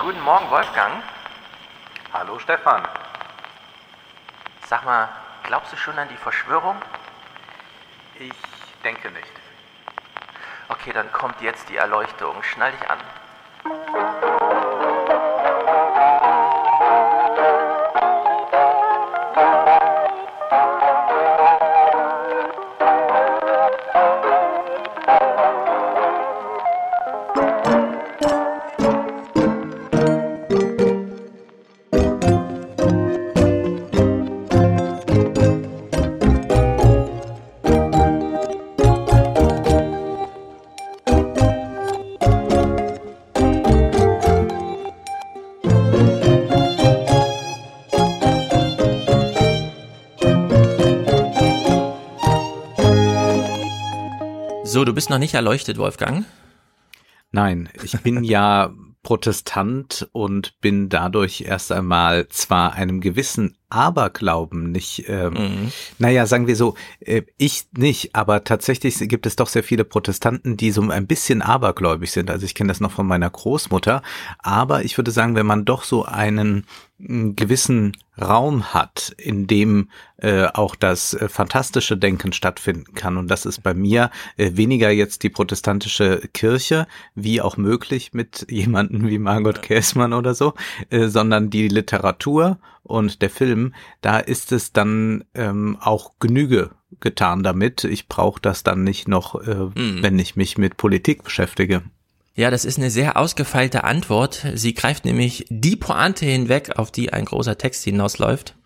Guten Morgen, Wolfgang. Hallo Stefan. Sag mal, glaubst du schon an die Verschwörung? Ich denke nicht. Okay, dann kommt jetzt die Erleuchtung. Schnall dich an. Bist noch nicht erleuchtet, Wolfgang. Nein, ich bin ja Protestant und bin dadurch erst einmal zwar einem gewissen Aberglauben nicht, ähm, mhm. naja, sagen wir so, äh, ich nicht, aber tatsächlich gibt es doch sehr viele Protestanten, die so ein bisschen abergläubig sind. Also ich kenne das noch von meiner Großmutter, aber ich würde sagen, wenn man doch so einen gewissen Raum hat, in dem äh, auch das äh, fantastische Denken stattfinden kann. Und das ist bei mir äh, weniger jetzt die protestantische Kirche, wie auch möglich mit jemanden wie Margot Käßmann oder so, äh, sondern die Literatur und der Film. Da ist es dann ähm, auch Genüge getan damit. Ich brauche das dann nicht noch, äh, mhm. wenn ich mich mit Politik beschäftige. Ja, das ist eine sehr ausgefeilte Antwort. Sie greift nämlich die Pointe hinweg, auf die ein großer Text hinausläuft.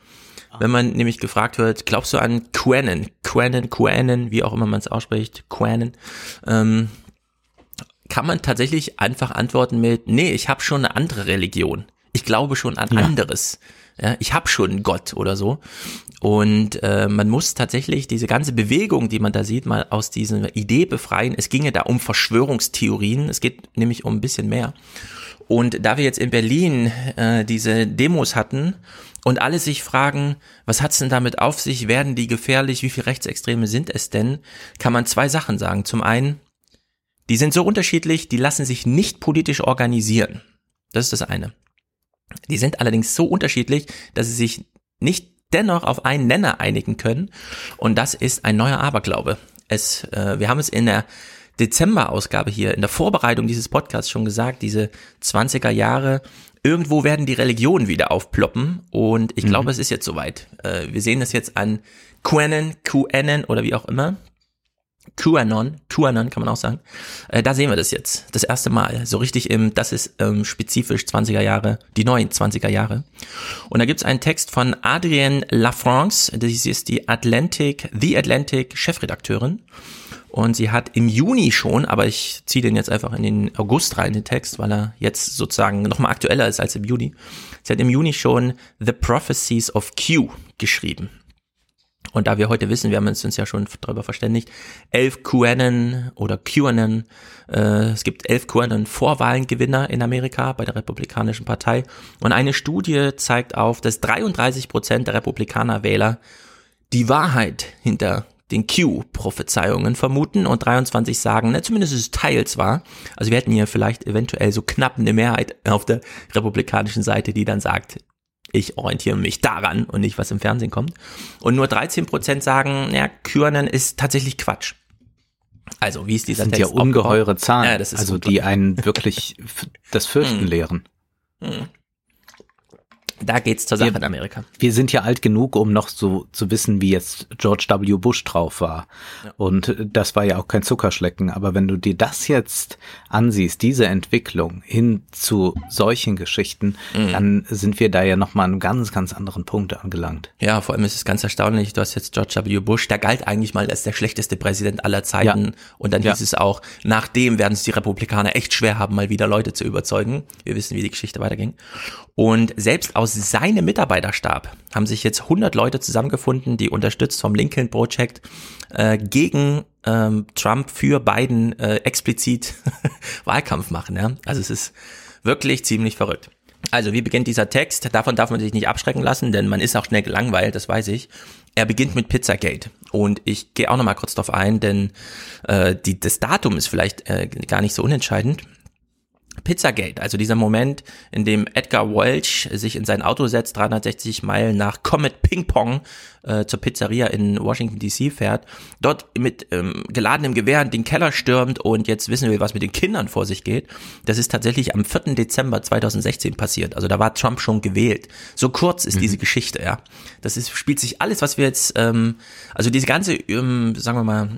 Wenn man nämlich gefragt wird, glaubst du an Quanon? Quanon, Quanon, wie auch immer man es ausspricht, Quanon. Ähm, kann man tatsächlich einfach antworten mit, nee, ich habe schon eine andere Religion. Ich glaube schon an ja. anderes. Ja, ich habe schon Gott oder so. Und äh, man muss tatsächlich diese ganze Bewegung, die man da sieht, mal aus dieser Idee befreien. Es ginge da um Verschwörungstheorien. Es geht nämlich um ein bisschen mehr. Und da wir jetzt in Berlin äh, diese Demos hatten und alle sich fragen, was hat's denn damit auf sich? Werden die gefährlich? Wie viele Rechtsextreme sind es denn? Kann man zwei Sachen sagen. Zum einen, die sind so unterschiedlich, die lassen sich nicht politisch organisieren. Das ist das eine. Die sind allerdings so unterschiedlich, dass sie sich nicht dennoch auf einen Nenner einigen können. Und das ist ein neuer Aberglaube. Es, äh, wir haben es in der Dezember-Ausgabe hier in der Vorbereitung dieses Podcasts schon gesagt, diese 20er Jahre, irgendwo werden die Religionen wieder aufploppen und ich glaube, mhm. es ist jetzt soweit. Äh, wir sehen das jetzt an QAnon, QAnon oder wie auch immer. QAnon, QAnon kann man auch sagen. Äh, da sehen wir das jetzt. Das erste Mal. So richtig im, das ist ähm, spezifisch 20er Jahre, die neuen 20er Jahre. Und da gibt's einen Text von Adrienne Lafrance, das ist die Atlantic, The Atlantic Chefredakteurin. Und sie hat im Juni schon, aber ich ziehe den jetzt einfach in den August rein, den Text, weil er jetzt sozusagen nochmal aktueller ist als im Juni. Sie hat im Juni schon The Prophecies of Q geschrieben. Und da wir heute wissen, wir haben uns ja schon darüber verständigt, elf QAnon oder QAnon, äh, es gibt elf QAnon-Vorwahlengewinner in Amerika bei der Republikanischen Partei. Und eine Studie zeigt auf, dass 33 Prozent der Republikaner-Wähler die Wahrheit hinter den Q-Prophezeiungen vermuten und 23 sagen, na, zumindest ist es teils wahr. Also wir hätten hier vielleicht eventuell so knapp eine Mehrheit auf der republikanischen Seite, die dann sagt, ich orientiere mich daran und nicht, was im Fernsehen kommt. Und nur 13 Prozent sagen, ja, Kürnen ist tatsächlich Quatsch. Also, wie ist dieser das sind Text ja ungeheure Zahlen, ja, also die einen wirklich das Fürchten hm. lehren. Da geht's zur Sache wir, in Amerika. Wir sind ja alt genug, um noch so zu wissen, wie jetzt George W. Bush drauf war. Ja. Und das war ja auch kein Zuckerschlecken. Aber wenn du dir das jetzt ansiehst, diese Entwicklung hin zu solchen Geschichten, mhm. dann sind wir da ja nochmal an einem ganz, ganz anderen Punkt angelangt. Ja, vor allem ist es ganz erstaunlich. Du hast jetzt George W. Bush, der galt eigentlich mal als der schlechteste Präsident aller Zeiten. Ja. Und dann hieß ja. es auch, nachdem werden es die Republikaner echt schwer haben, mal wieder Leute zu überzeugen. Wir wissen, wie die Geschichte weiterging. Und selbst aus seinem Mitarbeiterstab haben sich jetzt 100 Leute zusammengefunden, die unterstützt vom Lincoln Project äh, gegen ähm, Trump für Biden äh, explizit Wahlkampf machen. Ja? Also es ist wirklich ziemlich verrückt. Also wie beginnt dieser Text? Davon darf man sich nicht abschrecken lassen, denn man ist auch schnell gelangweilt, das weiß ich. Er beginnt mit Pizzagate und ich gehe auch noch mal kurz drauf ein, denn äh, die, das Datum ist vielleicht äh, gar nicht so unentscheidend. Pizzagate, also dieser Moment, in dem Edgar Welch sich in sein Auto setzt, 360 Meilen nach Comet Ping Pong äh, zur Pizzeria in Washington DC fährt, dort mit ähm, geladenem Gewehr in den Keller stürmt und jetzt wissen wir, was mit den Kindern vor sich geht. Das ist tatsächlich am 4. Dezember 2016 passiert. Also da war Trump schon gewählt. So kurz ist mhm. diese Geschichte, ja. Das ist, spielt sich alles, was wir jetzt, ähm, also diese ganze, ähm, sagen wir mal,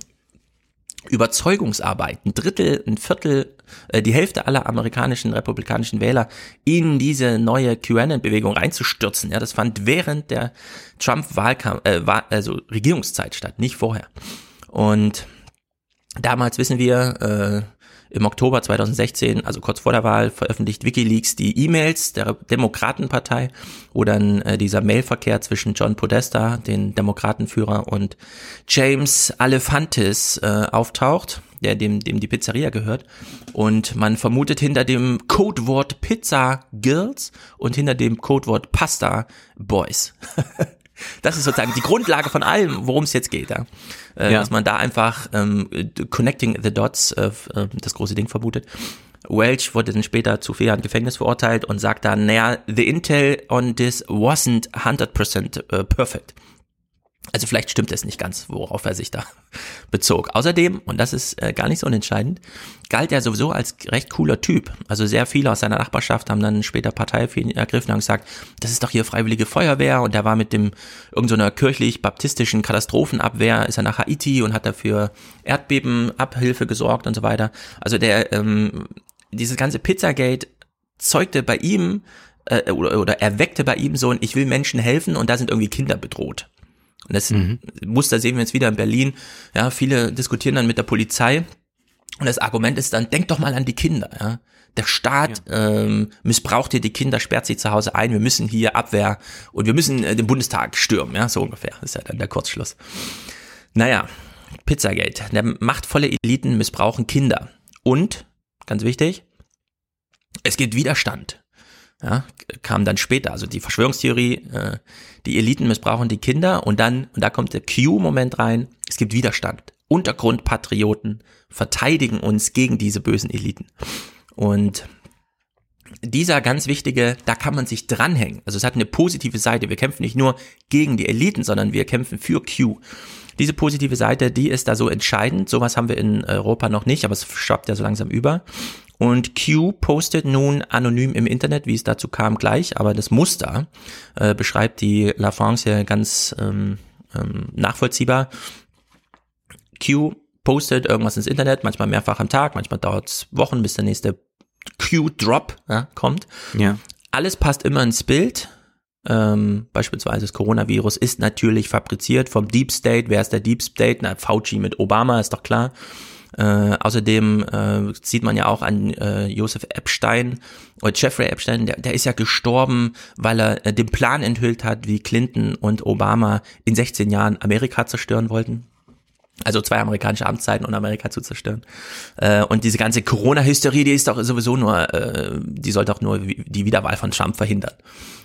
Überzeugungsarbeit, ein Drittel, ein Viertel, äh, die Hälfte aller amerikanischen republikanischen Wähler in diese neue QAnon-Bewegung reinzustürzen. Ja, das fand während der Trump-Wahlkampf, äh, also Regierungszeit statt, nicht vorher. Und damals wissen wir, äh, im Oktober 2016, also kurz vor der Wahl, veröffentlicht Wikileaks die E-Mails der Demokratenpartei, wo dann äh, dieser Mailverkehr zwischen John Podesta, den Demokratenführer, und James Alefantis äh, auftaucht, der dem, dem die Pizzeria gehört. Und man vermutet hinter dem Codewort Pizza Girls und hinter dem Codewort Pasta Boys. Das ist sozusagen die Grundlage von allem, worum es jetzt geht. Ja? Äh, ja. Dass man da einfach ähm, Connecting the Dots, äh, äh, das große Ding vermutet. Welch wurde dann später zu vier Jahren Gefängnis verurteilt und sagt dann, naja, the intel on this wasn't 100% äh, perfect. Also vielleicht stimmt es nicht ganz, worauf er sich da bezog. Außerdem, und das ist äh, gar nicht so unentscheidend, galt er sowieso als recht cooler Typ. Also sehr viele aus seiner Nachbarschaft haben dann später Partei für ihn ergriffen und gesagt, das ist doch hier freiwillige Feuerwehr und er war mit dem irgendeiner so kirchlich-baptistischen Katastrophenabwehr, ist er nach Haiti und hat dafür Erdbebenabhilfe gesorgt und so weiter. Also der, ähm, dieses ganze Pizzagate zeugte bei ihm äh, oder, oder erweckte bei ihm so ein, ich will Menschen helfen und da sind irgendwie Kinder bedroht. Und das mhm. Muster sehen wir jetzt wieder in Berlin. Ja, viele diskutieren dann mit der Polizei. Und das Argument ist dann, denk doch mal an die Kinder. Ja. Der Staat ja. ähm, missbraucht hier die Kinder, sperrt sie zu Hause ein. Wir müssen hier Abwehr und wir müssen äh, den Bundestag stürmen. Ja, so ungefähr. Das ist ja dann der Kurzschluss. Naja, Pizzagate. Der machtvolle Eliten missbrauchen Kinder. Und, ganz wichtig, es gibt Widerstand ja, kam dann später. Also die Verschwörungstheorie, äh, die Eliten missbrauchen die Kinder und dann, und da kommt der Q-Moment rein, es gibt Widerstand. Untergrundpatrioten verteidigen uns gegen diese bösen Eliten. Und dieser ganz wichtige, da kann man sich dranhängen. Also es hat eine positive Seite. Wir kämpfen nicht nur gegen die Eliten, sondern wir kämpfen für Q. Diese positive Seite, die ist da so entscheidend. Sowas haben wir in Europa noch nicht, aber es schwappt ja so langsam über. Und Q postet nun anonym im Internet, wie es dazu kam, gleich, aber das Muster äh, beschreibt die La France ja ganz ähm, ähm, nachvollziehbar. Q postet irgendwas ins Internet, manchmal mehrfach am Tag, manchmal dauert es Wochen, bis der nächste Q-Drop ja, kommt. Ja. Alles passt immer ins Bild. Ähm, beispielsweise das Coronavirus ist natürlich fabriziert vom Deep State. Wer ist der Deep State? Na, Fauci mit Obama, ist doch klar. Äh, außerdem äh, sieht man ja auch an äh, Joseph Epstein oder Jeffrey Epstein, der, der ist ja gestorben, weil er äh, den Plan enthüllt hat, wie Clinton und Obama in 16 Jahren Amerika zerstören wollten. Also zwei amerikanische Amtszeiten und Amerika zu zerstören. Äh, und diese ganze Corona-Hysterie, die ist doch sowieso nur, äh, die soll doch nur die Wiederwahl von Trump verhindern.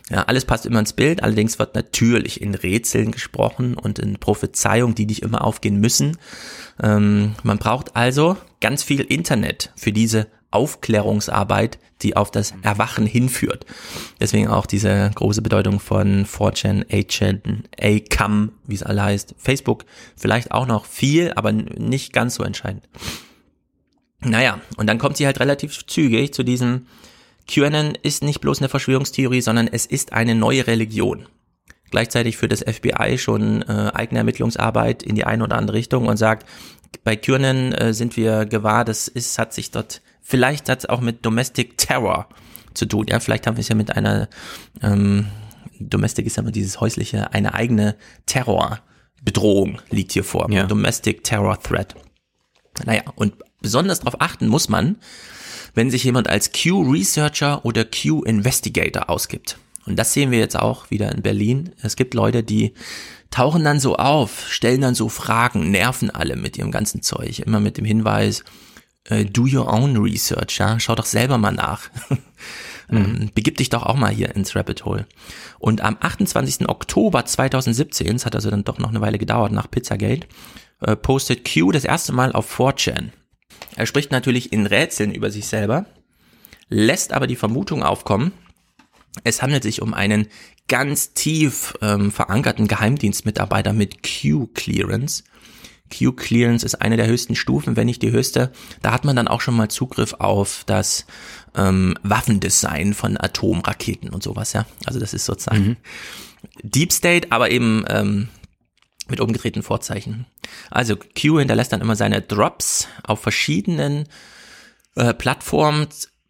Ja, alles passt immer ins Bild, allerdings wird natürlich in Rätseln gesprochen und in Prophezeiungen, die nicht immer aufgehen müssen. Ähm, man braucht also ganz viel Internet für diese Aufklärungsarbeit, die auf das Erwachen hinführt. Deswegen auch diese große Bedeutung von 4chan, 8chan, ACAM, wie es alle heißt. Facebook vielleicht auch noch viel, aber nicht ganz so entscheidend. Naja, und dann kommt sie halt relativ zügig zu diesem QAnon ist nicht bloß eine Verschwörungstheorie, sondern es ist eine neue Religion. Gleichzeitig führt das FBI schon äh, eigene Ermittlungsarbeit in die eine oder andere Richtung und sagt, bei QAnon äh, sind wir gewahr, das ist, hat sich dort, vielleicht hat es auch mit Domestic Terror zu tun. Ja, vielleicht haben wir es ja mit einer, ähm, Domestic ist ja immer dieses häusliche, eine eigene Terrorbedrohung liegt hier vor. Ja. Domestic Terror Threat. Naja, und besonders darauf achten muss man, wenn sich jemand als Q-Researcher oder Q-Investigator ausgibt. Und das sehen wir jetzt auch wieder in Berlin. Es gibt Leute, die tauchen dann so auf, stellen dann so Fragen, nerven alle mit ihrem ganzen Zeug. Immer mit dem Hinweis, äh, do your own research, ja? schau doch selber mal nach. Mhm. Begib dich doch auch mal hier ins Rabbit Hole. Und am 28. Oktober 2017, es hat also dann doch noch eine Weile gedauert nach Pizzagate, äh, postet Q das erste Mal auf 4chan. Er spricht natürlich in Rätseln über sich selber, lässt aber die Vermutung aufkommen, es handelt sich um einen ganz tief ähm, verankerten Geheimdienstmitarbeiter mit Q-Clearance. Q-Clearance ist eine der höchsten Stufen, wenn nicht die höchste. Da hat man dann auch schon mal Zugriff auf das ähm, Waffendesign von Atomraketen und sowas, ja. Also das ist sozusagen mhm. Deep State, aber eben ähm, mit umgedrehten Vorzeichen. Also Q hinterlässt dann immer seine Drops auf verschiedenen äh, Plattformen,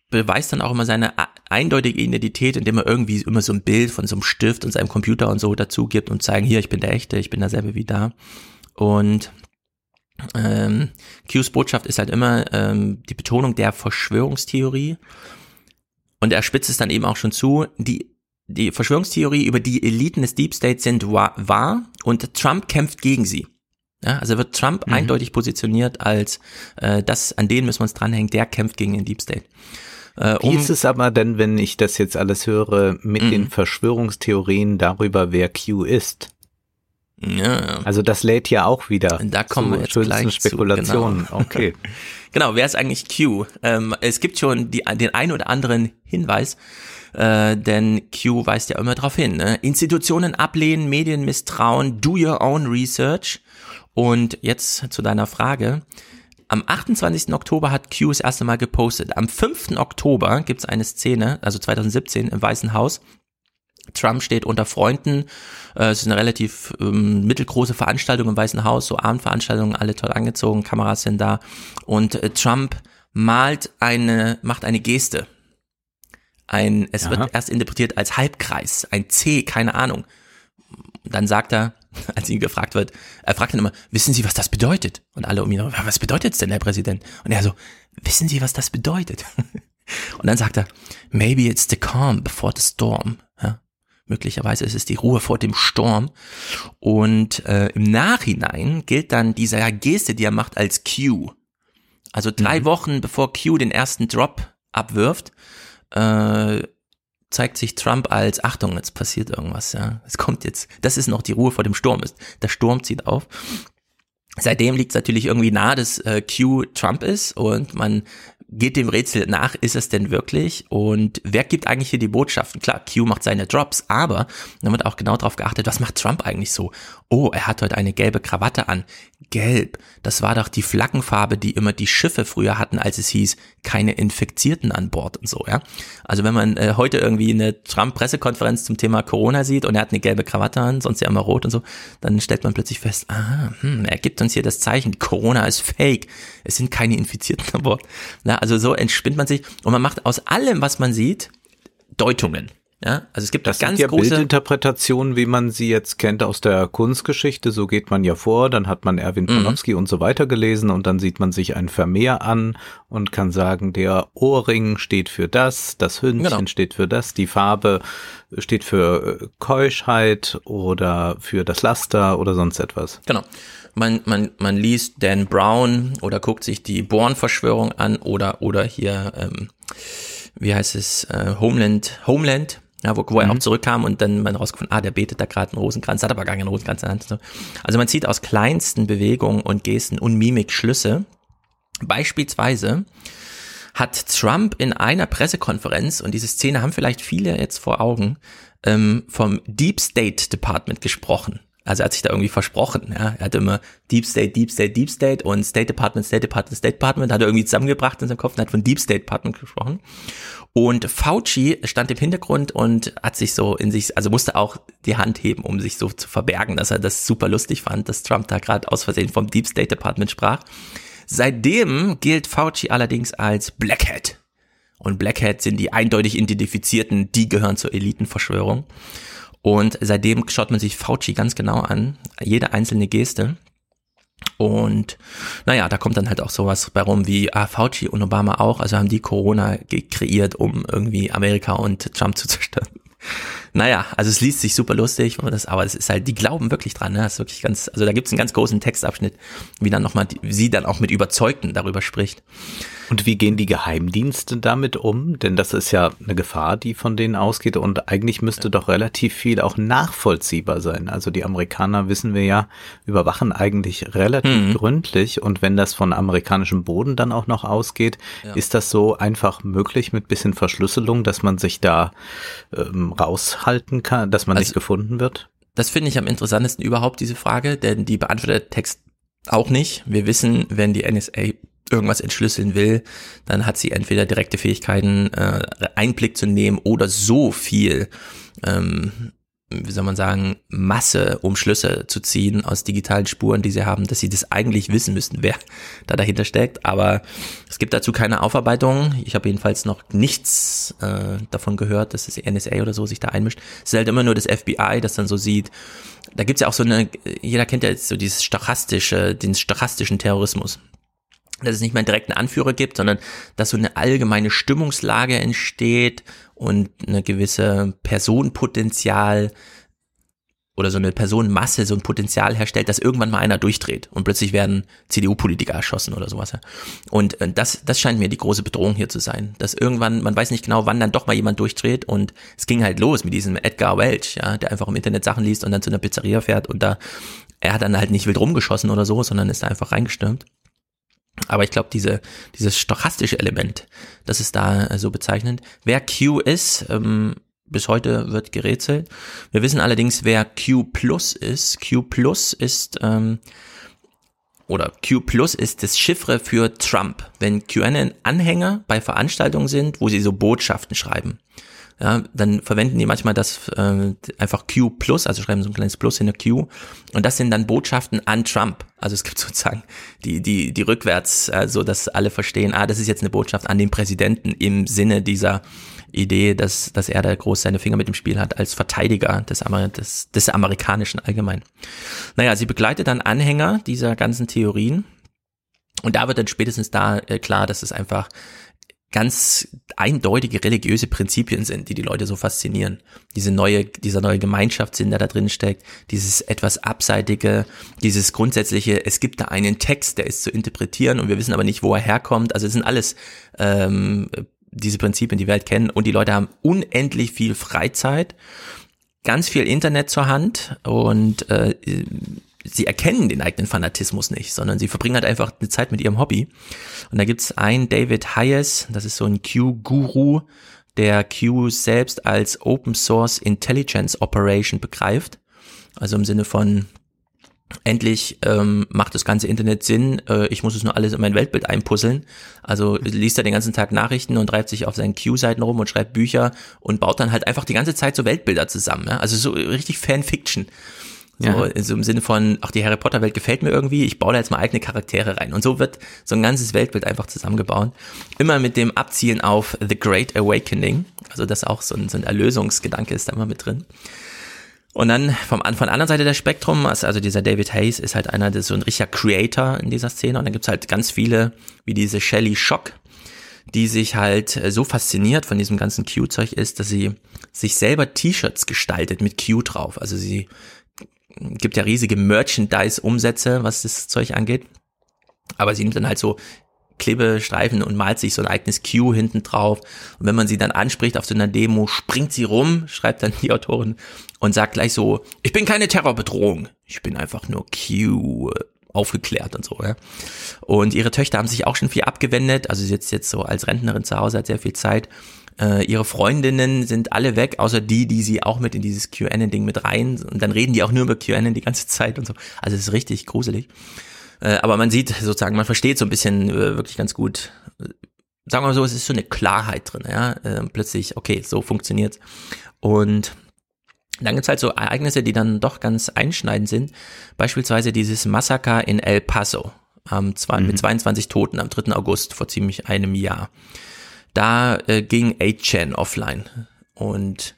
beweist dann auch immer seine eindeutige Identität, indem er irgendwie immer so ein Bild von so einem Stift und seinem Computer und so dazu gibt und zeigen, hier, ich bin der Echte, ich bin derselbe wie da. Und ähm, Qs Botschaft ist halt immer ähm, die Betonung der Verschwörungstheorie. Und er spitzt es dann eben auch schon zu, die, die Verschwörungstheorie über die Eliten des Deep State sind wahr und Trump kämpft gegen sie. Ja, also wird Trump mhm. eindeutig positioniert als äh, das, an denen müssen wir uns dranhängen, der kämpft gegen den Deep State. Äh, um Wie ist es aber denn, wenn ich das jetzt alles höre, mit mhm. den Verschwörungstheorien darüber, wer Q ist? Ja. Also das lädt ja auch wieder. Da kommen wir jetzt gleich Spekulationen. Zu, genau. Okay. genau, wer ist eigentlich Q? Ähm, es gibt schon die, den ein oder anderen Hinweis, äh, denn Q weist ja immer darauf hin. Ne? Institutionen ablehnen, Medien misstrauen, do your own research. Und jetzt zu deiner Frage. Am 28. Oktober hat Q das erste Mal gepostet. Am 5. Oktober gibt es eine Szene, also 2017 im Weißen Haus, Trump steht unter Freunden. Äh, es ist eine relativ ähm, mittelgroße Veranstaltung im Weißen Haus, so Abendveranstaltungen, alle toll angezogen, Kameras sind da. Und äh, Trump malt eine, macht eine Geste. Ein, es Aha. wird erst interpretiert als Halbkreis, ein C, keine Ahnung. Dann sagt er, als ihn gefragt wird, er fragt dann immer, wissen Sie, was das bedeutet? Und alle um ihn herum, was bedeutet es denn, Herr Präsident? Und er so, wissen Sie, was das bedeutet? Und dann sagt er, maybe it's the calm before the storm. Möglicherweise ist es die Ruhe vor dem Sturm. Und äh, im Nachhinein gilt dann diese Geste, die er macht, als Q. Also drei mhm. Wochen bevor Q den ersten Drop abwirft, äh, zeigt sich Trump als Achtung, jetzt passiert irgendwas, ja. Es kommt jetzt. Das ist noch die Ruhe vor dem Sturm. Der Sturm zieht auf. Seitdem liegt es natürlich irgendwie nahe, dass äh, Q Trump ist und man geht dem Rätsel nach, ist es denn wirklich? Und wer gibt eigentlich hier die Botschaften? Klar, Q macht seine Drops, aber dann wird auch genau darauf geachtet, was macht Trump eigentlich so? Oh, er hat heute eine gelbe Krawatte an. Gelb, das war doch die Flaggenfarbe, die immer die Schiffe früher hatten, als es hieß, keine Infizierten an Bord und so, ja. Also wenn man äh, heute irgendwie eine Trump-Pressekonferenz zum Thema Corona sieht und er hat eine gelbe Krawatte an, sonst ja immer rot und so, dann stellt man plötzlich fest, ah, hm, er gibt uns hier das Zeichen, Corona ist fake, es sind keine Infizierten an Bord. Ja, also so entspinnt man sich und man macht aus allem, was man sieht, Deutungen. Ja, also es gibt das ganz sind ja große Bildinterpretationen, wie man sie jetzt kennt aus der Kunstgeschichte. So geht man ja vor. Dann hat man Erwin mhm. Panofsky mhm. und so weiter gelesen und dann sieht man sich ein Vermehr an und kann sagen, der Ohrring steht für das, das Hündchen genau. steht für das, die Farbe steht für Keuschheit oder für das Laster oder sonst etwas. Genau man, man, man liest Dan Brown oder guckt sich die Born-Verschwörung an oder, oder hier, ähm, wie heißt es, äh, Homeland, Homeland, ja, wo, wo mhm. er auch zurückkam und dann man rausgefunden, ah, der betet da gerade einen Rosenkranz, hat aber gar keinen Rosenkranz in der Hand. Also man zieht aus kleinsten Bewegungen und Gesten und Mimik Schlüsse. Beispielsweise hat Trump in einer Pressekonferenz, und diese Szene haben vielleicht viele jetzt vor Augen, ähm, vom Deep State Department gesprochen. Also er hat sich da irgendwie versprochen. Ja. Er hat immer Deep State, Deep State, Deep State und State Department, State Department, State Department, hat er irgendwie zusammengebracht in seinem Kopf und hat von Deep State Department gesprochen. Und Fauci stand im Hintergrund und hat sich so in sich, also musste auch die Hand heben, um sich so zu verbergen, dass er das super lustig fand, dass Trump da gerade aus Versehen vom Deep State Department sprach. Seitdem gilt Fauci allerdings als Blackhead. Und Blackhead sind die eindeutig identifizierten, die gehören zur Elitenverschwörung. Und seitdem schaut man sich Fauci ganz genau an, jede einzelne Geste. Und naja, da kommt dann halt auch sowas bei rum wie ah, Fauci und Obama auch, also haben die Corona kreiert, um irgendwie Amerika und Trump zu zerstören. Naja, also es liest sich super lustig, das, aber es ist halt, die glauben wirklich dran, ne? Das ist wirklich ganz, also da gibt es einen ganz großen Textabschnitt, wie dann nochmal, sie dann auch mit Überzeugten darüber spricht. Und wie gehen die Geheimdienste damit um? Denn das ist ja eine Gefahr, die von denen ausgeht und eigentlich müsste doch relativ viel auch nachvollziehbar sein. Also die Amerikaner, wissen wir ja, überwachen eigentlich relativ mhm. gründlich und wenn das von amerikanischem Boden dann auch noch ausgeht, ja. ist das so einfach möglich mit bisschen Verschlüsselung, dass man sich da ähm, raushalten kann, dass man also, nicht gefunden wird? Das finde ich am interessantesten überhaupt, diese Frage, denn die beantwortet der Text auch nicht. Wir wissen, wenn die NSA irgendwas entschlüsseln will, dann hat sie entweder direkte Fähigkeiten, äh, Einblick zu nehmen oder so viel, ähm, wie soll man sagen, Masse, um Schlüsse zu ziehen aus digitalen Spuren, die sie haben, dass sie das eigentlich wissen müssten, wer da dahinter steckt. Aber es gibt dazu keine Aufarbeitung. Ich habe jedenfalls noch nichts äh, davon gehört, dass das NSA oder so sich da einmischt. Es ist halt immer nur das FBI, das dann so sieht. Da gibt's ja auch so eine, jeder kennt ja jetzt so dieses stochastische, den stochastischen Terrorismus dass es nicht mehr einen direkten Anführer gibt, sondern dass so eine allgemeine Stimmungslage entsteht und eine gewisse Personenpotenzial oder so eine Personenmasse, so ein Potenzial herstellt, dass irgendwann mal einer durchdreht und plötzlich werden CDU-Politiker erschossen oder sowas. Und äh, das, das scheint mir die große Bedrohung hier zu sein, dass irgendwann, man weiß nicht genau, wann dann doch mal jemand durchdreht und es ging halt los mit diesem Edgar Welch, ja, der einfach im Internet Sachen liest und dann zu einer Pizzeria fährt und da, er hat dann halt nicht wild rumgeschossen oder so, sondern ist da einfach reingestürmt. Aber ich glaube, diese, dieses stochastische Element, das ist da äh, so bezeichnend. Wer Q ist, ähm, bis heute wird gerätselt. Wir wissen allerdings, wer Q Plus ist. Q Plus ist, ähm, oder Q Plus ist das Chiffre für Trump. Wenn QAnon-Anhänger bei Veranstaltungen sind, wo sie so Botschaften schreiben ja, dann verwenden die manchmal das äh, einfach Q plus, also schreiben so ein kleines Plus in der Q und das sind dann Botschaften an Trump. Also es gibt sozusagen die die die rückwärts, also dass alle verstehen, ah, das ist jetzt eine Botschaft an den Präsidenten im Sinne dieser Idee, dass dass er da groß seine Finger mit dem Spiel hat als Verteidiger des, Amer des, des amerikanischen allgemein. Naja, sie begleitet dann Anhänger dieser ganzen Theorien und da wird dann spätestens da äh, klar, dass es einfach ganz eindeutige religiöse Prinzipien sind, die die Leute so faszinieren. Diese neue, dieser neue Gemeinschaftssinn, der da drin steckt, dieses etwas abseitige, dieses grundsätzliche, es gibt da einen Text, der ist zu interpretieren und wir wissen aber nicht, wo er herkommt. Also es sind alles ähm, diese Prinzipien, die wir halt kennen und die Leute haben unendlich viel Freizeit, ganz viel Internet zur Hand und äh, sie erkennen den eigenen Fanatismus nicht, sondern sie verbringen halt einfach eine Zeit mit ihrem Hobby. Und da gibt's einen David Hayes, das ist so ein Q-Guru, der Q selbst als Open Source Intelligence Operation begreift. Also im Sinne von, endlich ähm, macht das ganze Internet Sinn, äh, ich muss es nur alles in mein Weltbild einpuzzeln. Also liest er den ganzen Tag Nachrichten und treibt sich auf seinen Q-Seiten rum und schreibt Bücher und baut dann halt einfach die ganze Zeit so Weltbilder zusammen. Ja? Also so richtig Fanfiction. So, ja. so im Sinne von, ach, die Harry Potter Welt gefällt mir irgendwie, ich baue da jetzt mal eigene Charaktere rein. Und so wird so ein ganzes Weltbild einfach zusammengebaut. Immer mit dem Abzielen auf The Great Awakening. Also das auch so ein, so ein Erlösungsgedanke ist da immer mit drin. Und dann vom, von der anderen Seite der Spektrum, also, also dieser David Hayes ist halt einer, der so ein richtiger Creator in dieser Szene. Und dann gibt's halt ganz viele, wie diese Shelly Shock, die sich halt so fasziniert von diesem ganzen Q-Zeug ist, dass sie sich selber T-Shirts gestaltet mit Q drauf. Also sie gibt ja riesige Merchandise-Umsätze, was das Zeug angeht. Aber sie nimmt dann halt so Klebestreifen und malt sich so ein eigenes Q hinten drauf. Und wenn man sie dann anspricht auf so einer Demo, springt sie rum, schreibt dann die Autorin und sagt gleich so, ich bin keine Terrorbedrohung, ich bin einfach nur Q aufgeklärt und so, ja. Und ihre Töchter haben sich auch schon viel abgewendet, also sie sitzt jetzt so als Rentnerin zu Hause, hat sehr viel Zeit äh, ihre Freundinnen sind alle weg, außer die, die sie auch mit in dieses QAnon-Ding mit rein. Und dann reden die auch nur über QAnon die ganze Zeit und so. Also es ist richtig gruselig. Äh, aber man sieht sozusagen, man versteht so ein bisschen äh, wirklich ganz gut. Sagen wir mal so, es ist so eine Klarheit drin, ja. Äh, plötzlich, okay, so funktioniert's. Und dann gibt's halt so Ereignisse, die dann doch ganz einschneidend sind. Beispielsweise dieses Massaker in El Paso am zwei, mhm. mit 22 Toten am 3. August vor ziemlich einem Jahr da äh, ging 8chan offline. Und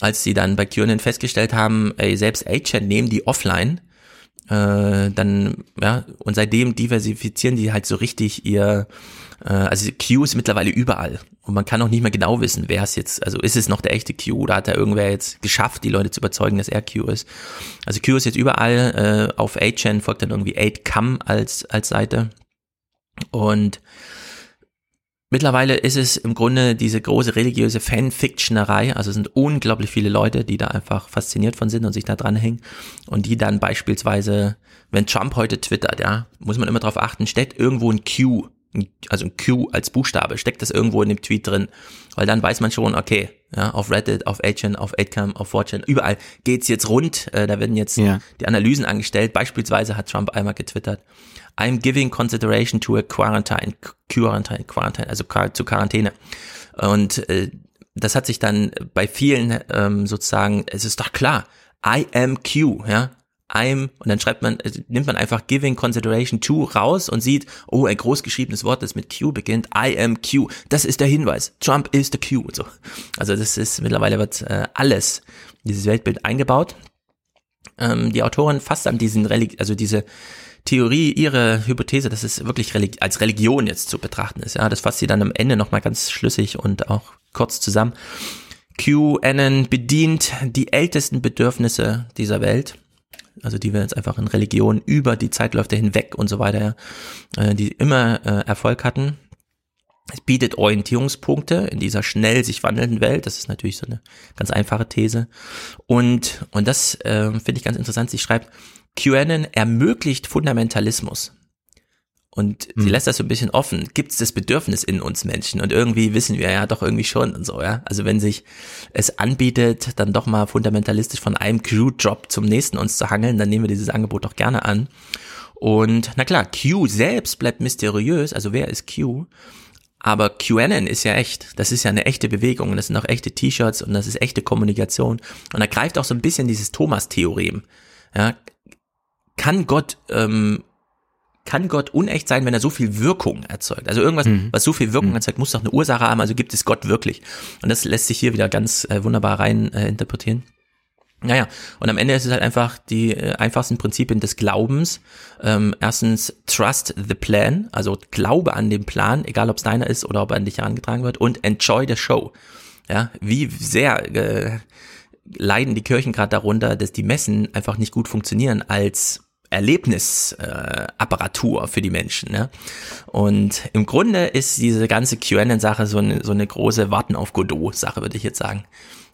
als sie dann bei QAnon festgestellt haben, ey, selbst 8chan nehmen die offline, Äh, dann, ja, und seitdem diversifizieren die halt so richtig ihr, äh, also Q ist mittlerweile überall. Und man kann auch nicht mehr genau wissen, wer es jetzt, also ist es noch der echte Q oder hat da irgendwer jetzt geschafft, die Leute zu überzeugen, dass er Q ist. Also Q ist jetzt überall, äh, auf 8chan folgt dann irgendwie 8cam als, als Seite. Und Mittlerweile ist es im Grunde diese große religiöse Fanfictionerei, also es sind unglaublich viele Leute, die da einfach fasziniert von sind und sich da dranhängen. Und die dann beispielsweise, wenn Trump heute twittert, ja, muss man immer darauf achten, steckt irgendwo ein Q, also ein Q als Buchstabe, steckt das irgendwo in dem Tweet drin, weil dann weiß man schon, okay, ja, auf Reddit, auf 8chan, auf 8cam, auf 4chan, überall geht's jetzt rund, äh, da werden jetzt ja. die Analysen angestellt, beispielsweise hat Trump einmal getwittert, I'm giving consideration to a quarantine, quarantine, quarantine, also zu Quarantäne. Und äh, das hat sich dann bei vielen ähm, sozusagen, es ist doch klar, I am Q, ja. I'm, und dann schreibt man, äh, nimmt man einfach giving consideration to raus und sieht, oh, ein großgeschriebenes Wort, das mit Q beginnt, I am Q. Das ist der Hinweis. Trump is the Q so. Also das ist, mittlerweile wird äh, alles, dieses Weltbild eingebaut. Ähm, die Autorin fasst an diesen, Relig also diese, Theorie, ihre Hypothese, dass es wirklich Religi als Religion jetzt zu betrachten ist. Ja, das fasst sie dann am Ende nochmal ganz schlüssig und auch kurz zusammen. QAnon bedient die ältesten Bedürfnisse dieser Welt. Also die wir jetzt einfach in Religion über die Zeitläufe hinweg und so weiter, äh, die immer äh, Erfolg hatten. Es bietet Orientierungspunkte in dieser schnell sich wandelnden Welt. Das ist natürlich so eine ganz einfache These. Und, und das äh, finde ich ganz interessant. Sie schreibt, QAnon ermöglicht Fundamentalismus. Und hm. sie lässt das so ein bisschen offen. Gibt es das Bedürfnis in uns Menschen? Und irgendwie wissen wir ja doch irgendwie schon und so, ja. Also wenn sich es anbietet, dann doch mal fundamentalistisch von einem Q-Drop zum nächsten uns zu hangeln, dann nehmen wir dieses Angebot doch gerne an. Und na klar, Q selbst bleibt mysteriös, also wer ist Q? Aber QAnon ist ja echt. Das ist ja eine echte Bewegung und das sind auch echte T-Shirts und das ist echte Kommunikation. Und da greift auch so ein bisschen dieses Thomas-Theorem. Ja, kann Gott ähm, kann Gott unecht sein, wenn er so viel Wirkung erzeugt? Also irgendwas, mhm. was so viel Wirkung mhm. erzeugt, muss doch eine Ursache haben, also gibt es Gott wirklich. Und das lässt sich hier wieder ganz äh, wunderbar rein äh, interpretieren. Naja, und am Ende ist es halt einfach die äh, einfachsten Prinzipien des Glaubens. Ähm, erstens, trust the plan, also glaube an den Plan, egal ob es deiner ist oder ob er an dich herangetragen wird, und enjoy the show. Ja, wie sehr äh, leiden die Kirchen gerade darunter, dass die Messen einfach nicht gut funktionieren als Erlebnisapparatur äh, für die Menschen. Ne? Und im Grunde ist diese ganze QAnon-Sache so eine, so eine große Warten auf Godot-Sache, würde ich jetzt sagen.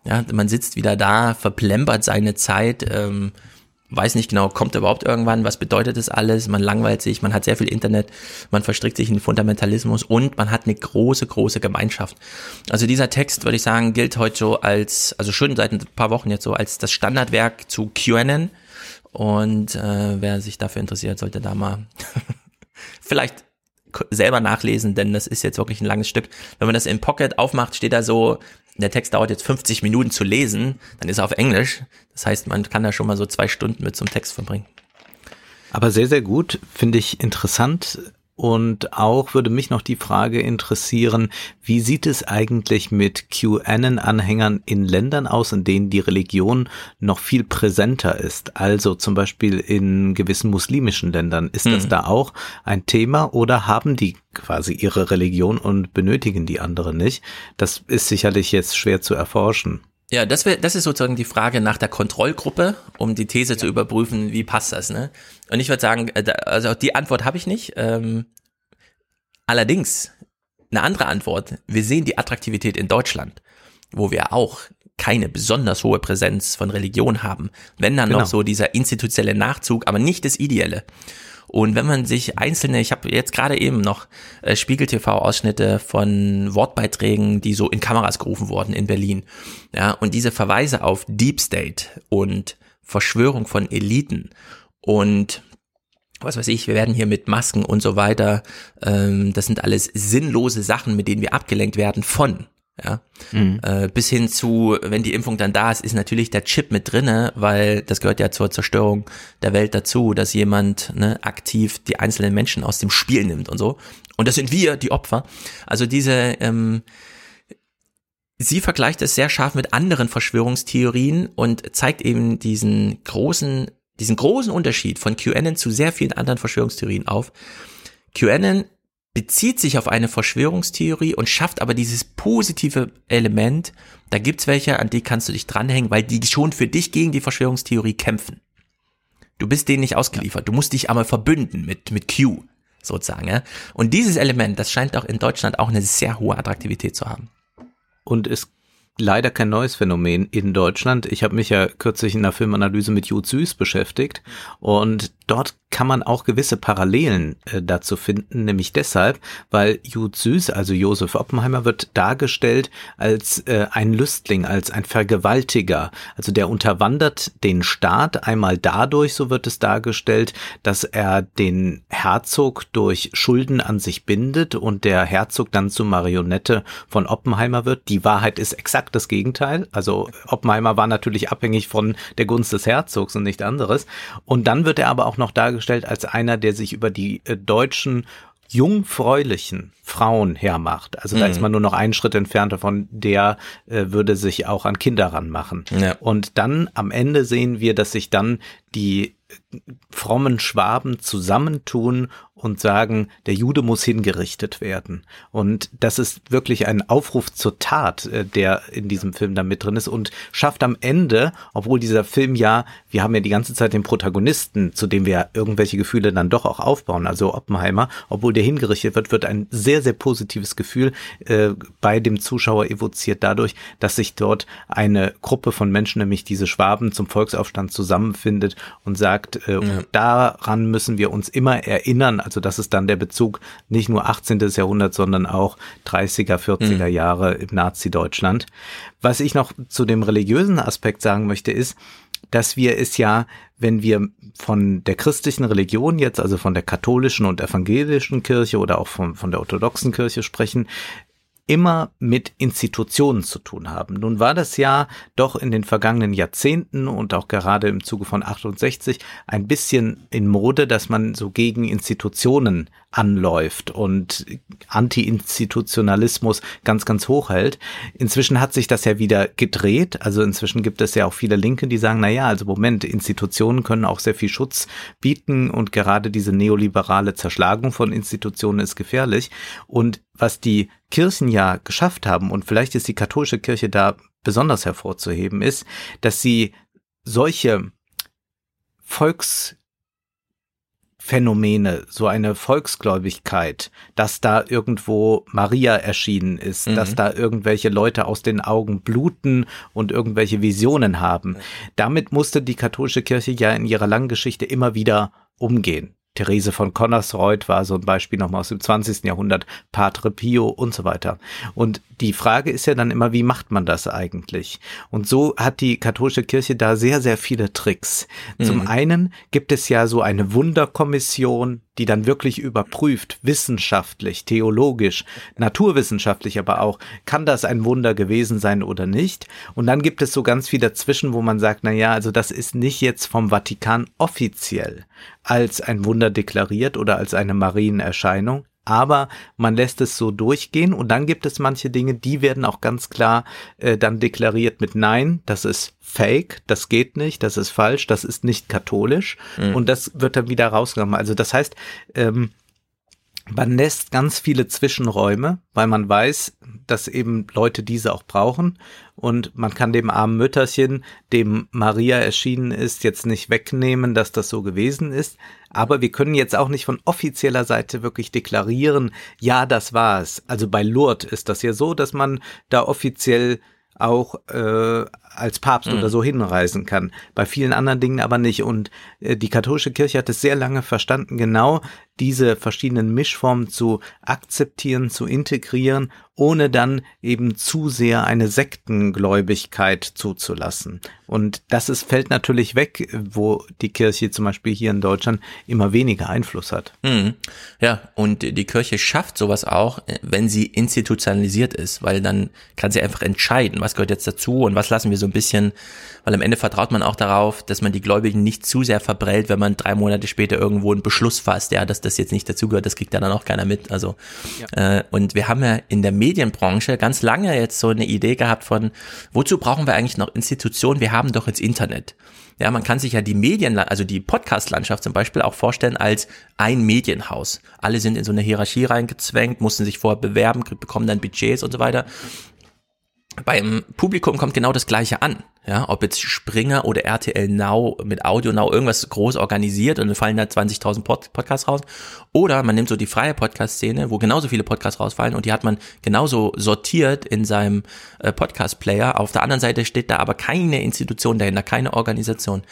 Ja, man sitzt wieder da, verplempert seine Zeit, ähm, weiß nicht genau, kommt überhaupt irgendwann, was bedeutet das alles, man langweilt sich, man hat sehr viel Internet, man verstrickt sich in Fundamentalismus und man hat eine große, große Gemeinschaft. Also dieser Text, würde ich sagen, gilt heute so als, also schon seit ein paar Wochen jetzt so, als das Standardwerk zu QAnon, und äh, wer sich dafür interessiert, sollte da mal vielleicht selber nachlesen, denn das ist jetzt wirklich ein langes Stück. Wenn man das in Pocket aufmacht, steht da so, der Text dauert jetzt 50 Minuten zu lesen, dann ist er auf Englisch. Das heißt, man kann da schon mal so zwei Stunden mit zum Text verbringen. Aber sehr, sehr gut, finde ich interessant. Und auch würde mich noch die Frage interessieren, wie sieht es eigentlich mit QAnon-Anhängern in Ländern aus, in denen die Religion noch viel präsenter ist? Also zum Beispiel in gewissen muslimischen Ländern. Ist das hm. da auch ein Thema oder haben die quasi ihre Religion und benötigen die andere nicht? Das ist sicherlich jetzt schwer zu erforschen. Ja, das, wär, das ist sozusagen die Frage nach der Kontrollgruppe, um die These ja. zu überprüfen, wie passt das, ne? Und ich würde sagen, äh, also die Antwort habe ich nicht. Ähm, allerdings, eine andere Antwort, wir sehen die Attraktivität in Deutschland, wo wir auch keine besonders hohe Präsenz von Religion haben. Wenn dann genau. noch so dieser institutionelle Nachzug, aber nicht das Ideelle. Und wenn man sich einzelne, ich habe jetzt gerade eben noch äh, Spiegel TV-Ausschnitte von Wortbeiträgen, die so in Kameras gerufen wurden in Berlin. Ja, und diese Verweise auf Deep State und Verschwörung von Eliten und was weiß ich, wir werden hier mit Masken und so weiter, ähm, das sind alles sinnlose Sachen, mit denen wir abgelenkt werden von ja, mhm. äh, bis hin zu, wenn die Impfung dann da ist, ist natürlich der Chip mit drinne, weil das gehört ja zur Zerstörung der Welt dazu, dass jemand ne, aktiv die einzelnen Menschen aus dem Spiel nimmt und so. Und das sind wir, die Opfer. Also diese, ähm, sie vergleicht es sehr scharf mit anderen Verschwörungstheorien und zeigt eben diesen großen diesen großen Unterschied von QAnon zu sehr vielen anderen Verschwörungstheorien auf. QAnon bezieht sich auf eine Verschwörungstheorie und schafft aber dieses positive Element. Da gibt's welche, an die kannst du dich dranhängen, weil die schon für dich gegen die Verschwörungstheorie kämpfen. Du bist denen nicht ausgeliefert. Du musst dich einmal verbünden mit, mit Q, sozusagen. Ja? Und dieses Element, das scheint auch in Deutschland auch eine sehr hohe Attraktivität zu haben. Und es leider kein neues Phänomen in Deutschland. Ich habe mich ja kürzlich in der Filmanalyse mit Jud Süß beschäftigt und dort kann man auch gewisse Parallelen äh, dazu finden, nämlich deshalb, weil Jud Süß, also Josef Oppenheimer, wird dargestellt als äh, ein Lüstling, als ein Vergewaltiger. Also der unterwandert den Staat einmal dadurch, so wird es dargestellt, dass er den Herzog durch Schulden an sich bindet und der Herzog dann zur Marionette von Oppenheimer wird. Die Wahrheit ist exakt das Gegenteil. Also Oppenheimer war natürlich abhängig von der Gunst des Herzogs und nicht anderes. Und dann wird er aber auch noch dargestellt, als einer, der sich über die äh, deutschen jungfräulichen Frauen hermacht. Also da ist mhm. man nur noch einen Schritt entfernt davon, der äh, würde sich auch an Kinder ranmachen. Ja. Und dann am Ende sehen wir, dass sich dann die frommen Schwaben zusammentun und sagen, der Jude muss hingerichtet werden. Und das ist wirklich ein Aufruf zur Tat, äh, der in diesem Film da mit drin ist und schafft am Ende, obwohl dieser Film ja, wir haben ja die ganze Zeit den Protagonisten, zu dem wir irgendwelche Gefühle dann doch auch aufbauen, also Oppenheimer, obwohl der hingerichtet wird, wird ein sehr, sehr positives Gefühl äh, bei dem Zuschauer evoziert dadurch, dass sich dort eine Gruppe von Menschen, nämlich diese Schwaben zum Volksaufstand zusammenfindet und sagt, äh, ja. daran müssen wir uns immer erinnern, also das ist dann der Bezug nicht nur 18. Jahrhundert, sondern auch 30er, 40er mhm. Jahre im Nazi-Deutschland. Was ich noch zu dem religiösen Aspekt sagen möchte, ist, dass wir es ja, wenn wir von der christlichen Religion jetzt, also von der katholischen und evangelischen Kirche oder auch von, von der orthodoxen Kirche sprechen, immer mit Institutionen zu tun haben. Nun war das ja doch in den vergangenen Jahrzehnten und auch gerade im Zuge von 68 ein bisschen in Mode, dass man so gegen Institutionen anläuft und Anti-Institutionalismus ganz, ganz hoch hält. Inzwischen hat sich das ja wieder gedreht. Also inzwischen gibt es ja auch viele Linke, die sagen, na ja, also Moment, Institutionen können auch sehr viel Schutz bieten und gerade diese neoliberale Zerschlagung von Institutionen ist gefährlich. Und was die Kirchen ja geschafft haben, und vielleicht ist die katholische Kirche da besonders hervorzuheben, ist, dass sie solche Volks Phänomene, so eine Volksgläubigkeit, dass da irgendwo Maria erschienen ist, mhm. dass da irgendwelche Leute aus den Augen bluten und irgendwelche Visionen haben. Damit musste die katholische Kirche ja in ihrer langen Geschichte immer wieder umgehen. Therese von Connersreuth war so ein Beispiel nochmal aus dem 20. Jahrhundert, Padre Pio und so weiter. Und die Frage ist ja dann immer, wie macht man das eigentlich? Und so hat die katholische Kirche da sehr, sehr viele Tricks. Mhm. Zum einen gibt es ja so eine Wunderkommission, die dann wirklich überprüft, wissenschaftlich, theologisch, naturwissenschaftlich aber auch, kann das ein Wunder gewesen sein oder nicht? Und dann gibt es so ganz viel dazwischen, wo man sagt, na ja, also das ist nicht jetzt vom Vatikan offiziell als ein Wunder deklariert oder als eine Marienerscheinung, aber man lässt es so durchgehen und dann gibt es manche Dinge, die werden auch ganz klar äh, dann deklariert mit Nein, das ist fake, das geht nicht, das ist falsch, das ist nicht katholisch mhm. und das wird dann wieder rausgenommen. Also das heißt, ähm, man lässt ganz viele Zwischenräume, weil man weiß, dass eben Leute diese auch brauchen. Und man kann dem armen Mütterchen, dem Maria erschienen ist, jetzt nicht wegnehmen, dass das so gewesen ist. Aber wir können jetzt auch nicht von offizieller Seite wirklich deklarieren, ja, das war es. Also bei Lourdes ist das ja so, dass man da offiziell auch äh, als Papst mhm. oder so hinreisen kann. Bei vielen anderen Dingen aber nicht. Und äh, die katholische Kirche hat es sehr lange verstanden, genau diese verschiedenen Mischformen zu akzeptieren, zu integrieren, ohne dann eben zu sehr eine Sektengläubigkeit zuzulassen. Und das ist, fällt natürlich weg, wo die Kirche zum Beispiel hier in Deutschland immer weniger Einfluss hat. Mhm. Ja, und die Kirche schafft sowas auch, wenn sie institutionalisiert ist, weil dann kann sie einfach entscheiden, was gehört jetzt dazu und was lassen wir so ein bisschen, weil am Ende vertraut man auch darauf, dass man die Gläubigen nicht zu sehr verbrellt, wenn man drei Monate später irgendwo einen Beschluss fasst, ja, dass das jetzt nicht dazugehört, das kriegt ja dann auch keiner mit. Also ja. äh, und wir haben ja in der Medienbranche ganz lange jetzt so eine Idee gehabt von, wozu brauchen wir eigentlich noch Institutionen? Wir haben doch jetzt Internet. Ja, man kann sich ja die Medien, also die Podcast-Landschaft zum Beispiel auch vorstellen als ein Medienhaus. Alle sind in so eine Hierarchie reingezwängt, mussten sich vorher bewerben, bekommen dann Budgets und so weiter beim Publikum kommt genau das Gleiche an. Ja, ob jetzt Springer oder RTL Now mit Audio Now irgendwas groß organisiert und dann fallen da 20.000 Pod Podcasts raus. Oder man nimmt so die freie Podcast-Szene, wo genauso viele Podcasts rausfallen und die hat man genauso sortiert in seinem äh, Podcast-Player. Auf der anderen Seite steht da aber keine Institution dahinter, keine Organisation.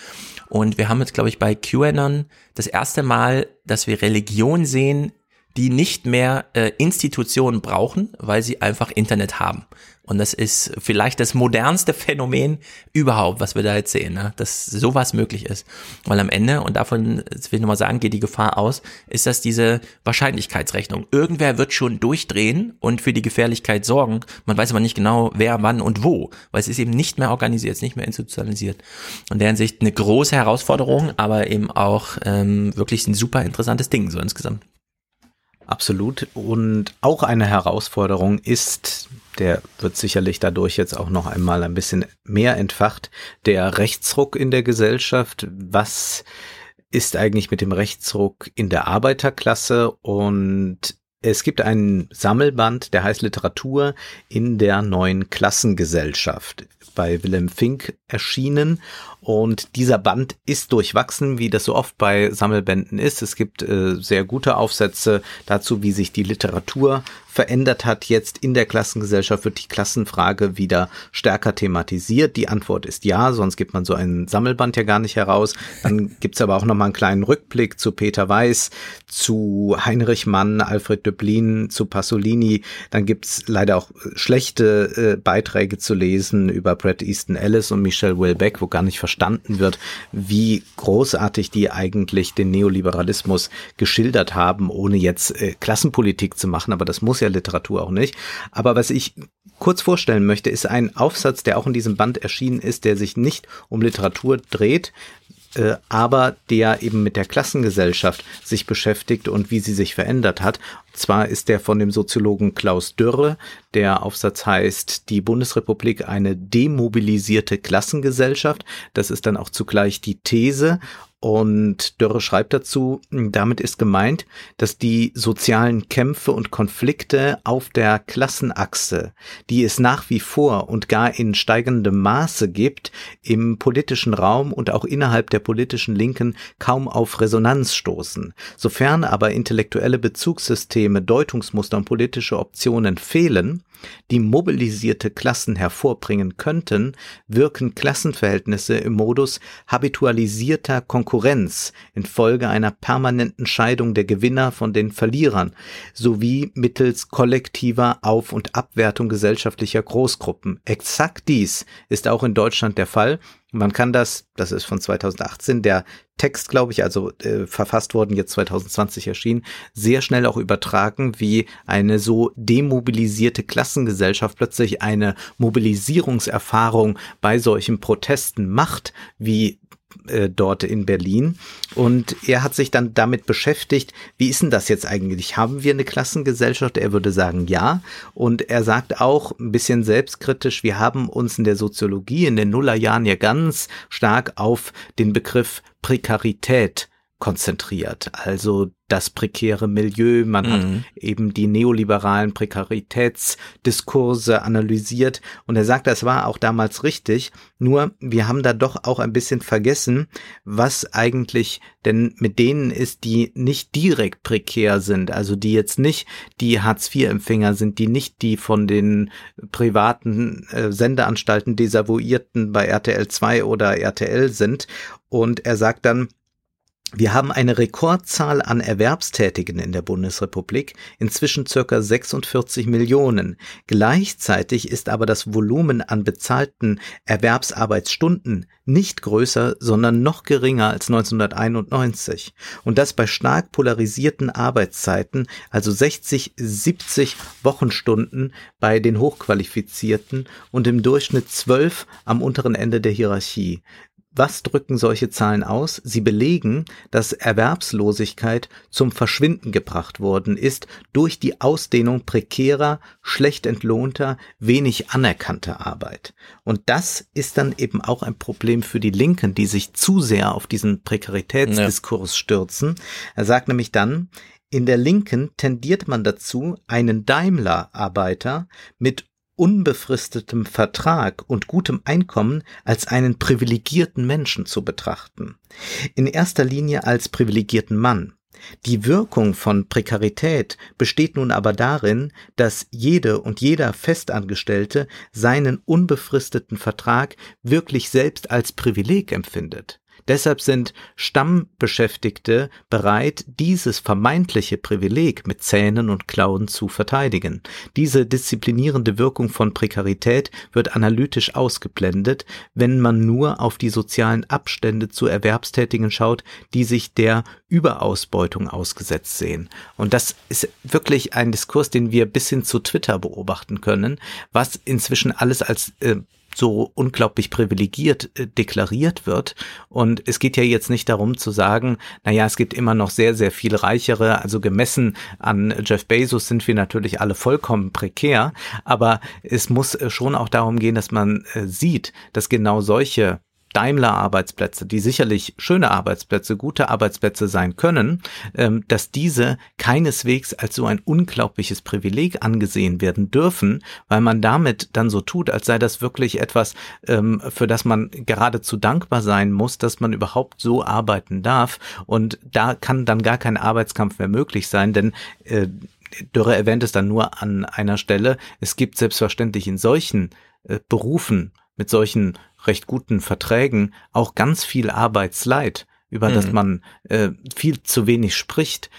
Und wir haben jetzt, glaube ich, bei QAnon das erste Mal, dass wir Religion sehen, die nicht mehr äh, Institutionen brauchen, weil sie einfach Internet haben. Und das ist vielleicht das modernste Phänomen überhaupt, was wir da jetzt sehen, ne? dass sowas möglich ist. Weil am Ende, und davon will ich nochmal sagen, geht die Gefahr aus, ist das diese Wahrscheinlichkeitsrechnung. Irgendwer wird schon durchdrehen und für die Gefährlichkeit sorgen. Man weiß aber nicht genau, wer, wann und wo, weil es ist eben nicht mehr organisiert, nicht mehr institutionalisiert. Und der Hinsicht eine große Herausforderung, aber eben auch ähm, wirklich ein super interessantes Ding so insgesamt. Absolut. Und auch eine Herausforderung ist, der wird sicherlich dadurch jetzt auch noch einmal ein bisschen mehr entfacht, der Rechtsruck in der Gesellschaft. Was ist eigentlich mit dem Rechtsruck in der Arbeiterklasse? Und es gibt einen Sammelband, der heißt Literatur in der neuen Klassengesellschaft bei Willem Fink erschienen und dieser Band ist durchwachsen, wie das so oft bei Sammelbänden ist. Es gibt äh, sehr gute Aufsätze dazu, wie sich die Literatur verändert hat. Jetzt in der Klassengesellschaft wird die Klassenfrage wieder stärker thematisiert. Die Antwort ist ja, sonst gibt man so einen Sammelband ja gar nicht heraus. Dann gibt's aber auch nochmal einen kleinen Rückblick zu Peter Weiß, zu Heinrich Mann, Alfred Döblin, zu Pasolini. Dann gibt's leider auch schlechte äh, Beiträge zu lesen über Bret Easton Ellis und Michelle Wilbeck, wo gar nicht verstanden wird, wie großartig die eigentlich den Neoliberalismus geschildert haben, ohne jetzt äh, Klassenpolitik zu machen. Aber das muss ja Literatur auch nicht. Aber was ich kurz vorstellen möchte, ist ein Aufsatz, der auch in diesem Band erschienen ist, der sich nicht um Literatur dreht, äh, aber der eben mit der Klassengesellschaft sich beschäftigt und wie sie sich verändert hat. Zwar ist der von dem Soziologen Klaus Dürre. Der Aufsatz heißt Die Bundesrepublik eine demobilisierte Klassengesellschaft. Das ist dann auch zugleich die These. Und Dörre schreibt dazu, damit ist gemeint, dass die sozialen Kämpfe und Konflikte auf der Klassenachse, die es nach wie vor und gar in steigendem Maße gibt, im politischen Raum und auch innerhalb der politischen Linken kaum auf Resonanz stoßen. Sofern aber intellektuelle Bezugssysteme, Deutungsmuster und politische Optionen fehlen, die mobilisierte Klassen hervorbringen könnten, wirken Klassenverhältnisse im Modus habitualisierter Konkurrenz infolge einer permanenten Scheidung der Gewinner von den Verlierern sowie mittels kollektiver Auf- und Abwertung gesellschaftlicher Großgruppen. Exakt dies ist auch in Deutschland der Fall man kann das, das ist von 2018, der Text, glaube ich, also äh, verfasst worden, jetzt 2020 erschienen, sehr schnell auch übertragen, wie eine so demobilisierte Klassengesellschaft plötzlich eine Mobilisierungserfahrung bei solchen Protesten macht, wie äh, dort in Berlin. Und er hat sich dann damit beschäftigt, wie ist denn das jetzt eigentlich? Haben wir eine Klassengesellschaft? Er würde sagen, ja. Und er sagt auch ein bisschen selbstkritisch, wir haben uns in der Soziologie in den Nullerjahren ja ganz stark auf den Begriff Prekarität konzentriert. Also das prekäre Milieu, man mhm. hat eben die neoliberalen Prekaritätsdiskurse analysiert und er sagt, das war auch damals richtig, nur wir haben da doch auch ein bisschen vergessen, was eigentlich denn mit denen ist, die nicht direkt prekär sind, also die jetzt nicht die Hartz-IV-Empfänger sind, die nicht die von den privaten äh, Sendeanstalten desavouierten bei RTL 2 oder RTL sind und er sagt dann, wir haben eine Rekordzahl an Erwerbstätigen in der Bundesrepublik, inzwischen circa 46 Millionen. Gleichzeitig ist aber das Volumen an bezahlten Erwerbsarbeitsstunden nicht größer, sondern noch geringer als 1991. Und das bei stark polarisierten Arbeitszeiten, also 60, 70 Wochenstunden bei den Hochqualifizierten und im Durchschnitt 12 am unteren Ende der Hierarchie. Was drücken solche Zahlen aus? Sie belegen, dass Erwerbslosigkeit zum Verschwinden gebracht worden ist durch die Ausdehnung prekärer, schlecht entlohnter, wenig anerkannter Arbeit. Und das ist dann eben auch ein Problem für die Linken, die sich zu sehr auf diesen Prekaritätsdiskurs stürzen. Er sagt nämlich dann, in der Linken tendiert man dazu, einen Daimler-Arbeiter mit unbefristetem Vertrag und gutem Einkommen als einen privilegierten Menschen zu betrachten. In erster Linie als privilegierten Mann. Die Wirkung von Prekarität besteht nun aber darin, dass jede und jeder Festangestellte seinen unbefristeten Vertrag wirklich selbst als Privileg empfindet. Deshalb sind Stammbeschäftigte bereit, dieses vermeintliche Privileg mit Zähnen und Klauen zu verteidigen. Diese disziplinierende Wirkung von Prekarität wird analytisch ausgeblendet, wenn man nur auf die sozialen Abstände zu Erwerbstätigen schaut, die sich der Überausbeutung ausgesetzt sehen. Und das ist wirklich ein Diskurs, den wir bis hin zu Twitter beobachten können, was inzwischen alles als äh, so unglaublich privilegiert äh, deklariert wird. Und es geht ja jetzt nicht darum zu sagen, na ja, es gibt immer noch sehr, sehr viel reichere, also gemessen an Jeff Bezos sind wir natürlich alle vollkommen prekär, aber es muss äh, schon auch darum gehen, dass man äh, sieht, dass genau solche Daimler-Arbeitsplätze, die sicherlich schöne Arbeitsplätze, gute Arbeitsplätze sein können, ähm, dass diese keineswegs als so ein unglaubliches Privileg angesehen werden dürfen, weil man damit dann so tut, als sei das wirklich etwas, ähm, für das man geradezu dankbar sein muss, dass man überhaupt so arbeiten darf. Und da kann dann gar kein Arbeitskampf mehr möglich sein, denn äh, Dürre erwähnt es dann nur an einer Stelle. Es gibt selbstverständlich in solchen äh, Berufen mit solchen recht guten Verträgen auch ganz viel Arbeitsleid über mhm. das man äh, viel zu wenig spricht.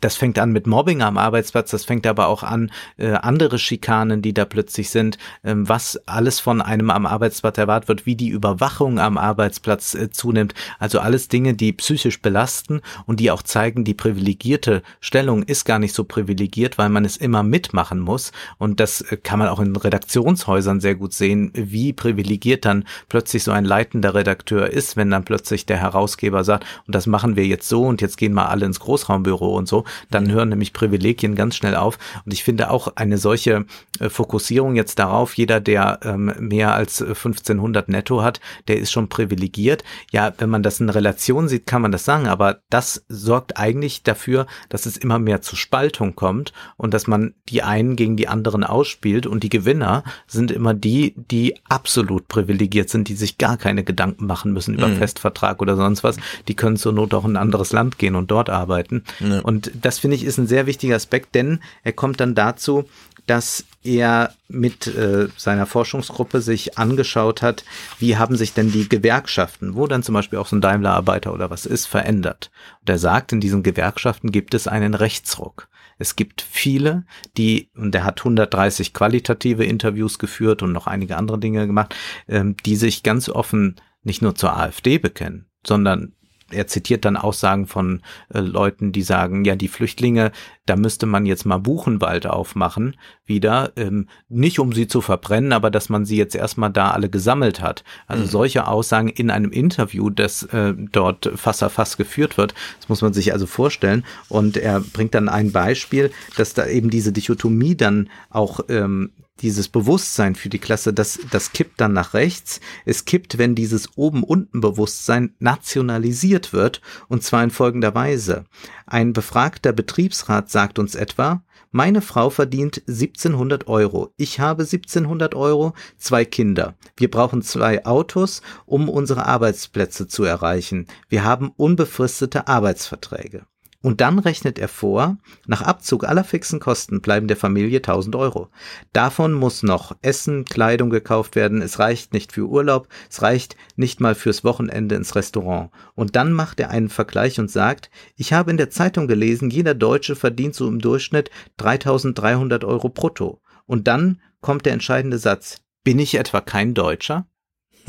Das fängt an mit Mobbing am Arbeitsplatz, das fängt aber auch an äh, andere Schikanen, die da plötzlich sind, äh, was alles von einem am Arbeitsplatz erwartet wird, wie die Überwachung am Arbeitsplatz äh, zunimmt. Also alles Dinge, die psychisch belasten und die auch zeigen, die privilegierte Stellung ist gar nicht so privilegiert, weil man es immer mitmachen muss. Und das äh, kann man auch in Redaktionshäusern sehr gut sehen, wie privilegiert dann plötzlich so ein leitender Redakteur ist, wenn dann plötzlich der Herausgeber Arbeitgeber sagt, und das machen wir jetzt so und jetzt gehen mal alle ins Großraumbüro und so, dann hören nämlich Privilegien ganz schnell auf. Und ich finde auch eine solche äh, Fokussierung jetzt darauf, jeder, der ähm, mehr als 1500 netto hat, der ist schon privilegiert. Ja, wenn man das in Relation sieht, kann man das sagen, aber das sorgt eigentlich dafür, dass es immer mehr zu Spaltung kommt und dass man die einen gegen die anderen ausspielt und die Gewinner sind immer die, die absolut privilegiert sind, die sich gar keine Gedanken machen müssen über mhm. Festvertrag oder sonst was, die können zur Not auch in ein anderes Land gehen und dort arbeiten. Ja. Und das finde ich ist ein sehr wichtiger Aspekt, denn er kommt dann dazu, dass er mit äh, seiner Forschungsgruppe sich angeschaut hat, wie haben sich denn die Gewerkschaften, wo dann zum Beispiel auch so ein Daimler-Arbeiter oder was ist, verändert. Und er sagt, in diesen Gewerkschaften gibt es einen Rechtsruck. Es gibt viele, die, und er hat 130 qualitative Interviews geführt und noch einige andere Dinge gemacht, ähm, die sich ganz offen nicht nur zur AfD bekennen, sondern er zitiert dann Aussagen von äh, Leuten, die sagen, ja, die Flüchtlinge, da müsste man jetzt mal Buchenwald aufmachen, wieder, ähm, nicht um sie zu verbrennen, aber dass man sie jetzt erstmal da alle gesammelt hat. Also mhm. solche Aussagen in einem Interview, das äh, dort Fass Fass geführt wird, das muss man sich also vorstellen. Und er bringt dann ein Beispiel, dass da eben diese Dichotomie dann auch ähm, dieses Bewusstsein für die Klasse, das, das kippt dann nach rechts. Es kippt, wenn dieses Oben-Unten-Bewusstsein nationalisiert wird, und zwar in folgender Weise. Ein befragter Betriebsrat sagt uns etwa, meine Frau verdient 1700 Euro. Ich habe 1700 Euro, zwei Kinder. Wir brauchen zwei Autos, um unsere Arbeitsplätze zu erreichen. Wir haben unbefristete Arbeitsverträge. Und dann rechnet er vor, nach Abzug aller fixen Kosten bleiben der Familie 1000 Euro. Davon muss noch Essen, Kleidung gekauft werden, es reicht nicht für Urlaub, es reicht nicht mal fürs Wochenende ins Restaurant. Und dann macht er einen Vergleich und sagt, ich habe in der Zeitung gelesen, jeder Deutsche verdient so im Durchschnitt 3300 Euro brutto. Und dann kommt der entscheidende Satz, bin ich etwa kein Deutscher?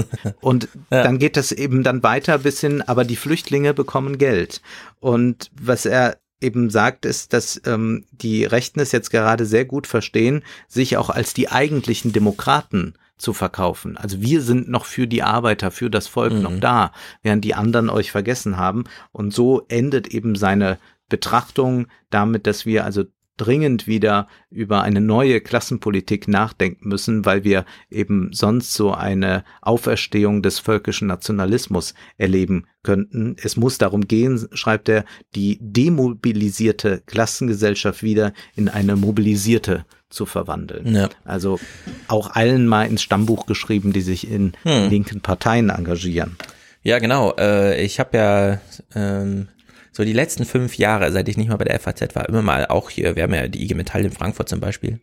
Und ja. dann geht das eben dann weiter bis hin, aber die Flüchtlinge bekommen Geld. Und was er eben sagt, ist, dass ähm, die Rechten es jetzt gerade sehr gut verstehen, sich auch als die eigentlichen Demokraten zu verkaufen. Also wir sind noch für die Arbeiter, für das Volk mhm. noch da, während die anderen euch vergessen haben. Und so endet eben seine Betrachtung damit, dass wir also dringend wieder über eine neue Klassenpolitik nachdenken müssen, weil wir eben sonst so eine Auferstehung des völkischen Nationalismus erleben könnten. Es muss darum gehen, schreibt er, die demobilisierte Klassengesellschaft wieder in eine mobilisierte zu verwandeln. Ja. Also auch allen mal ins Stammbuch geschrieben, die sich in hm. linken Parteien engagieren. Ja, genau. Äh, ich habe ja ähm, so die letzten fünf Jahre, seit ich nicht mal bei der FAZ war, immer mal auch hier, wir haben ja die IG Metall in Frankfurt zum Beispiel.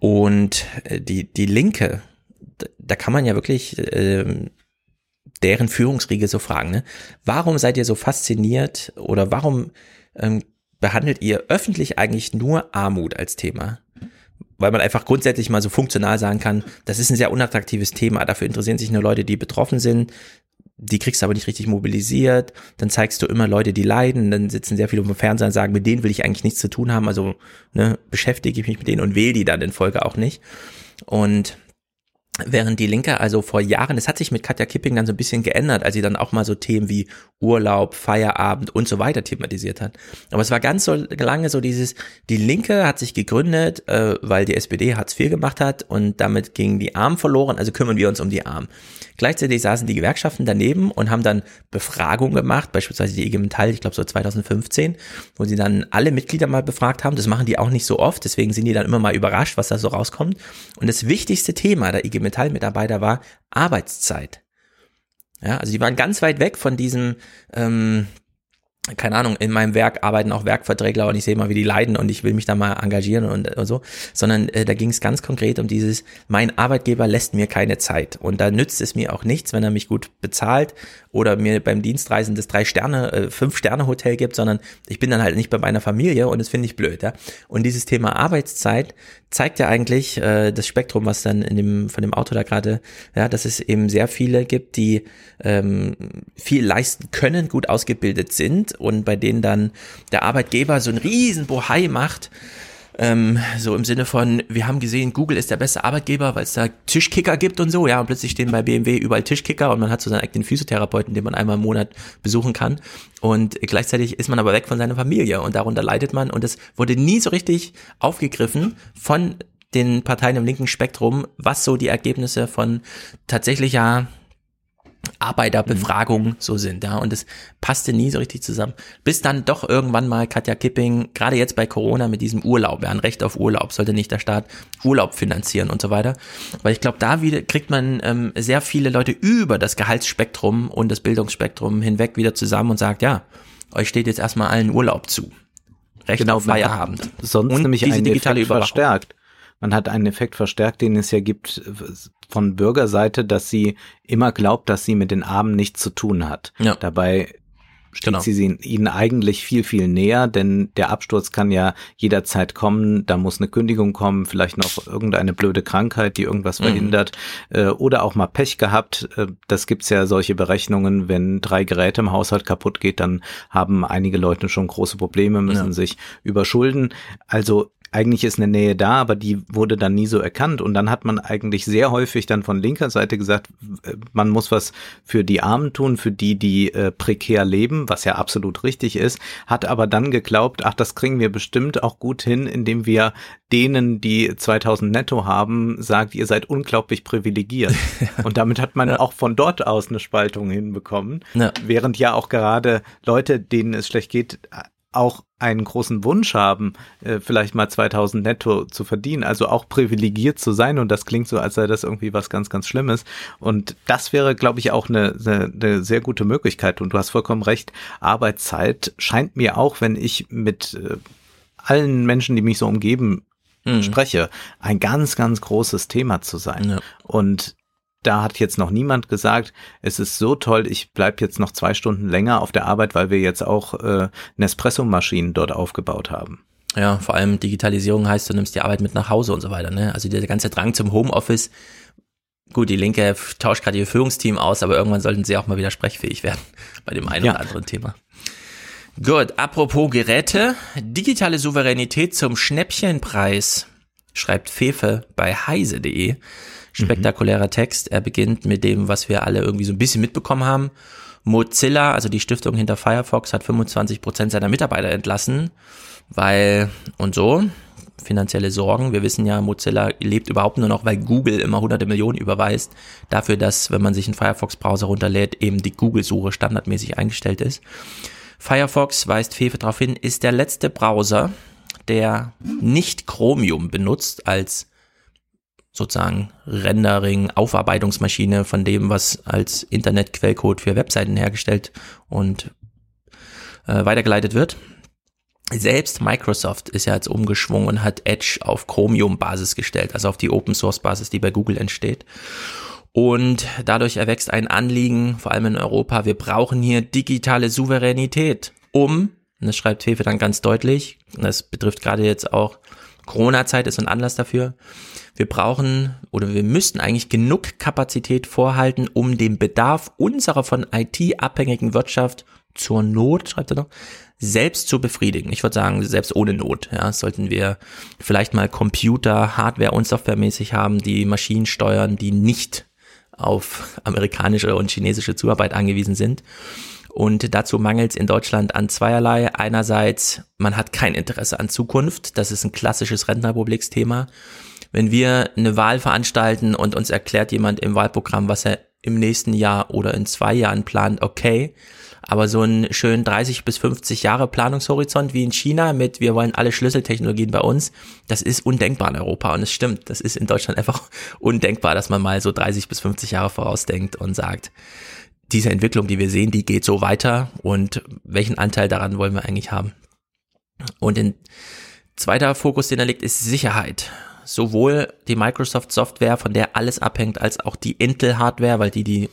Und äh, die, die Linke, da kann man ja wirklich äh, deren Führungsriege so fragen, ne? Warum seid ihr so fasziniert oder warum ähm, behandelt ihr öffentlich eigentlich nur Armut als Thema? weil man einfach grundsätzlich mal so funktional sagen kann, das ist ein sehr unattraktives Thema. Dafür interessieren sich nur Leute, die betroffen sind die kriegst du aber nicht richtig mobilisiert, dann zeigst du immer Leute, die leiden, dann sitzen sehr viele dem Fernseher und sagen, mit denen will ich eigentlich nichts zu tun haben, also ne, beschäftige ich mich mit denen und wähle die dann in Folge auch nicht. Und Während die Linke also vor Jahren, das hat sich mit Katja Kipping dann so ein bisschen geändert, als sie dann auch mal so Themen wie Urlaub, Feierabend und so weiter thematisiert hat. Aber es war ganz so lange so dieses, die Linke hat sich gegründet, äh, weil die SPD Hartz IV gemacht hat und damit gingen die Armen verloren, also kümmern wir uns um die Armen. Gleichzeitig saßen die Gewerkschaften daneben und haben dann Befragungen gemacht, beispielsweise die IG Metall, ich glaube so 2015, wo sie dann alle Mitglieder mal befragt haben. Das machen die auch nicht so oft, deswegen sind die dann immer mal überrascht, was da so rauskommt. Und das wichtigste Thema der IG Metall-Mitarbeiter war Arbeitszeit. Ja, also die waren ganz weit weg von diesem ähm, keine Ahnung, in meinem Werk arbeiten auch Werkverträgler und ich sehe mal, wie die leiden und ich will mich da mal engagieren und, und so, sondern äh, da ging es ganz konkret um dieses, mein Arbeitgeber lässt mir keine Zeit und da nützt es mir auch nichts, wenn er mich gut bezahlt oder mir beim Dienstreisen das drei Sterne, äh, fünf Sterne Hotel gibt, sondern ich bin dann halt nicht bei meiner Familie und das finde ich blöd, ja. Und dieses Thema Arbeitszeit zeigt ja eigentlich äh, das Spektrum, was dann in dem von dem Auto da gerade, ja, dass es eben sehr viele gibt, die ähm, viel leisten können, gut ausgebildet sind und bei denen dann der Arbeitgeber so ein riesen Bohai macht, ähm, so im Sinne von, wir haben gesehen, Google ist der beste Arbeitgeber, weil es da Tischkicker gibt und so, ja, und plötzlich stehen bei BMW überall Tischkicker und man hat so seinen eigenen Physiotherapeuten, den man einmal im Monat besuchen kann. Und gleichzeitig ist man aber weg von seiner Familie und darunter leidet man und es wurde nie so richtig aufgegriffen von den Parteien im linken Spektrum, was so die Ergebnisse von tatsächlicher Arbeiterbefragungen mhm. so sind, ja, und es passte nie so richtig zusammen. Bis dann doch irgendwann mal Katja Kipping, gerade jetzt bei Corona mit diesem Urlaub, ja, ein Recht auf Urlaub, sollte nicht der Staat Urlaub finanzieren und so weiter. Weil ich glaube, da wieder kriegt man ähm, sehr viele Leute über das Gehaltsspektrum und das Bildungsspektrum hinweg wieder zusammen und sagt, ja, euch steht jetzt erstmal allen Urlaub zu. Recht genau, auf Feierabend. Sonst und nämlich diese digitale Effekt verstärkt. Man hat einen Effekt verstärkt, den es ja gibt von Bürgerseite, dass sie immer glaubt, dass sie mit den Armen nichts zu tun hat. Ja. Dabei steht genau. sie ihnen eigentlich viel, viel näher, denn der Absturz kann ja jederzeit kommen, da muss eine Kündigung kommen, vielleicht noch irgendeine blöde Krankheit, die irgendwas mhm. verhindert äh, oder auch mal Pech gehabt. Äh, das gibt's ja solche Berechnungen, wenn drei Geräte im Haushalt kaputt geht, dann haben einige Leute schon große Probleme, müssen ja. sich überschulden. Also eigentlich ist eine Nähe da, aber die wurde dann nie so erkannt. Und dann hat man eigentlich sehr häufig dann von linker Seite gesagt, äh, man muss was für die Armen tun, für die, die äh, prekär leben, was ja absolut richtig ist, hat aber dann geglaubt, ach, das kriegen wir bestimmt auch gut hin, indem wir denen, die 2000 netto haben, sagt, ihr seid unglaublich privilegiert. Und damit hat man ja. auch von dort aus eine Spaltung hinbekommen. Ja. Während ja auch gerade Leute, denen es schlecht geht, auch einen großen Wunsch haben, äh, vielleicht mal 2000 netto zu verdienen, also auch privilegiert zu sein und das klingt so, als sei das irgendwie was ganz, ganz Schlimmes und das wäre, glaube ich, auch eine, eine, eine sehr gute Möglichkeit und du hast vollkommen recht, Arbeitszeit scheint mir auch, wenn ich mit äh, allen Menschen, die mich so umgeben, mhm. spreche, ein ganz, ganz großes Thema zu sein. Ja. Und da hat jetzt noch niemand gesagt, es ist so toll, ich bleib jetzt noch zwei Stunden länger auf der Arbeit, weil wir jetzt auch äh, Nespresso-Maschinen dort aufgebaut haben. Ja, vor allem Digitalisierung heißt, du nimmst die Arbeit mit nach Hause und so weiter. Ne? Also der ganze Drang zum Homeoffice, gut, die Linke tauscht gerade ihr Führungsteam aus, aber irgendwann sollten sie auch mal wieder sprechfähig werden bei dem einen ja. oder anderen Thema. Gut, apropos Geräte, digitale Souveränität zum Schnäppchenpreis, schreibt Fefe bei heise.de. Spektakulärer Text. Er beginnt mit dem, was wir alle irgendwie so ein bisschen mitbekommen haben. Mozilla, also die Stiftung hinter Firefox, hat 25 Prozent seiner Mitarbeiter entlassen, weil und so finanzielle Sorgen. Wir wissen ja, Mozilla lebt überhaupt nur noch, weil Google immer hunderte Millionen überweist dafür, dass, wenn man sich einen Firefox-Browser runterlädt, eben die Google-Suche standardmäßig eingestellt ist. Firefox, weist Fefe darauf hin, ist der letzte Browser, der nicht Chromium benutzt als sozusagen Rendering, Aufarbeitungsmaschine von dem, was als Internetquellcode für Webseiten hergestellt und äh, weitergeleitet wird. Selbst Microsoft ist ja jetzt umgeschwungen und hat Edge auf Chromium-Basis gestellt, also auf die Open-Source-Basis, die bei Google entsteht. Und dadurch erwächst ein Anliegen, vor allem in Europa, wir brauchen hier digitale Souveränität, um, und das schreibt Hefe dann ganz deutlich, das betrifft gerade jetzt auch Corona-Zeit ist ein Anlass dafür, wir brauchen oder wir müssten eigentlich genug Kapazität vorhalten, um den Bedarf unserer von IT abhängigen Wirtschaft zur Not, schreibt er noch, selbst zu befriedigen. Ich würde sagen, selbst ohne Not, ja, sollten wir vielleicht mal Computer, Hardware und Softwaremäßig haben, die Maschinen steuern, die nicht auf amerikanische und chinesische Zuarbeit angewiesen sind. Und dazu mangelt es in Deutschland an zweierlei. Einerseits, man hat kein Interesse an Zukunft. Das ist ein klassisches Rentenrepubliksthema. Wenn wir eine Wahl veranstalten und uns erklärt jemand im Wahlprogramm, was er im nächsten Jahr oder in zwei Jahren plant, okay. Aber so einen schönen 30 bis 50 Jahre Planungshorizont wie in China mit wir wollen alle Schlüsseltechnologien bei uns, das ist undenkbar in Europa und es stimmt, das ist in Deutschland einfach undenkbar, dass man mal so 30 bis 50 Jahre vorausdenkt und sagt, diese Entwicklung, die wir sehen, die geht so weiter und welchen Anteil daran wollen wir eigentlich haben? Und ein zweiter Fokus, den er legt, ist Sicherheit sowohl die Microsoft Software, von der alles abhängt, als auch die Intel Hardware, weil die die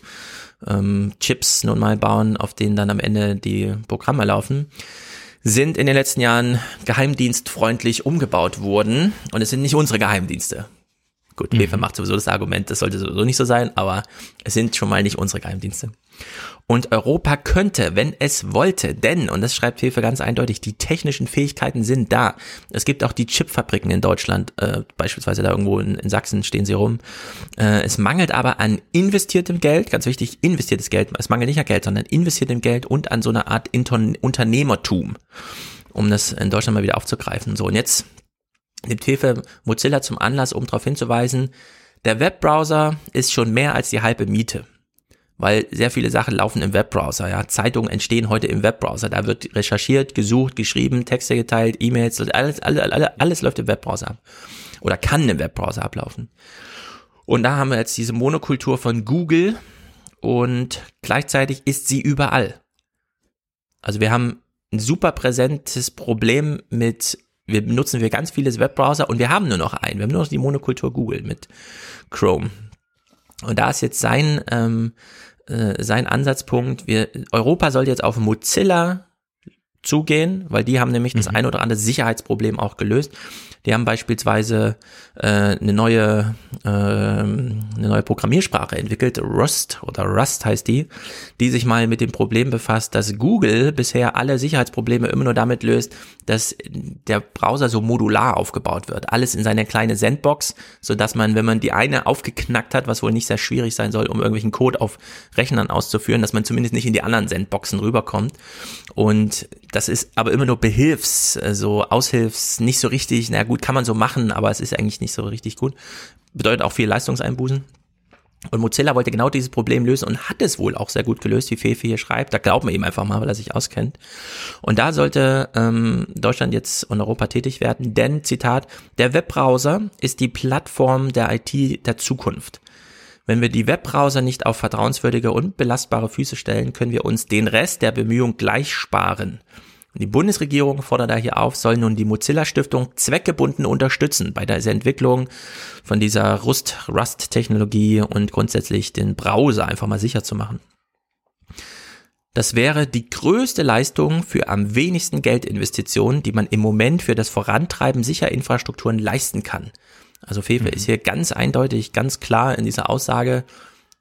ähm, Chips nun mal bauen, auf denen dann am Ende die Programme laufen, sind in den letzten Jahren geheimdienstfreundlich umgebaut worden und es sind nicht unsere Geheimdienste. Gut, mhm. Hefe macht sowieso das Argument, das sollte sowieso nicht so sein, aber es sind schon mal nicht unsere Geheimdienste. Und Europa könnte, wenn es wollte, denn, und das schreibt Hefe ganz eindeutig, die technischen Fähigkeiten sind da. Es gibt auch die Chipfabriken in Deutschland, äh, beispielsweise da irgendwo in, in Sachsen stehen sie rum. Äh, es mangelt aber an investiertem Geld, ganz wichtig, investiertes Geld, es mangelt nicht an Geld, sondern investiertem Geld und an so einer Art Inton Unternehmertum, um das in Deutschland mal wieder aufzugreifen. So, und jetzt nimmt Hilfe Mozilla zum Anlass, um darauf hinzuweisen, der Webbrowser ist schon mehr als die halbe Miete. Weil sehr viele Sachen laufen im Webbrowser, ja. Zeitungen entstehen heute im Webbrowser. Da wird recherchiert, gesucht, geschrieben, Texte geteilt, E-Mails, alles, alles, alles, alles läuft im Webbrowser ab. Oder kann im Webbrowser ablaufen. Und da haben wir jetzt diese Monokultur von Google und gleichzeitig ist sie überall. Also wir haben ein super präsentes Problem mit wir benutzen wir ganz vieles Webbrowser und wir haben nur noch einen. Wir haben nur noch die Monokultur Google mit Chrome. Und da ist jetzt sein, ähm, äh, sein Ansatzpunkt, wir, Europa soll jetzt auf Mozilla zugehen, weil die haben nämlich mhm. das ein oder andere Sicherheitsproblem auch gelöst. Die haben beispielsweise äh, eine neue äh, eine neue Programmiersprache entwickelt, Rust oder Rust heißt die, die sich mal mit dem Problem befasst, dass Google bisher alle Sicherheitsprobleme immer nur damit löst, dass der Browser so modular aufgebaut wird, alles in seine kleine Sandbox, so dass man, wenn man die eine aufgeknackt hat, was wohl nicht sehr schwierig sein soll, um irgendwelchen Code auf Rechnern auszuführen, dass man zumindest nicht in die anderen Sandboxen rüberkommt. Und das ist aber immer nur Behilfs, so also Aushilfs, nicht so richtig, na gut, kann man so machen, aber es ist eigentlich nicht so richtig gut. Bedeutet auch viel Leistungseinbußen. Und Mozilla wollte genau dieses Problem lösen und hat es wohl auch sehr gut gelöst, wie Fefe hier schreibt. Da glauben wir ihm einfach mal, weil er sich auskennt. Und da sollte ähm, Deutschland jetzt und Europa tätig werden, denn, Zitat, der Webbrowser ist die Plattform der IT der Zukunft. Wenn wir die Webbrowser nicht auf vertrauenswürdige und belastbare Füße stellen, können wir uns den Rest der Bemühung gleich sparen. Die Bundesregierung fordert da hier auf, soll nun die Mozilla Stiftung zweckgebunden unterstützen bei der Entwicklung von dieser Rust, Rust Technologie und grundsätzlich den Browser einfach mal sicher zu machen. Das wäre die größte Leistung für am wenigsten Geldinvestitionen, die man im Moment für das Vorantreiben sicher Infrastrukturen leisten kann. Also Fefe mhm. ist hier ganz eindeutig, ganz klar in dieser Aussage,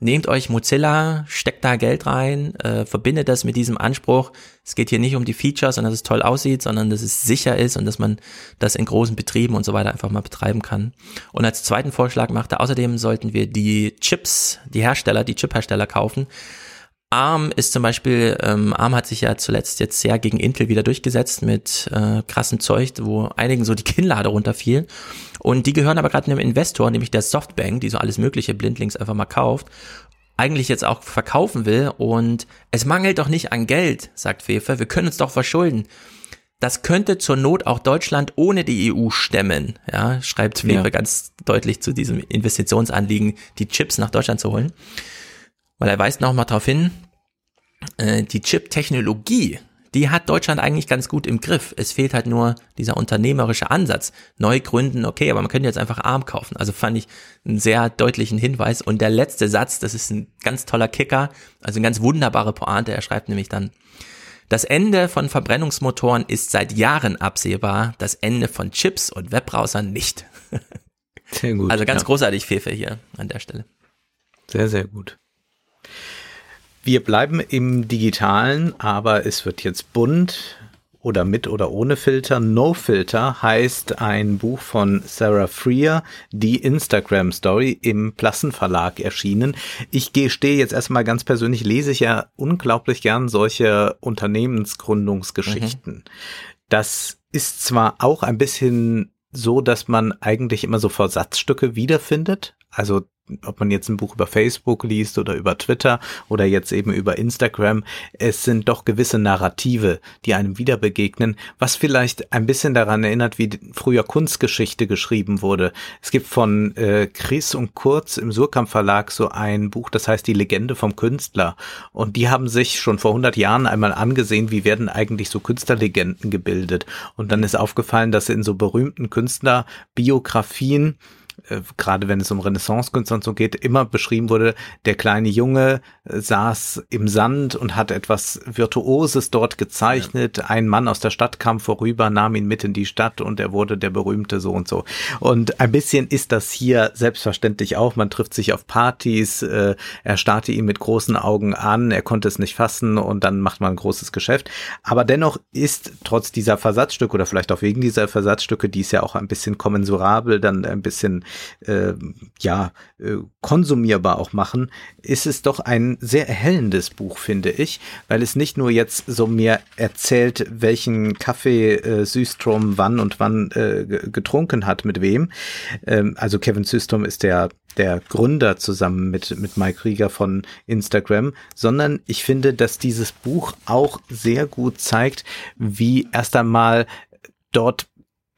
nehmt euch Mozilla, steckt da Geld rein, äh, verbindet das mit diesem Anspruch. Es geht hier nicht um die Features und dass es toll aussieht, sondern dass es sicher ist und dass man das in großen Betrieben und so weiter einfach mal betreiben kann. Und als zweiten Vorschlag machte außerdem sollten wir die Chips, die Hersteller, die Chip-Hersteller kaufen. ARM ist zum Beispiel, ähm, ARM hat sich ja zuletzt jetzt sehr gegen Intel wieder durchgesetzt mit äh, krassem Zeug, wo einigen so die Kinnlade runterfielen. Und die gehören aber gerade einem Investor, nämlich der Softbank, die so alles mögliche blindlings einfach mal kauft, eigentlich jetzt auch verkaufen will. Und es mangelt doch nicht an Geld, sagt Fefe, wir können uns doch verschulden. Das könnte zur Not auch Deutschland ohne die EU stemmen, ja, schreibt Fefe ja. ganz deutlich zu diesem Investitionsanliegen, die Chips nach Deutschland zu holen. Weil er weist noch mal darauf hin, äh, die Chip-Technologie, die hat Deutschland eigentlich ganz gut im Griff. Es fehlt halt nur dieser unternehmerische Ansatz. Neu gründen, okay, aber man könnte jetzt einfach arm kaufen. Also fand ich einen sehr deutlichen Hinweis. Und der letzte Satz, das ist ein ganz toller Kicker, also eine ganz wunderbare Pointe. Er schreibt nämlich dann, das Ende von Verbrennungsmotoren ist seit Jahren absehbar, das Ende von Chips und Webbrowsern nicht. Sehr gut. Also ganz ja. großartig Fefe hier an der Stelle. Sehr, sehr gut. Wir bleiben im Digitalen, aber es wird jetzt bunt oder mit oder ohne Filter. No Filter heißt ein Buch von Sarah Freer, die Instagram Story im Plassen Verlag erschienen. Ich gestehe jetzt erstmal ganz persönlich, lese ich ja unglaublich gern solche Unternehmensgründungsgeschichten. Mhm. Das ist zwar auch ein bisschen so, dass man eigentlich immer so Versatzstücke wiederfindet. Also ob man jetzt ein Buch über Facebook liest oder über Twitter oder jetzt eben über Instagram, es sind doch gewisse Narrative, die einem wieder begegnen, was vielleicht ein bisschen daran erinnert, wie früher Kunstgeschichte geschrieben wurde. Es gibt von äh, Chris und Kurz im Surkamp Verlag so ein Buch, das heißt Die Legende vom Künstler. Und die haben sich schon vor 100 Jahren einmal angesehen, wie werden eigentlich so Künstlerlegenden gebildet. Und dann ist aufgefallen, dass in so berühmten Künstlerbiografien äh, gerade wenn es um Renaissance-Künstler und so geht, immer beschrieben wurde, der kleine Junge äh, saß im Sand und hat etwas Virtuoses dort gezeichnet. Ja. Ein Mann aus der Stadt kam vorüber, nahm ihn mit in die Stadt und er wurde der berühmte so und so. Und ein bisschen ist das hier selbstverständlich auch. Man trifft sich auf Partys, äh, er starrte ihn mit großen Augen an, er konnte es nicht fassen und dann macht man ein großes Geschäft. Aber dennoch ist trotz dieser Versatzstücke oder vielleicht auch wegen dieser Versatzstücke, die ist ja auch ein bisschen kommensurabel, dann ein bisschen äh, ja äh, konsumierbar auch machen, ist es doch ein sehr erhellendes Buch, finde ich, weil es nicht nur jetzt so mir erzählt, welchen Kaffee äh, Süstrom wann und wann äh, getrunken hat, mit wem. Ähm, also Kevin Süstrom ist der der Gründer zusammen mit, mit Mike Rieger von Instagram, sondern ich finde, dass dieses Buch auch sehr gut zeigt, wie erst einmal dort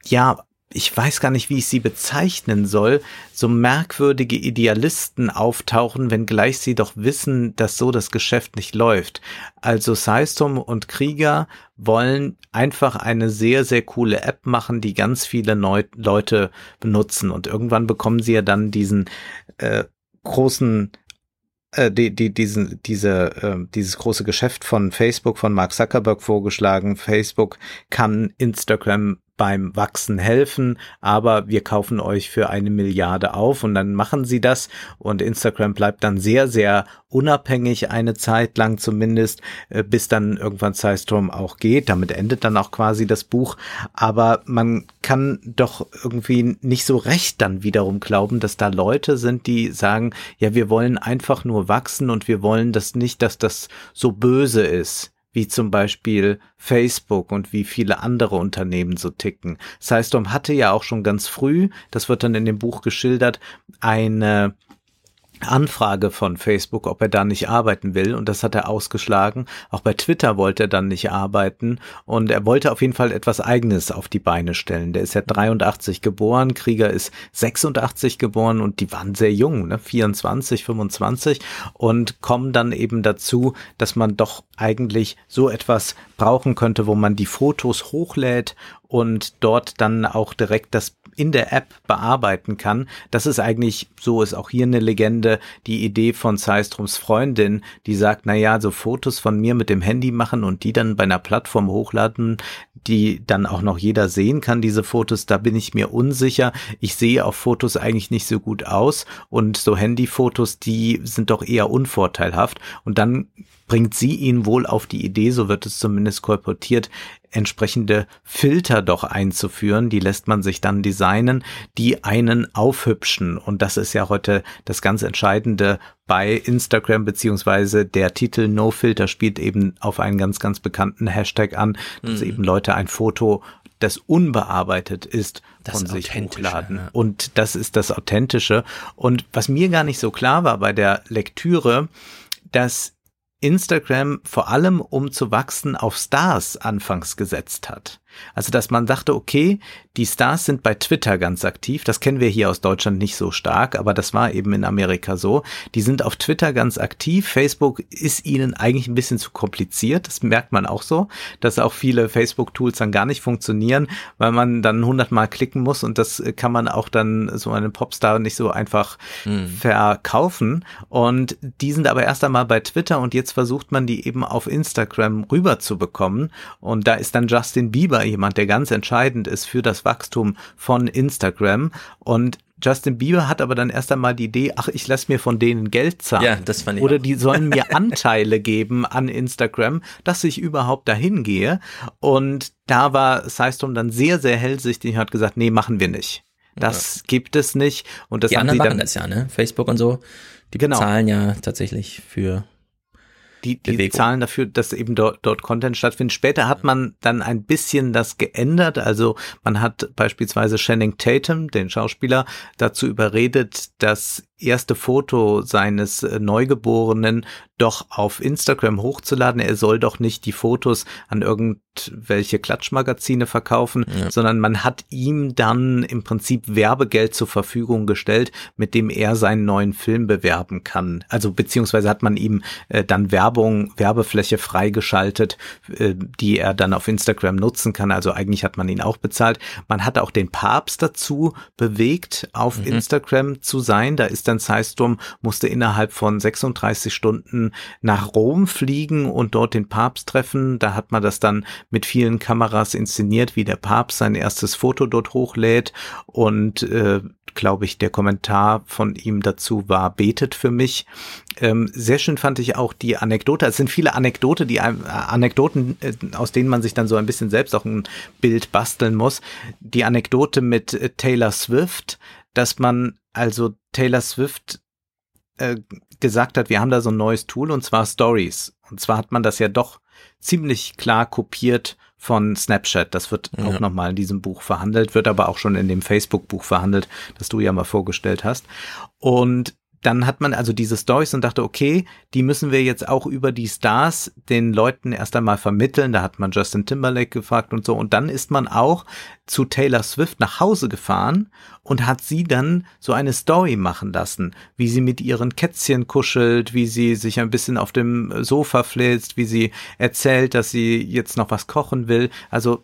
ja ich weiß gar nicht, wie ich sie bezeichnen soll, so merkwürdige Idealisten auftauchen, wenngleich sie doch wissen, dass so das Geschäft nicht läuft. Also Systrom und Krieger wollen einfach eine sehr, sehr coole App machen, die ganz viele Neu Leute benutzen. Und irgendwann bekommen sie ja dann diesen äh, großen äh, die, die, diesen, diese, äh, dieses große Geschäft von Facebook, von Mark Zuckerberg vorgeschlagen. Facebook kann Instagram beim Wachsen helfen, aber wir kaufen euch für eine Milliarde auf und dann machen sie das. Und Instagram bleibt dann sehr, sehr unabhängig eine Zeit lang zumindest, äh, bis dann irgendwann Zeitraum auch geht. Damit endet dann auch quasi das Buch, aber man kann doch irgendwie nicht so recht dann wiederum glauben, dass da Leute sind, die sagen, ja, wir wollen einfach nur wachsen und wir wollen das nicht, dass das so böse ist wie zum Beispiel Facebook und wie viele andere Unternehmen so ticken. Systrom hatte ja auch schon ganz früh, das wird dann in dem Buch geschildert, eine Anfrage von Facebook, ob er da nicht arbeiten will und das hat er ausgeschlagen. Auch bei Twitter wollte er dann nicht arbeiten und er wollte auf jeden Fall etwas eigenes auf die Beine stellen. Der ist ja 83 geboren, Krieger ist 86 geboren und die waren sehr jung, ne? 24, 25 und kommen dann eben dazu, dass man doch eigentlich so etwas brauchen könnte, wo man die Fotos hochlädt und dort dann auch direkt das in der App bearbeiten kann. Das ist eigentlich, so ist auch hier eine Legende, die Idee von Zeistroms Freundin, die sagt, na ja, so Fotos von mir mit dem Handy machen und die dann bei einer Plattform hochladen, die dann auch noch jeder sehen kann, diese Fotos, da bin ich mir unsicher. Ich sehe auf Fotos eigentlich nicht so gut aus und so Handyfotos, die sind doch eher unvorteilhaft und dann bringt sie ihn wohl auf die Idee, so wird es zumindest kolportiert, entsprechende Filter doch einzuführen. Die lässt man sich dann designen, die einen aufhübschen. Und das ist ja heute das ganz Entscheidende bei Instagram, beziehungsweise der Titel No Filter spielt eben auf einen ganz, ganz bekannten Hashtag an, dass mhm. eben Leute ein Foto das unbearbeitet ist, das von sich hochladen. Ja. Und das ist das Authentische. Und was mir gar nicht so klar war bei der Lektüre, dass Instagram vor allem um zu wachsen auf Stars anfangs gesetzt hat. Also, dass man dachte, okay, die Stars sind bei Twitter ganz aktiv. Das kennen wir hier aus Deutschland nicht so stark, aber das war eben in Amerika so. Die sind auf Twitter ganz aktiv. Facebook ist ihnen eigentlich ein bisschen zu kompliziert. Das merkt man auch so, dass auch viele Facebook-Tools dann gar nicht funktionieren, weil man dann hundertmal klicken muss und das kann man auch dann so einen Popstar nicht so einfach mhm. verkaufen. Und die sind aber erst einmal bei Twitter und jetzt versucht man die eben auf Instagram rüber zu bekommen. Und da ist dann Justin Bieber jemand, der ganz entscheidend ist für das Wachstum von Instagram. Und Justin Bieber hat aber dann erst einmal die Idee, ach, ich lasse mir von denen Geld zahlen. Ja, das fand ich Oder auch. die sollen mir Anteile geben an Instagram, dass ich überhaupt dahin gehe. Und da war Systrom dann sehr, sehr hellsichtig und hat gesagt, nee, machen wir nicht. Das ja. gibt es nicht. Und das die anderen machen das ja, ne? Facebook und so. Die genau. bezahlen ja tatsächlich für die, die zahlen dafür, dass eben dort, dort Content stattfindet. Später hat man dann ein bisschen das geändert. Also man hat beispielsweise Channing Tatum, den Schauspieler, dazu überredet, das erste Foto seines äh, Neugeborenen doch auf Instagram hochzuladen. Er soll doch nicht die Fotos an irgendwelche Klatschmagazine verkaufen, ja. sondern man hat ihm dann im Prinzip Werbegeld zur Verfügung gestellt, mit dem er seinen neuen Film bewerben kann. Also beziehungsweise hat man ihm äh, dann Werbung, Werbefläche freigeschaltet, äh, die er dann auf Instagram nutzen kann. Also eigentlich hat man ihn auch bezahlt. Man hat auch den Papst dazu bewegt, auf mhm. Instagram zu sein. Da ist dann Zeistum, musste innerhalb von 36 Stunden nach Rom fliegen und dort den Papst treffen. Da hat man das dann mit vielen Kameras inszeniert, wie der Papst sein erstes Foto dort hochlädt und äh, glaube ich, der Kommentar von ihm dazu war, betet für mich. Ähm, sehr schön fand ich auch die Anekdote. Es sind viele Anekdote, die äh, Anekdoten, äh, aus denen man sich dann so ein bisschen selbst auch ein Bild basteln muss. Die Anekdote mit äh, Taylor Swift, dass man also Taylor Swift äh, gesagt hat, wir haben da so ein neues Tool und zwar Stories. Und zwar hat man das ja doch ziemlich klar kopiert von Snapchat. Das wird ja. auch nochmal in diesem Buch verhandelt, wird aber auch schon in dem Facebook-Buch verhandelt, das du ja mal vorgestellt hast. Und dann hat man also diese Stories und dachte, okay, die müssen wir jetzt auch über die Stars den Leuten erst einmal vermitteln. Da hat man Justin Timberlake gefragt und so. Und dann ist man auch zu Taylor Swift nach Hause gefahren und hat sie dann so eine Story machen lassen, wie sie mit ihren Kätzchen kuschelt, wie sie sich ein bisschen auf dem Sofa flitzt, wie sie erzählt, dass sie jetzt noch was kochen will. Also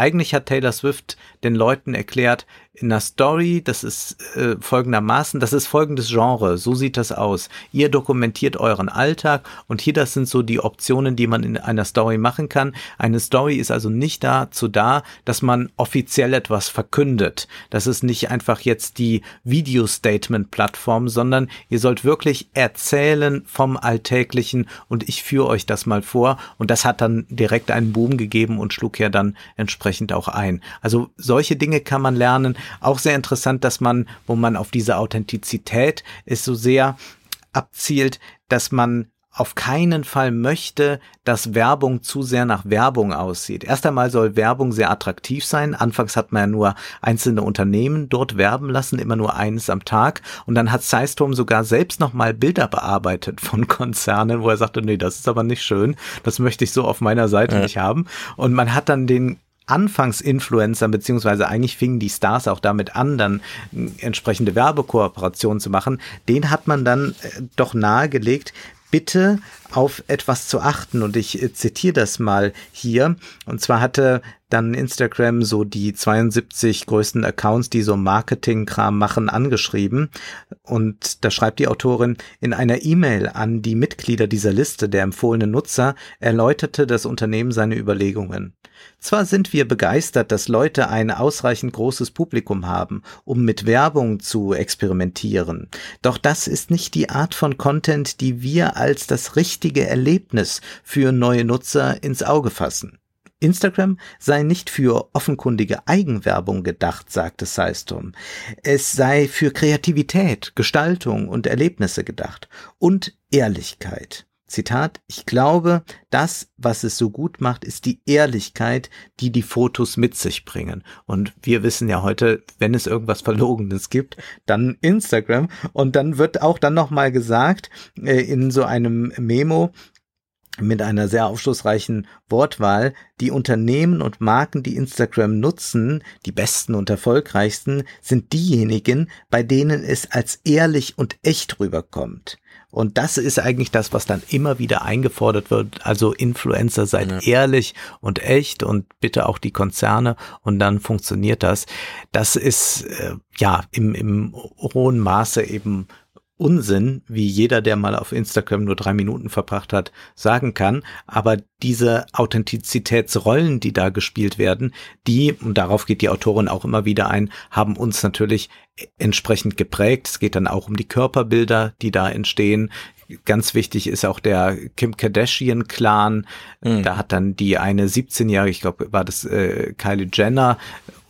eigentlich hat Taylor Swift den Leuten erklärt, in der Story, das ist äh, folgendermaßen, das ist folgendes Genre, so sieht das aus. Ihr dokumentiert euren Alltag und hier das sind so die Optionen, die man in einer Story machen kann. Eine Story ist also nicht dazu da, dass man offiziell etwas verkündet. Das ist nicht einfach jetzt die Video-Statement-Plattform, sondern ihr sollt wirklich erzählen vom Alltäglichen und ich führe euch das mal vor und das hat dann direkt einen Boom gegeben und schlug ja dann entsprechend auch ein. Also solche Dinge kann man lernen. Auch sehr interessant, dass man, wo man auf diese Authentizität ist, so sehr abzielt, dass man auf keinen Fall möchte, dass Werbung zu sehr nach Werbung aussieht. Erst einmal soll Werbung sehr attraktiv sein. Anfangs hat man ja nur einzelne Unternehmen dort werben lassen, immer nur eines am Tag. Und dann hat Zeisturm sogar selbst nochmal Bilder bearbeitet von Konzernen, wo er sagte, nee, das ist aber nicht schön. Das möchte ich so auf meiner Seite ja. nicht haben. Und man hat dann den Anfangs-Influencer, beziehungsweise eigentlich fingen die Stars auch damit an, dann äh, entsprechende Werbekooperationen zu machen, den hat man dann äh, doch nahegelegt, bitte auf etwas zu achten. Und ich äh, zitiere das mal hier. Und zwar hatte dann Instagram so die 72 größten Accounts, die so Marketing-Kram machen, angeschrieben. Und da schreibt die Autorin, in einer E-Mail an die Mitglieder dieser Liste der empfohlenen Nutzer erläuterte das Unternehmen seine Überlegungen. Zwar sind wir begeistert, dass Leute ein ausreichend großes Publikum haben, um mit Werbung zu experimentieren. Doch das ist nicht die Art von Content, die wir als das richtige Erlebnis für neue Nutzer ins Auge fassen. Instagram sei nicht für offenkundige Eigenwerbung gedacht, sagte Seistum. Es sei für Kreativität, Gestaltung und Erlebnisse gedacht und Ehrlichkeit. Zitat, ich glaube, das, was es so gut macht, ist die Ehrlichkeit, die die Fotos mit sich bringen. Und wir wissen ja heute, wenn es irgendwas Verlogenes gibt, dann Instagram. Und dann wird auch dann nochmal gesagt, äh, in so einem Memo, mit einer sehr aufschlussreichen Wortwahl, die Unternehmen und Marken, die Instagram nutzen, die besten und erfolgreichsten, sind diejenigen, bei denen es als ehrlich und echt rüberkommt. Und das ist eigentlich das, was dann immer wieder eingefordert wird. Also Influencer seid ja. ehrlich und echt und bitte auch die Konzerne und dann funktioniert das. Das ist äh, ja im, im hohen Maße eben Unsinn, wie jeder, der mal auf Instagram nur drei Minuten verbracht hat, sagen kann. Aber diese Authentizitätsrollen, die da gespielt werden, die, und darauf geht die Autorin auch immer wieder ein, haben uns natürlich entsprechend geprägt. Es geht dann auch um die Körperbilder, die da entstehen. Ganz wichtig ist auch der Kim Kardashian Clan. Mhm. Da hat dann die eine 17-jährige, ich glaube, war das äh, Kylie Jenner,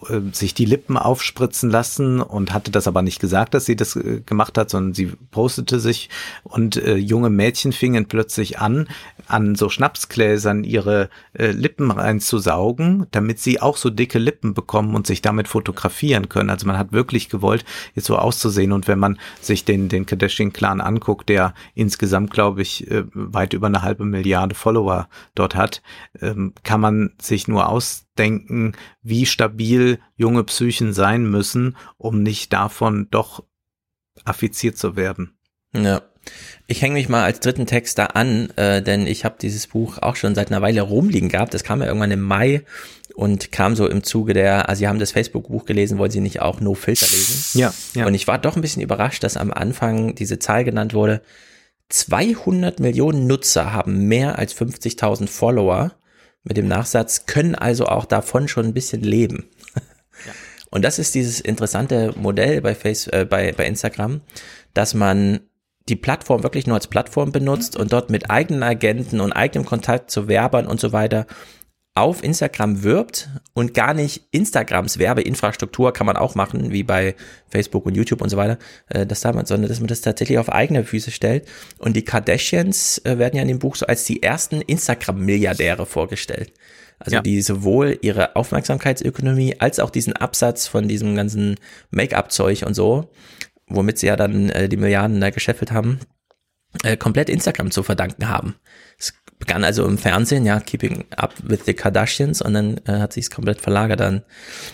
äh, sich die Lippen aufspritzen lassen und hatte das aber nicht gesagt, dass sie das äh, gemacht hat, sondern sie postete sich und äh, junge Mädchen fingen plötzlich an, an so Schnapsgläsern ihre äh, Lippen reinzusaugen, damit sie auch so dicke Lippen bekommen und sich damit fotografieren können. Also man hat wirklich gewollt, jetzt so auszusehen und wenn man sich den, den Kardashian-Clan anguckt, der insgesamt, glaube ich, äh, weit über eine halbe Milliarde Follower dort hat, ähm, kann man sich nur aus denken, wie stabil junge Psychen sein müssen, um nicht davon doch affiziert zu werden. Ja. Ich hänge mich mal als dritten Text da an, äh, denn ich habe dieses Buch auch schon seit einer Weile rumliegen gehabt. Das kam ja irgendwann im Mai und kam so im Zuge der, also Sie haben das Facebook-Buch gelesen, wollen Sie nicht auch No Filter lesen? Ja, ja. Und ich war doch ein bisschen überrascht, dass am Anfang diese Zahl genannt wurde. 200 Millionen Nutzer haben mehr als 50.000 Follower mit dem Nachsatz, können also auch davon schon ein bisschen leben. Ja. Und das ist dieses interessante Modell bei, Face, äh, bei, bei Instagram, dass man die Plattform wirklich nur als Plattform benutzt und dort mit eigenen Agenten und eigenem Kontakt zu Werbern und so weiter auf Instagram wirbt und gar nicht Instagrams Werbeinfrastruktur kann man auch machen, wie bei Facebook und YouTube und so weiter, äh, das damals, sondern dass man das tatsächlich auf eigene Füße stellt. Und die Kardashians äh, werden ja in dem Buch so als die ersten Instagram-Milliardäre vorgestellt. Also ja. die sowohl ihre Aufmerksamkeitsökonomie als auch diesen Absatz von diesem ganzen Make-up-Zeug und so, womit sie ja dann äh, die Milliarden da gescheffelt haben, äh, komplett Instagram zu verdanken haben. Es begann also im Fernsehen, ja, Keeping Up with the Kardashians und dann äh, hat sich es komplett verlagert dann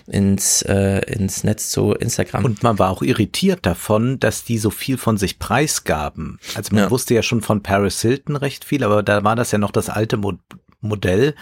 ins, äh, ins Netz zu Instagram. Und man war auch irritiert davon, dass die so viel von sich preisgaben. Also man ja. wusste ja schon von Paris Hilton recht viel, aber da war das ja noch das alte Mo Modell.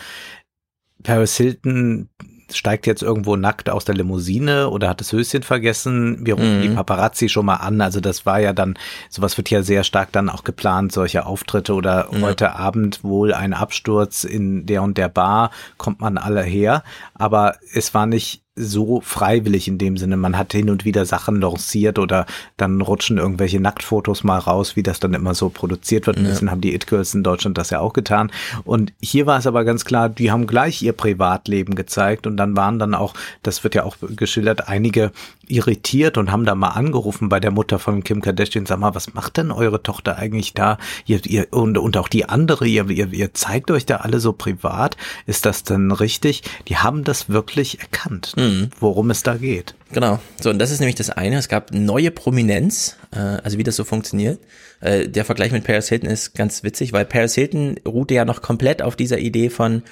Paris Hilton steigt jetzt irgendwo nackt aus der Limousine oder hat das Höschen vergessen. Wir rufen mhm. die Paparazzi schon mal an. Also das war ja dann, sowas wird ja sehr stark dann auch geplant, solche Auftritte oder mhm. heute Abend wohl ein Absturz in der und der Bar, kommt man alle her. Aber es war nicht so freiwillig in dem Sinne. Man hat hin und wieder Sachen lanciert oder dann rutschen irgendwelche Nacktfotos mal raus, wie das dann immer so produziert wird. Ein ja. bisschen haben die It-Girls in Deutschland das ja auch getan. Und hier war es aber ganz klar, die haben gleich ihr Privatleben gezeigt und dann waren dann auch, das wird ja auch geschildert, einige irritiert und haben da mal angerufen bei der Mutter von Kim Kardashian, sag mal, was macht denn eure Tochter eigentlich da? Ihr, ihr, und, und auch die andere, ihr, ihr, ihr zeigt euch da alle so privat. Ist das denn richtig? Die haben das wirklich erkannt mhm. Worum es da geht. Genau. So, und das ist nämlich das eine. Es gab neue Prominenz, äh, also wie das so funktioniert. Äh, der Vergleich mit Paris Hilton ist ganz witzig, weil Paris Hilton ruhte ja noch komplett auf dieser Idee von,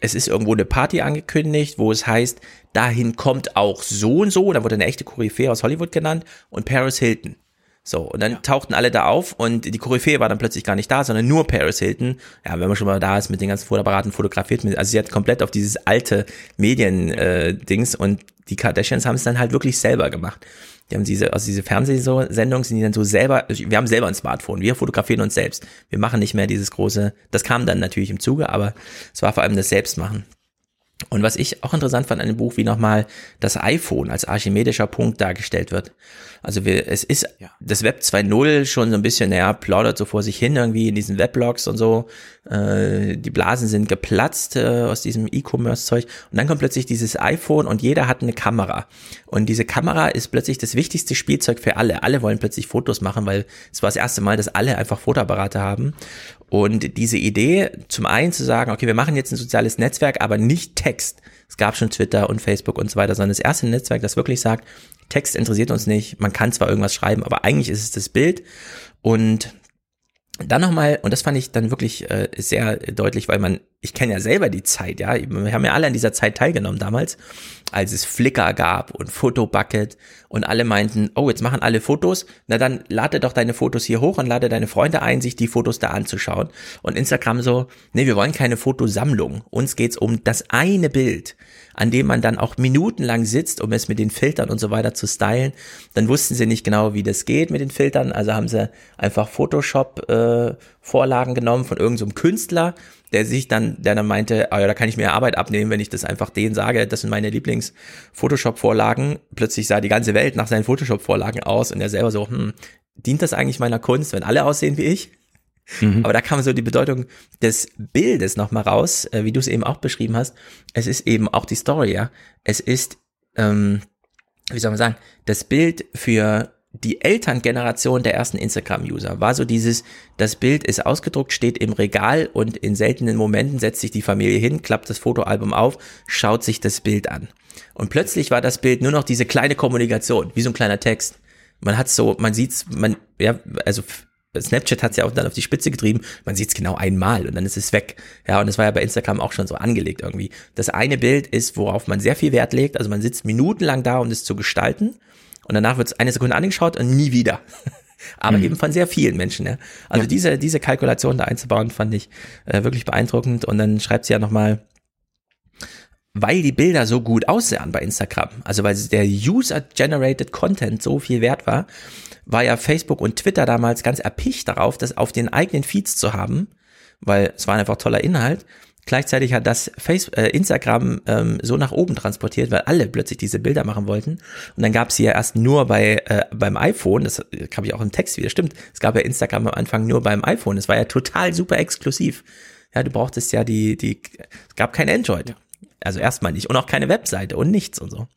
es ist irgendwo eine Party angekündigt, wo es heißt, dahin kommt auch so und so, da wurde eine echte Koryphäe aus Hollywood genannt und Paris Hilton. So, und dann ja. tauchten alle da auf und die Koryphäe war dann plötzlich gar nicht da, sondern nur Paris Hilton. Ja, wenn man schon mal da ist mit den ganzen Fotoapparaten fotografiert, also sie hat komplett auf dieses alte Medien-Dings äh, und die Kardashians haben es dann halt wirklich selber gemacht. Die haben diese, aus diese Fernsehsendungen sind die dann so selber, wir haben selber ein Smartphone, wir fotografieren uns selbst. Wir machen nicht mehr dieses große, das kam dann natürlich im Zuge, aber es war vor allem das Selbstmachen. Und was ich auch interessant fand an dem Buch, wie nochmal das iPhone als archimedischer Punkt dargestellt wird. Also wir, es ist ja. das Web 2.0 schon so ein bisschen, naja, plaudert so vor sich hin irgendwie in diesen Weblogs und so. Äh, die Blasen sind geplatzt äh, aus diesem E-Commerce-Zeug. Und dann kommt plötzlich dieses iPhone und jeder hat eine Kamera. Und diese Kamera ist plötzlich das wichtigste Spielzeug für alle. Alle wollen plötzlich Fotos machen, weil es war das erste Mal, dass alle einfach Fotoapparate haben. Und diese Idee, zum einen zu sagen, okay, wir machen jetzt ein soziales Netzwerk, aber nicht Text. Es gab schon Twitter und Facebook und so weiter, sondern das erste Netzwerk, das wirklich sagt, Text interessiert uns nicht. Man kann zwar irgendwas schreiben, aber eigentlich ist es das Bild. Und dann nochmal, und das fand ich dann wirklich äh, sehr deutlich, weil man, ich kenne ja selber die Zeit, ja, wir haben ja alle an dieser Zeit teilgenommen damals, als es Flickr gab und Fotobucket und alle meinten, oh, jetzt machen alle Fotos, na dann lade doch deine Fotos hier hoch und lade deine Freunde ein, sich die Fotos da anzuschauen. Und Instagram so, nee, wir wollen keine Fotosammlung, uns geht's um das eine Bild an dem man dann auch minutenlang sitzt, um es mit den Filtern und so weiter zu stylen. Dann wussten sie nicht genau, wie das geht mit den Filtern, also haben sie einfach Photoshop-Vorlagen äh, genommen von irgendeinem so Künstler, der sich dann, der dann meinte, oh ja, da kann ich mir Arbeit abnehmen, wenn ich das einfach denen sage, das sind meine Lieblings-Photoshop-Vorlagen. Plötzlich sah die ganze Welt nach seinen Photoshop-Vorlagen aus und er selber so, hm, dient das eigentlich meiner Kunst, wenn alle aussehen wie ich? Mhm. Aber da kam so die Bedeutung des Bildes nochmal raus, äh, wie du es eben auch beschrieben hast. Es ist eben auch die Story, ja. Es ist, ähm, wie soll man sagen, das Bild für die Elterngeneration der ersten Instagram-User war so dieses, das Bild ist ausgedruckt, steht im Regal und in seltenen Momenten setzt sich die Familie hin, klappt das Fotoalbum auf, schaut sich das Bild an. Und plötzlich war das Bild nur noch diese kleine Kommunikation, wie so ein kleiner Text. Man hat so, man sieht's, man, ja, also Snapchat hat es ja auch dann auf die Spitze getrieben. Man sieht es genau einmal und dann ist es weg. Ja, und das war ja bei Instagram auch schon so angelegt irgendwie. Das eine Bild ist, worauf man sehr viel Wert legt. Also man sitzt minutenlang da, um es zu gestalten. Und danach wird es eine Sekunde angeschaut und nie wieder. Aber mhm. eben von sehr vielen Menschen. Ja. Also ja. diese, diese Kalkulation da einzubauen, fand ich äh, wirklich beeindruckend. Und dann schreibt sie ja nochmal, weil die Bilder so gut aussahen bei Instagram, also weil der User-Generated Content so viel wert war, war ja Facebook und Twitter damals ganz erpicht darauf, das auf den eigenen Feeds zu haben, weil es war einfach toller Inhalt. Gleichzeitig hat das Facebook, äh, Instagram ähm, so nach oben transportiert, weil alle plötzlich diese Bilder machen wollten. Und dann gab es sie ja erst nur bei äh, beim iPhone. Das habe ich auch im Text wieder. Stimmt, es gab ja Instagram am Anfang nur beim iPhone. Es war ja total super exklusiv. Ja, du brauchtest ja die die. Es gab kein Android. Also erstmal nicht und auch keine Webseite und nichts und so.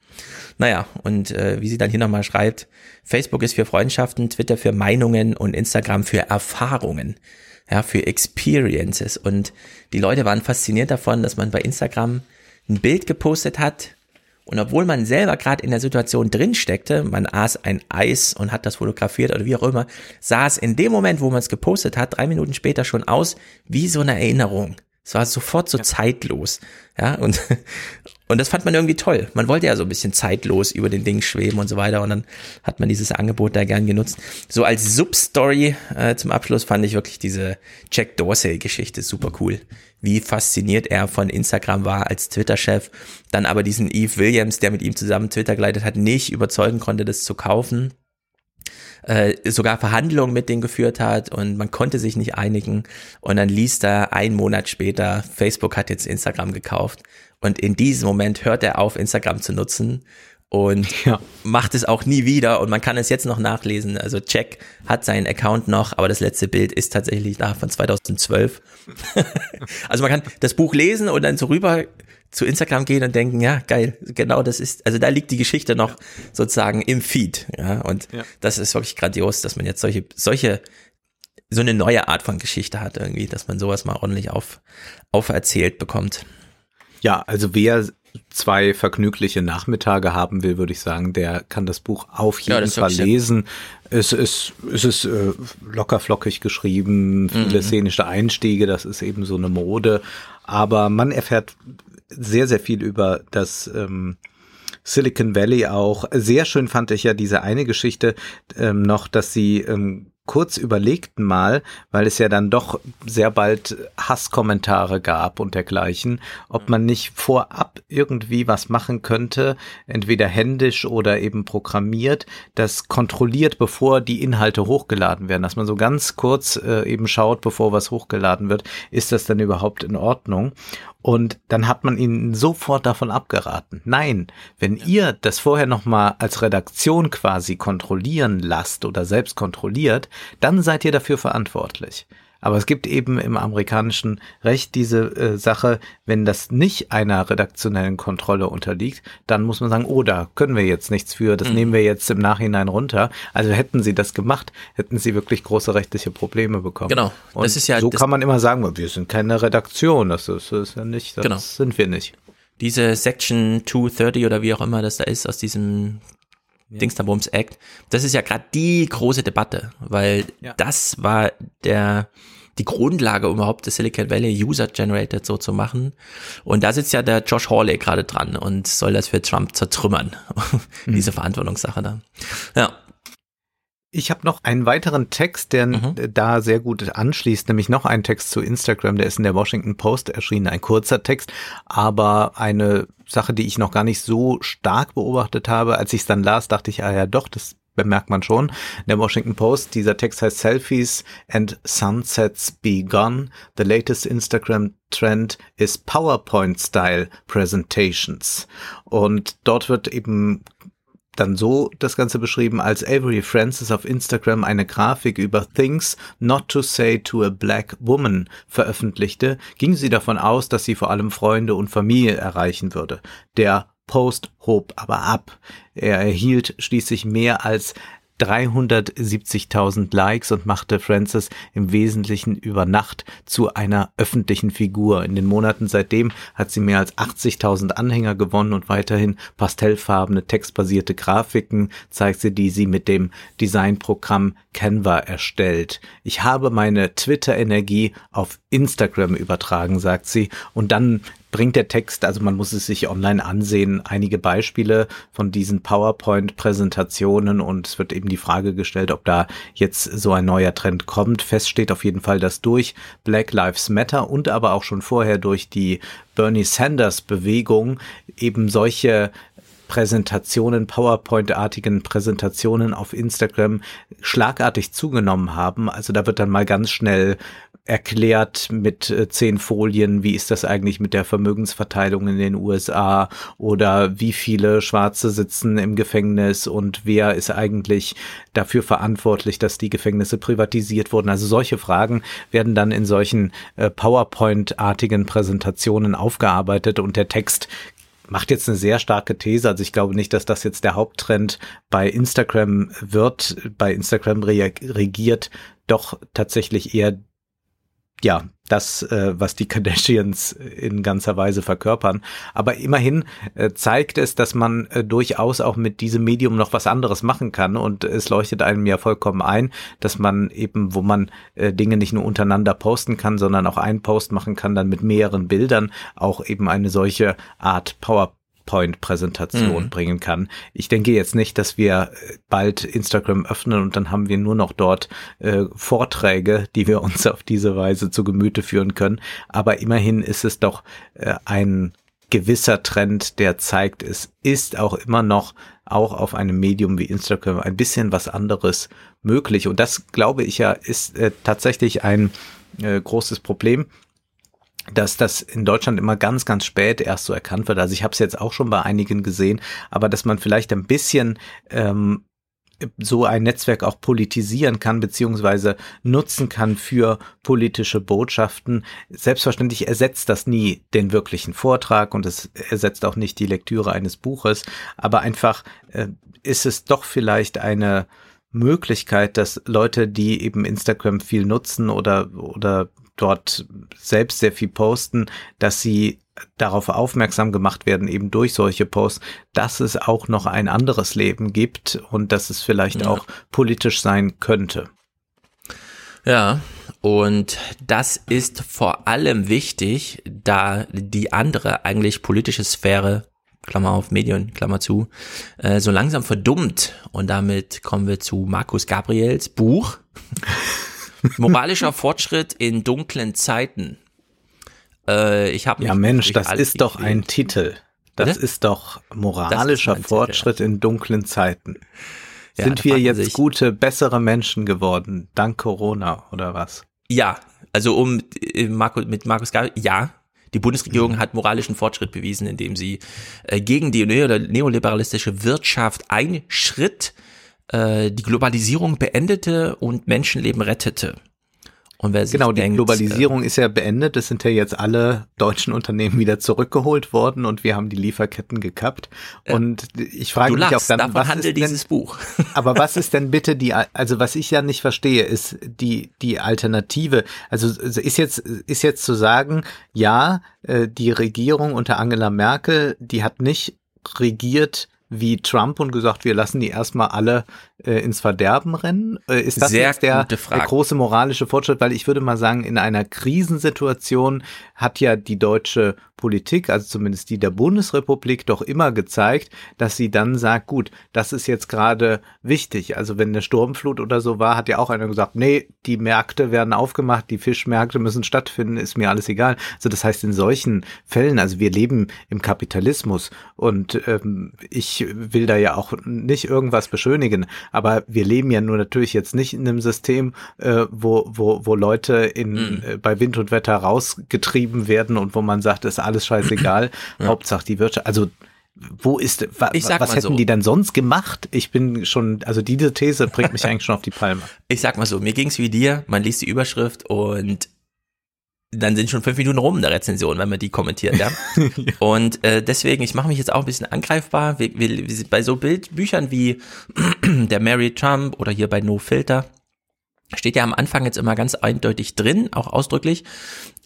Naja, und äh, wie sie dann hier nochmal schreibt, Facebook ist für Freundschaften, Twitter für Meinungen und Instagram für Erfahrungen, ja, für Experiences. Und die Leute waren fasziniert davon, dass man bei Instagram ein Bild gepostet hat und obwohl man selber gerade in der Situation drin steckte, man aß ein Eis und hat das fotografiert oder wie auch immer, sah es in dem Moment, wo man es gepostet hat, drei Minuten später schon aus wie so eine Erinnerung. Es war sofort so ja. zeitlos. Ja, und, und das fand man irgendwie toll. Man wollte ja so ein bisschen zeitlos über den Ding schweben und so weiter. Und dann hat man dieses Angebot da gern genutzt. So als Substory äh, zum Abschluss fand ich wirklich diese Jack Dorsey-Geschichte super cool. Wie fasziniert er von Instagram war als Twitter-Chef. Dann aber diesen Eve Williams, der mit ihm zusammen Twitter geleitet hat, nicht überzeugen konnte, das zu kaufen äh, sogar Verhandlungen mit denen geführt hat und man konnte sich nicht einigen. Und dann liest er einen Monat später, Facebook hat jetzt Instagram gekauft. Und in diesem Moment hört er auf, Instagram zu nutzen und ja. macht es auch nie wieder. Und man kann es jetzt noch nachlesen. Also Jack hat seinen Account noch, aber das letzte Bild ist tatsächlich da von 2012. also man kann das Buch lesen und dann so rüber zu Instagram gehen und denken, ja, geil, genau das ist, also da liegt die Geschichte noch sozusagen im Feed, ja, und ja. das ist wirklich grandios, dass man jetzt solche, solche, so eine neue Art von Geschichte hat irgendwie, dass man sowas mal ordentlich auf, auferzählt bekommt. Ja, also wer zwei vergnügliche Nachmittage haben will, würde ich sagen, der kann das Buch auf jeden ja, Fall lesen. Es ist, es ist äh, locker flockig geschrieben, viele mhm. szenische Einstiege, das ist eben so eine Mode. Aber man erfährt sehr, sehr viel über das, ähm, Silicon Valley auch. Sehr schön fand ich ja diese eine Geschichte ähm, noch, dass sie ähm, kurz überlegten mal, weil es ja dann doch sehr bald Hasskommentare gab und dergleichen, ob man nicht vorab irgendwie was machen könnte, entweder händisch oder eben programmiert, das kontrolliert, bevor die Inhalte hochgeladen werden, dass man so ganz kurz äh, eben schaut, bevor was hochgeladen wird, ist das dann überhaupt in Ordnung? Und dann hat man ihnen sofort davon abgeraten. Nein, wenn ihr das vorher nochmal als Redaktion quasi kontrollieren lasst oder selbst kontrolliert, dann seid ihr dafür verantwortlich. Aber es gibt eben im amerikanischen Recht diese äh, Sache, wenn das nicht einer redaktionellen Kontrolle unterliegt, dann muss man sagen, oh, da können wir jetzt nichts für, das mhm. nehmen wir jetzt im Nachhinein runter. Also hätten sie das gemacht, hätten sie wirklich große rechtliche Probleme bekommen. Genau. Und das ist ja, so kann man immer sagen, wir sind keine Redaktion, das ist, das ist ja nicht, das genau. sind wir nicht. Diese Section 230 oder wie auch immer das da ist, aus diesem ja. Dingsda-Bums Act. Das ist ja gerade die große Debatte, weil ja. das war der die Grundlage, um überhaupt das Silicon Valley User-Generated so zu machen. Und da sitzt ja der Josh Hawley gerade dran und soll das für Trump zertrümmern. Mhm. Diese Verantwortungssache da. Ja. Ich habe noch einen weiteren Text, der mhm. da sehr gut anschließt, nämlich noch einen Text zu Instagram, der ist in der Washington Post erschienen, ein kurzer Text, aber eine Sache, die ich noch gar nicht so stark beobachtet habe. Als ich es dann las, dachte ich, ah ja doch, das bemerkt man schon. In der Washington Post, dieser Text heißt Selfies and Sunsets Be Gone. The latest Instagram trend is PowerPoint-Style Presentations. Und dort wird eben dann so das Ganze beschrieben, als Avery Francis auf Instagram eine Grafik über Things Not to Say to a Black Woman veröffentlichte, ging sie davon aus, dass sie vor allem Freunde und Familie erreichen würde. Der Post hob aber ab. Er erhielt schließlich mehr als 370.000 Likes und machte Francis im Wesentlichen über Nacht zu einer öffentlichen Figur. In den Monaten seitdem hat sie mehr als 80.000 Anhänger gewonnen und weiterhin pastellfarbene textbasierte Grafiken zeigt sie, die sie mit dem Designprogramm Canva erstellt. Ich habe meine Twitter-Energie auf Instagram übertragen, sagt sie, und dann bringt der Text, also man muss es sich online ansehen, einige Beispiele von diesen PowerPoint-Präsentationen und es wird eben die Frage gestellt, ob da jetzt so ein neuer Trend kommt. Fest steht auf jeden Fall, dass durch Black Lives Matter und aber auch schon vorher durch die Bernie Sanders Bewegung eben solche Präsentationen, PowerPoint-artigen Präsentationen auf Instagram schlagartig zugenommen haben. Also da wird dann mal ganz schnell erklärt mit äh, zehn Folien, wie ist das eigentlich mit der Vermögensverteilung in den USA oder wie viele Schwarze sitzen im Gefängnis und wer ist eigentlich dafür verantwortlich, dass die Gefängnisse privatisiert wurden. Also solche Fragen werden dann in solchen äh, PowerPoint-artigen Präsentationen aufgearbeitet und der Text macht jetzt eine sehr starke These. Also ich glaube nicht, dass das jetzt der Haupttrend bei Instagram wird. Bei Instagram regiert doch tatsächlich eher ja, das, äh, was die Kardashians in ganzer Weise verkörpern. Aber immerhin äh, zeigt es, dass man äh, durchaus auch mit diesem Medium noch was anderes machen kann. Und es leuchtet einem ja vollkommen ein, dass man eben, wo man äh, Dinge nicht nur untereinander posten kann, sondern auch einen Post machen kann, dann mit mehreren Bildern auch eben eine solche Art Power PowerPoint-Präsentation mhm. bringen kann. Ich denke jetzt nicht, dass wir äh, bald Instagram öffnen und dann haben wir nur noch dort äh, Vorträge, die wir uns auf diese Weise zu Gemüte führen können. Aber immerhin ist es doch äh, ein gewisser Trend, der zeigt, es ist auch immer noch auch auf einem Medium wie Instagram ein bisschen was anderes möglich. Und das, glaube ich ja, ist äh, tatsächlich ein äh, großes Problem dass das in Deutschland immer ganz, ganz spät erst so erkannt wird. Also ich habe es jetzt auch schon bei einigen gesehen, aber dass man vielleicht ein bisschen ähm, so ein Netzwerk auch politisieren kann, beziehungsweise nutzen kann für politische Botschaften. Selbstverständlich ersetzt das nie den wirklichen Vortrag und es ersetzt auch nicht die Lektüre eines Buches, aber einfach äh, ist es doch vielleicht eine Möglichkeit, dass Leute, die eben Instagram viel nutzen oder, oder dort selbst sehr viel posten, dass sie darauf aufmerksam gemacht werden, eben durch solche Posts, dass es auch noch ein anderes Leben gibt und dass es vielleicht ja. auch politisch sein könnte. Ja, und das ist vor allem wichtig, da die andere eigentlich politische Sphäre Klammer auf, Medien, Klammer zu, äh, so langsam verdummt. Und damit kommen wir zu Markus Gabriels Buch. Moralischer Fortschritt in dunklen Zeiten. Äh, ich habe Ja Mensch, das ist doch ein Titel. Das Bitte? ist doch moralischer ist Fortschritt Titel. in dunklen Zeiten. Ja, Sind wir jetzt gute, bessere Menschen geworden, dank Corona oder was? Ja, also um äh, mit Markus Gabriel, ja, die Bundesregierung mhm. hat moralischen Fortschritt bewiesen, indem sie äh, gegen die neoliberalistische Wirtschaft einen Schritt äh, die Globalisierung beendete und Menschenleben rettete. Und wer genau, die denkt, Globalisierung äh, ist ja beendet. Es sind ja jetzt alle deutschen Unternehmen wieder zurückgeholt worden und wir haben die Lieferketten gekappt. Äh, und ich frage mich auch dann, was ist denn, dieses Buch. aber was ist denn bitte die, also was ich ja nicht verstehe, ist die, die Alternative. Also ist jetzt, ist jetzt zu sagen, ja, äh, die Regierung unter Angela Merkel, die hat nicht regiert wie Trump und gesagt, wir lassen die erstmal alle äh, ins Verderben rennen? Äh, ist das Sehr jetzt der, der, große moralische Fortschritt? Weil ich würde mal sagen, in einer Krisensituation hat ja die deutsche Politik, also zumindest die der Bundesrepublik, doch immer gezeigt, dass sie dann sagt, gut, das ist jetzt gerade wichtig. Also wenn eine Sturmflut oder so war, hat ja auch einer gesagt, nee, die Märkte werden aufgemacht, die Fischmärkte müssen stattfinden, ist mir alles egal. Also das heißt, in solchen Fällen, also wir leben im Kapitalismus und ähm, ich will da ja auch nicht irgendwas beschönigen, aber wir leben ja nur natürlich jetzt nicht in einem System, äh, wo, wo, wo Leute in, mhm. äh, bei Wind und Wetter rausgetrieben werden und wo man sagt, ist alles scheißegal, ja. Hauptsache die Wirtschaft, also wo ist, wa, was hätten so. die dann sonst gemacht? Ich bin schon, also diese These bringt mich eigentlich schon auf die Palme. Ich sag mal so, mir ging's wie dir, man liest die Überschrift und dann sind schon fünf Minuten rum in der Rezension, wenn man die kommentiert, ja. Und äh, deswegen, ich mache mich jetzt auch ein bisschen angreifbar. Wir, wir, bei so Bildbüchern wie der Mary Trump oder hier bei No Filter steht ja am Anfang jetzt immer ganz eindeutig drin, auch ausdrücklich,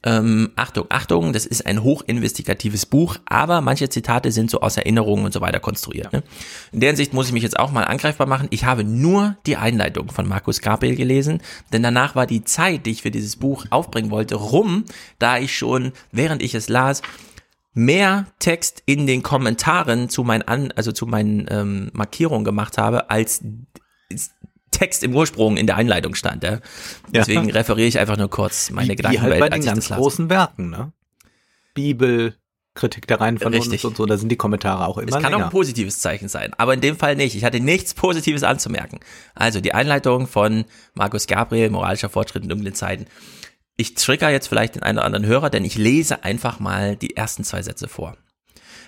ähm, Achtung, Achtung, das ist ein hochinvestigatives Buch, aber manche Zitate sind so aus Erinnerungen und so weiter konstruiert. Ne? In der Hinsicht muss ich mich jetzt auch mal angreifbar machen. Ich habe nur die Einleitung von Markus Gabriel gelesen, denn danach war die Zeit, die ich für dieses Buch aufbringen wollte, rum, da ich schon, während ich es las, mehr Text in den Kommentaren zu meinen An also zu meinen ähm, Markierungen gemacht habe, als Text im Ursprung in der Einleitung stand. Ja? Deswegen ja. referiere ich einfach nur kurz meine wie, Gedanken. Wie halt bei den ganz großen Werken, ne? Bibel, Kritik der Reihenvernunft Richtig. und so, da sind die Kommentare auch immer Es kann länger. auch ein positives Zeichen sein, aber in dem Fall nicht. Ich hatte nichts Positives anzumerken. Also die Einleitung von Markus Gabriel, moralischer Fortschritt in dunklen Zeiten. Ich trigger jetzt vielleicht den einen oder anderen Hörer, denn ich lese einfach mal die ersten zwei Sätze vor.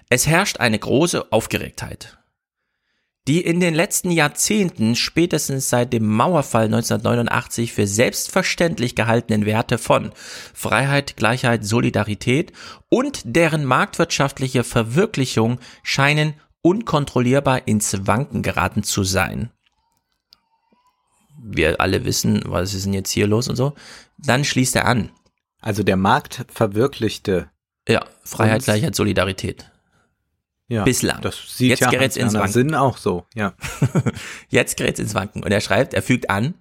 Es herrscht eine große Aufgeregtheit. Die in den letzten Jahrzehnten, spätestens seit dem Mauerfall 1989, für selbstverständlich gehaltenen Werte von Freiheit, Gleichheit, Solidarität und deren marktwirtschaftliche Verwirklichung scheinen unkontrollierbar ins Wanken geraten zu sein. Wir alle wissen, was ist denn jetzt hier los und so. Dann schließt er an. Also der Markt verwirklichte. Ja, Freiheit, Gleichheit, Solidarität. Ja, Bislang. Das sieht Jetzt ja gerät ins Wanken. Sinn auch so, ja. Jetzt gerät es ins Wanken. Und er schreibt, er fügt an,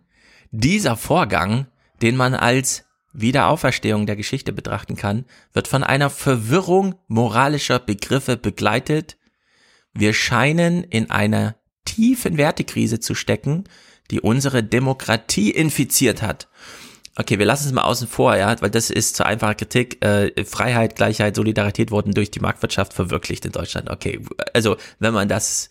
dieser Vorgang, den man als Wiederauferstehung der Geschichte betrachten kann, wird von einer Verwirrung moralischer Begriffe begleitet. Wir scheinen in einer tiefen Wertekrise zu stecken, die unsere Demokratie infiziert hat Okay, wir lassen es mal außen vor, ja, weil das ist zu einfacher Kritik. Äh, Freiheit, Gleichheit, Solidarität wurden durch die Marktwirtschaft verwirklicht in Deutschland. Okay, also wenn man das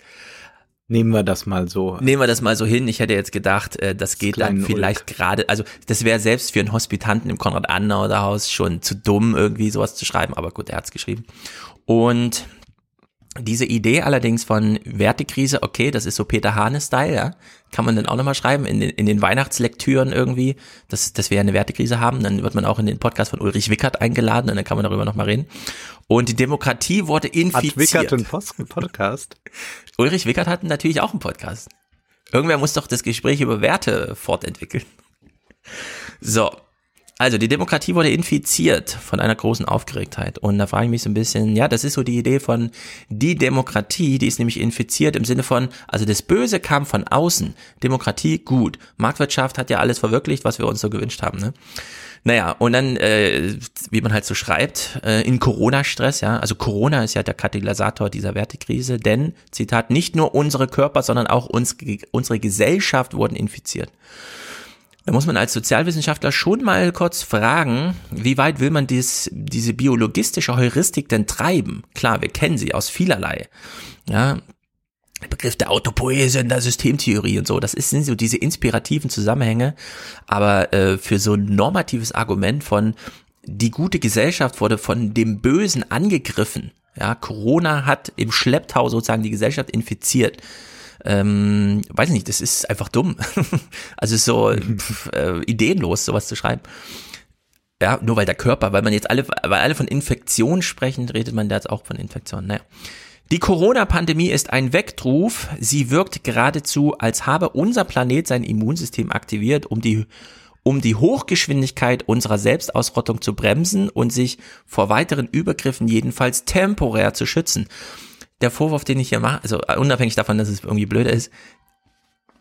Nehmen wir das mal so. Nehmen wir das mal so hin. Ich hätte jetzt gedacht, äh, das geht dann vielleicht gerade, also das wäre selbst für einen Hospitanten im Konrad-Adenauer-Haus schon zu dumm, irgendwie sowas zu schreiben, aber gut, er hat's geschrieben. Und diese Idee allerdings von Wertekrise, okay, das ist so Peter Hane-Style, ja, kann man dann auch nochmal schreiben in den, in den Weihnachtslektüren irgendwie, dass, dass wir eine Wertekrise haben. Dann wird man auch in den Podcast von Ulrich Wickert eingeladen und dann kann man darüber nochmal reden. Und die Demokratie wurde infiziert. Hat Wickert einen Podcast? Ulrich Wickert hat natürlich auch einen Podcast. Irgendwer muss doch das Gespräch über Werte fortentwickeln. So. Also die Demokratie wurde infiziert von einer großen Aufgeregtheit. Und da frage ich mich so ein bisschen, ja, das ist so die Idee von die Demokratie, die ist nämlich infiziert im Sinne von, also das Böse kam von außen. Demokratie gut. Marktwirtschaft hat ja alles verwirklicht, was wir uns so gewünscht haben. Ne? Naja, und dann, äh, wie man halt so schreibt, äh, in Corona-Stress, ja, also Corona ist ja der Katalysator dieser Wertekrise, denn, Zitat, nicht nur unsere Körper, sondern auch uns, unsere Gesellschaft wurden infiziert. Da muss man als Sozialwissenschaftler schon mal kurz fragen, wie weit will man dies, diese biologistische Heuristik denn treiben? Klar, wir kennen sie aus vielerlei. Ja, der Begriff der Autopoese in der Systemtheorie und so, das ist, sind so diese inspirativen Zusammenhänge, aber äh, für so ein normatives Argument von die gute Gesellschaft wurde von dem Bösen angegriffen, ja, Corona hat im Schlepptau sozusagen die Gesellschaft infiziert ähm, weiß nicht, das ist einfach dumm. also so pf, äh, ideenlos, sowas zu schreiben. Ja, nur weil der Körper, weil man jetzt alle, weil alle von Infektion sprechen, redet man da jetzt auch von Infektion. Naja. Die Corona-Pandemie ist ein Weckruf. Sie wirkt geradezu, als habe unser Planet sein Immunsystem aktiviert, um die um die Hochgeschwindigkeit unserer Selbstausrottung zu bremsen und sich vor weiteren Übergriffen jedenfalls temporär zu schützen der Vorwurf, den ich hier mache, also äh, unabhängig davon, dass es irgendwie blöder ist,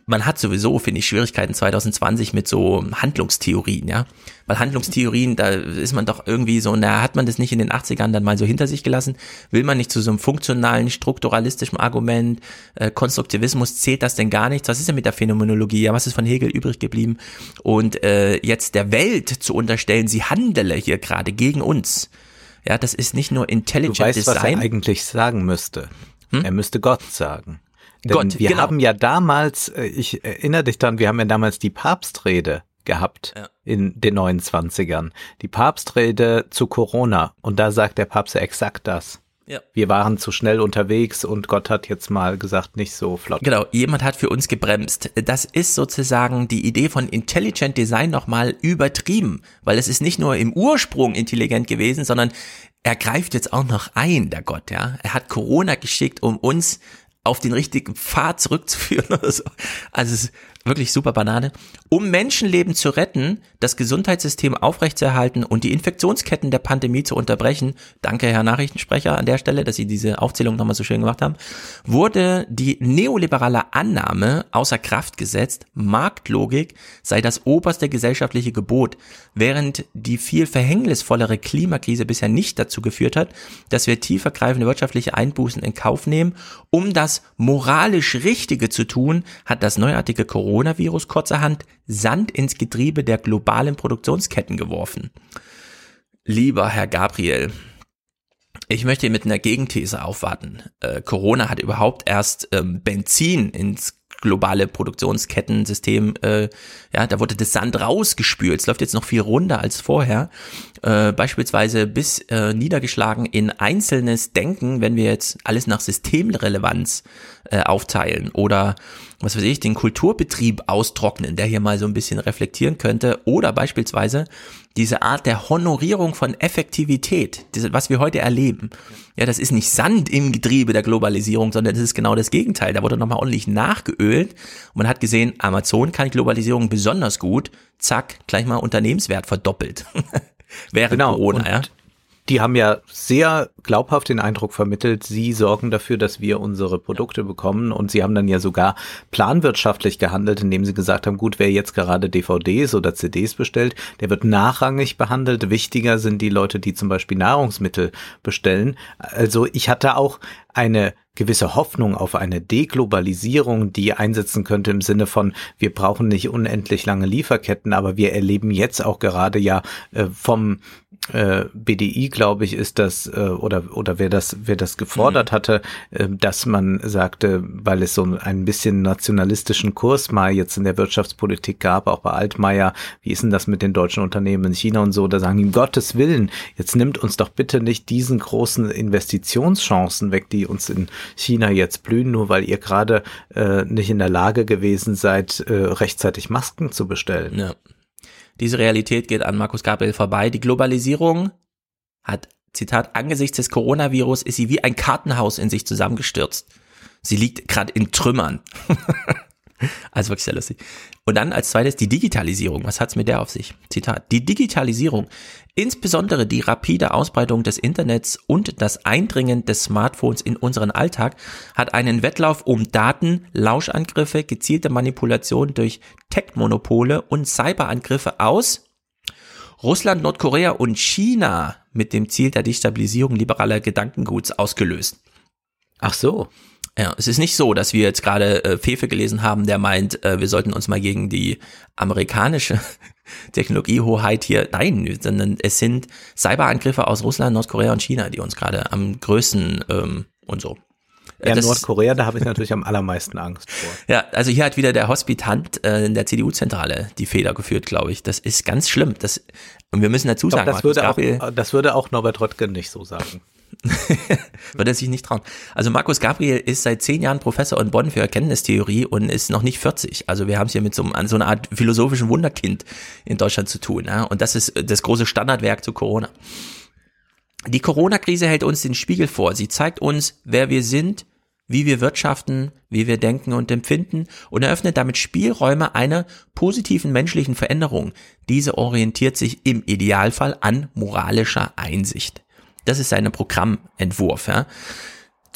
man hat sowieso, finde ich, Schwierigkeiten 2020 mit so Handlungstheorien, ja. Weil Handlungstheorien, da ist man doch irgendwie so, na, hat man das nicht in den 80ern dann mal so hinter sich gelassen? Will man nicht zu so einem funktionalen, strukturalistischen Argument, äh, Konstruktivismus, zählt das denn gar nichts? Was ist denn mit der Phänomenologie? Ja, was ist von Hegel übrig geblieben? Und äh, jetzt der Welt zu unterstellen, sie handele hier gerade gegen uns, ja, das ist nicht nur Intelligent du weißt, Design. was er eigentlich sagen müsste. Hm? Er müsste Gott sagen. Denn Gott, wir genau. haben ja damals, äh, ich erinnere dich dann, wir haben ja damals die Papstrede gehabt ja. in den 29ern. Die Papstrede zu Corona. Und da sagt der Papst ja exakt das. Ja. Wir waren zu schnell unterwegs und Gott hat jetzt mal gesagt, nicht so flott. Genau, jemand hat für uns gebremst. Das ist sozusagen die Idee von Intelligent Design nochmal übertrieben, weil es ist nicht nur im Ursprung intelligent gewesen, sondern er greift jetzt auch noch ein, der Gott, ja. Er hat Corona geschickt, um uns auf den richtigen Pfad zurückzuführen oder so. Also es wirklich super Banane. Um Menschenleben zu retten, das Gesundheitssystem aufrechtzuerhalten und die Infektionsketten der Pandemie zu unterbrechen, danke Herr Nachrichtensprecher an der Stelle, dass Sie diese Aufzählung nochmal so schön gemacht haben, wurde die neoliberale Annahme außer Kraft gesetzt, Marktlogik sei das oberste gesellschaftliche Gebot, während die viel verhängnisvollere Klimakrise bisher nicht dazu geführt hat, dass wir tiefergreifende wirtschaftliche Einbußen in Kauf nehmen, um das moralisch Richtige zu tun, hat das neuartige Corona Coronavirus kurzerhand Sand ins Getriebe der globalen Produktionsketten geworfen. Lieber Herr Gabriel, ich möchte mit einer Gegenthese aufwarten. Äh, Corona hat überhaupt erst ähm, Benzin ins globale Produktionskettensystem, äh, ja, da wurde das Sand rausgespült. Es läuft jetzt noch viel runder als vorher. Äh, beispielsweise bis äh, niedergeschlagen in einzelnes Denken, wenn wir jetzt alles nach Systemrelevanz äh, aufteilen oder was weiß ich, den Kulturbetrieb austrocknen, der hier mal so ein bisschen reflektieren könnte oder beispielsweise diese Art der Honorierung von Effektivität, diese, was wir heute erleben. Ja, das ist nicht Sand im Getriebe der Globalisierung, sondern das ist genau das Gegenteil. Da wurde nochmal ordentlich nachgeölt und man hat gesehen, Amazon kann Globalisierung besonders gut. Zack, gleich mal Unternehmenswert verdoppelt. Während genau, Corona, ja die haben ja sehr glaubhaft den Eindruck vermittelt, sie sorgen dafür, dass wir unsere Produkte bekommen und sie haben dann ja sogar planwirtschaftlich gehandelt, indem sie gesagt haben, gut, wer jetzt gerade DVDs oder CDs bestellt, der wird nachrangig behandelt. Wichtiger sind die Leute, die zum Beispiel Nahrungsmittel bestellen. Also ich hatte auch eine gewisse Hoffnung auf eine Deglobalisierung, die einsetzen könnte im Sinne von, wir brauchen nicht unendlich lange Lieferketten, aber wir erleben jetzt auch gerade ja äh, vom BDI, glaube ich, ist das, äh, oder, oder wer das, wer das gefordert mhm. hatte, äh, dass man sagte, weil es so ein bisschen nationalistischen Kurs mal jetzt in der Wirtschaftspolitik gab, auch bei Altmaier, wie ist denn das mit den deutschen Unternehmen in China und so, da sagen die, um Gottes Willen, jetzt nimmt uns doch bitte nicht diesen großen Investitionschancen weg, die uns in China jetzt blühen, nur weil ihr gerade äh, nicht in der Lage gewesen seid, äh, rechtzeitig Masken zu bestellen. Ja. Diese Realität geht an Markus Gabriel vorbei. Die Globalisierung hat, Zitat, angesichts des Coronavirus ist sie wie ein Kartenhaus in sich zusammengestürzt. Sie liegt gerade in Trümmern. Also wirklich sehr lustig. Und dann als zweites die Digitalisierung. Was hat's mit der auf sich? Zitat. Die Digitalisierung, insbesondere die rapide Ausbreitung des Internets und das Eindringen des Smartphones in unseren Alltag, hat einen Wettlauf um Daten, Lauschangriffe, gezielte Manipulation durch Tech-Monopole und Cyberangriffe aus Russland, Nordkorea und China mit dem Ziel der Destabilisierung liberaler Gedankenguts ausgelöst. Ach so. Ja, es ist nicht so, dass wir jetzt gerade äh, Fefe gelesen haben, der meint, äh, wir sollten uns mal gegen die amerikanische Technologiehoheit hier, nein, sondern es sind Cyberangriffe aus Russland, Nordkorea und China, die uns gerade am größten ähm, und so. Ja, das, Nordkorea, da habe ich natürlich am allermeisten Angst vor. Ja, also hier hat wieder der Hospitant äh, in der CDU-Zentrale die Feder geführt, glaube ich. Das ist ganz schlimm. Das, und wir müssen dazu sagen, Doch, das, würde auch, das würde auch Norbert Röttgen nicht so sagen. Würde er sich nicht trauen. Also Markus Gabriel ist seit zehn Jahren Professor in Bonn für Erkenntnistheorie und ist noch nicht 40. Also wir haben es hier mit so, so einer Art philosophischen Wunderkind in Deutschland zu tun. Ja? Und das ist das große Standardwerk zu Corona. Die Corona-Krise hält uns den Spiegel vor. Sie zeigt uns, wer wir sind, wie wir wirtschaften, wie wir denken und empfinden und eröffnet damit Spielräume einer positiven menschlichen Veränderung. Diese orientiert sich im Idealfall an moralischer Einsicht. Das ist seine Programmentwurf. Ja.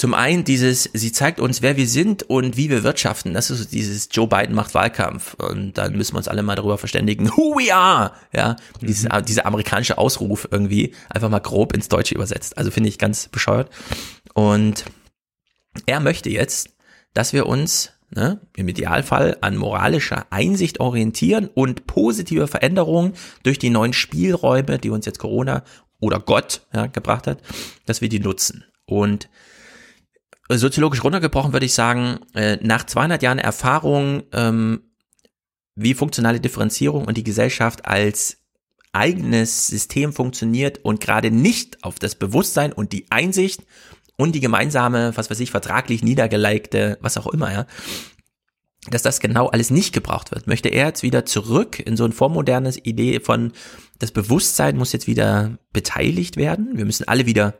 Zum einen dieses, sie zeigt uns, wer wir sind und wie wir wirtschaften. Das ist dieses Joe Biden macht Wahlkampf. Und dann müssen wir uns alle mal darüber verständigen, who we are. Ja, mhm. dieses, dieser amerikanische Ausruf irgendwie einfach mal grob ins Deutsche übersetzt. Also finde ich ganz bescheuert. Und er möchte jetzt, dass wir uns ne, im Idealfall an moralischer Einsicht orientieren und positive Veränderungen durch die neuen Spielräume, die uns jetzt Corona oder Gott ja, gebracht hat, dass wir die nutzen. Und soziologisch runtergebrochen würde ich sagen, äh, nach 200 Jahren Erfahrung, ähm, wie funktionale Differenzierung und die Gesellschaft als eigenes System funktioniert und gerade nicht auf das Bewusstsein und die Einsicht und die gemeinsame, was weiß ich, vertraglich niedergelegte, was auch immer, ja, dass das genau alles nicht gebraucht wird, möchte er jetzt wieder zurück in so ein vormodernes Idee von, das Bewusstsein muss jetzt wieder beteiligt werden. Wir müssen alle wieder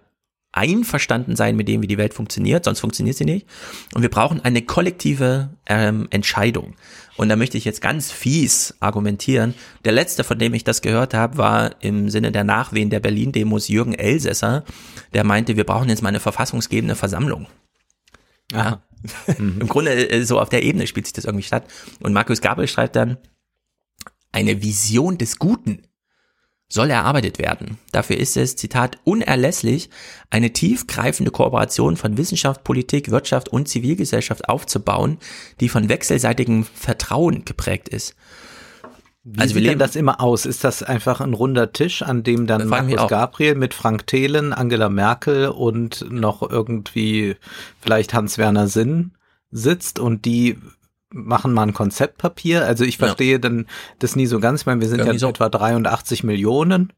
einverstanden sein mit dem, wie die Welt funktioniert, sonst funktioniert sie nicht. Und wir brauchen eine kollektive ähm, Entscheidung. Und da möchte ich jetzt ganz fies argumentieren. Der letzte, von dem ich das gehört habe, war im Sinne der Nachwehen der Berlin-Demos Jürgen Elsässer, der meinte, wir brauchen jetzt mal eine verfassungsgebende Versammlung. Ja. Im Grunde äh, so auf der Ebene spielt sich das irgendwie statt. Und Markus Gabriel schreibt dann, eine Vision des Guten soll erarbeitet werden. Dafür ist es, Zitat, unerlässlich, eine tiefgreifende Kooperation von Wissenschaft, Politik, Wirtschaft und Zivilgesellschaft aufzubauen, die von wechselseitigem Vertrauen geprägt ist. Wie also sieht denn das immer aus? Ist das einfach ein runder Tisch, an dem dann Markus Gabriel mit Frank Thelen, Angela Merkel und noch irgendwie vielleicht Hans-Werner Sinn sitzt und die machen mal ein Konzeptpapier. Also ich verstehe ja. dann das nie so ganz. Ich meine, wir sind ja, so. etwa 83 Millionen.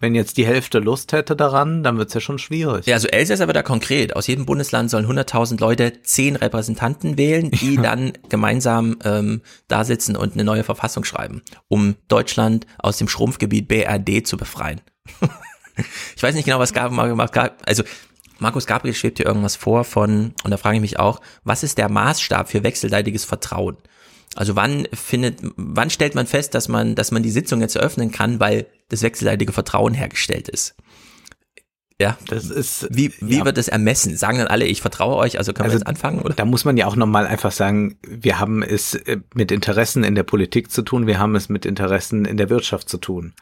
Wenn jetzt die Hälfte Lust hätte daran, dann wird's ja schon schwierig. Ja, also Elsässer wird da konkret. Aus jedem Bundesland sollen 100.000 Leute zehn Repräsentanten wählen, die ja. dann gemeinsam ähm, da sitzen und eine neue Verfassung schreiben, um Deutschland aus dem Schrumpfgebiet BRD zu befreien. ich weiß nicht genau, was Gabriel gemacht hat. Also Markus Gabriel schwebt hier irgendwas vor von, und da frage ich mich auch, was ist der Maßstab für wechselseitiges Vertrauen? Also wann findet, wann stellt man fest, dass man, dass man die Sitzung jetzt eröffnen kann, weil das wechselseitige Vertrauen hergestellt ist? Ja, das ist. Wie, wie ja. wird das ermessen? Sagen dann alle, ich vertraue euch, also können also, wir jetzt anfangen? Oder? Da muss man ja auch nochmal einfach sagen, wir haben es äh, mit Interessen in der Politik zu tun, wir haben es mit Interessen in der Wirtschaft zu tun.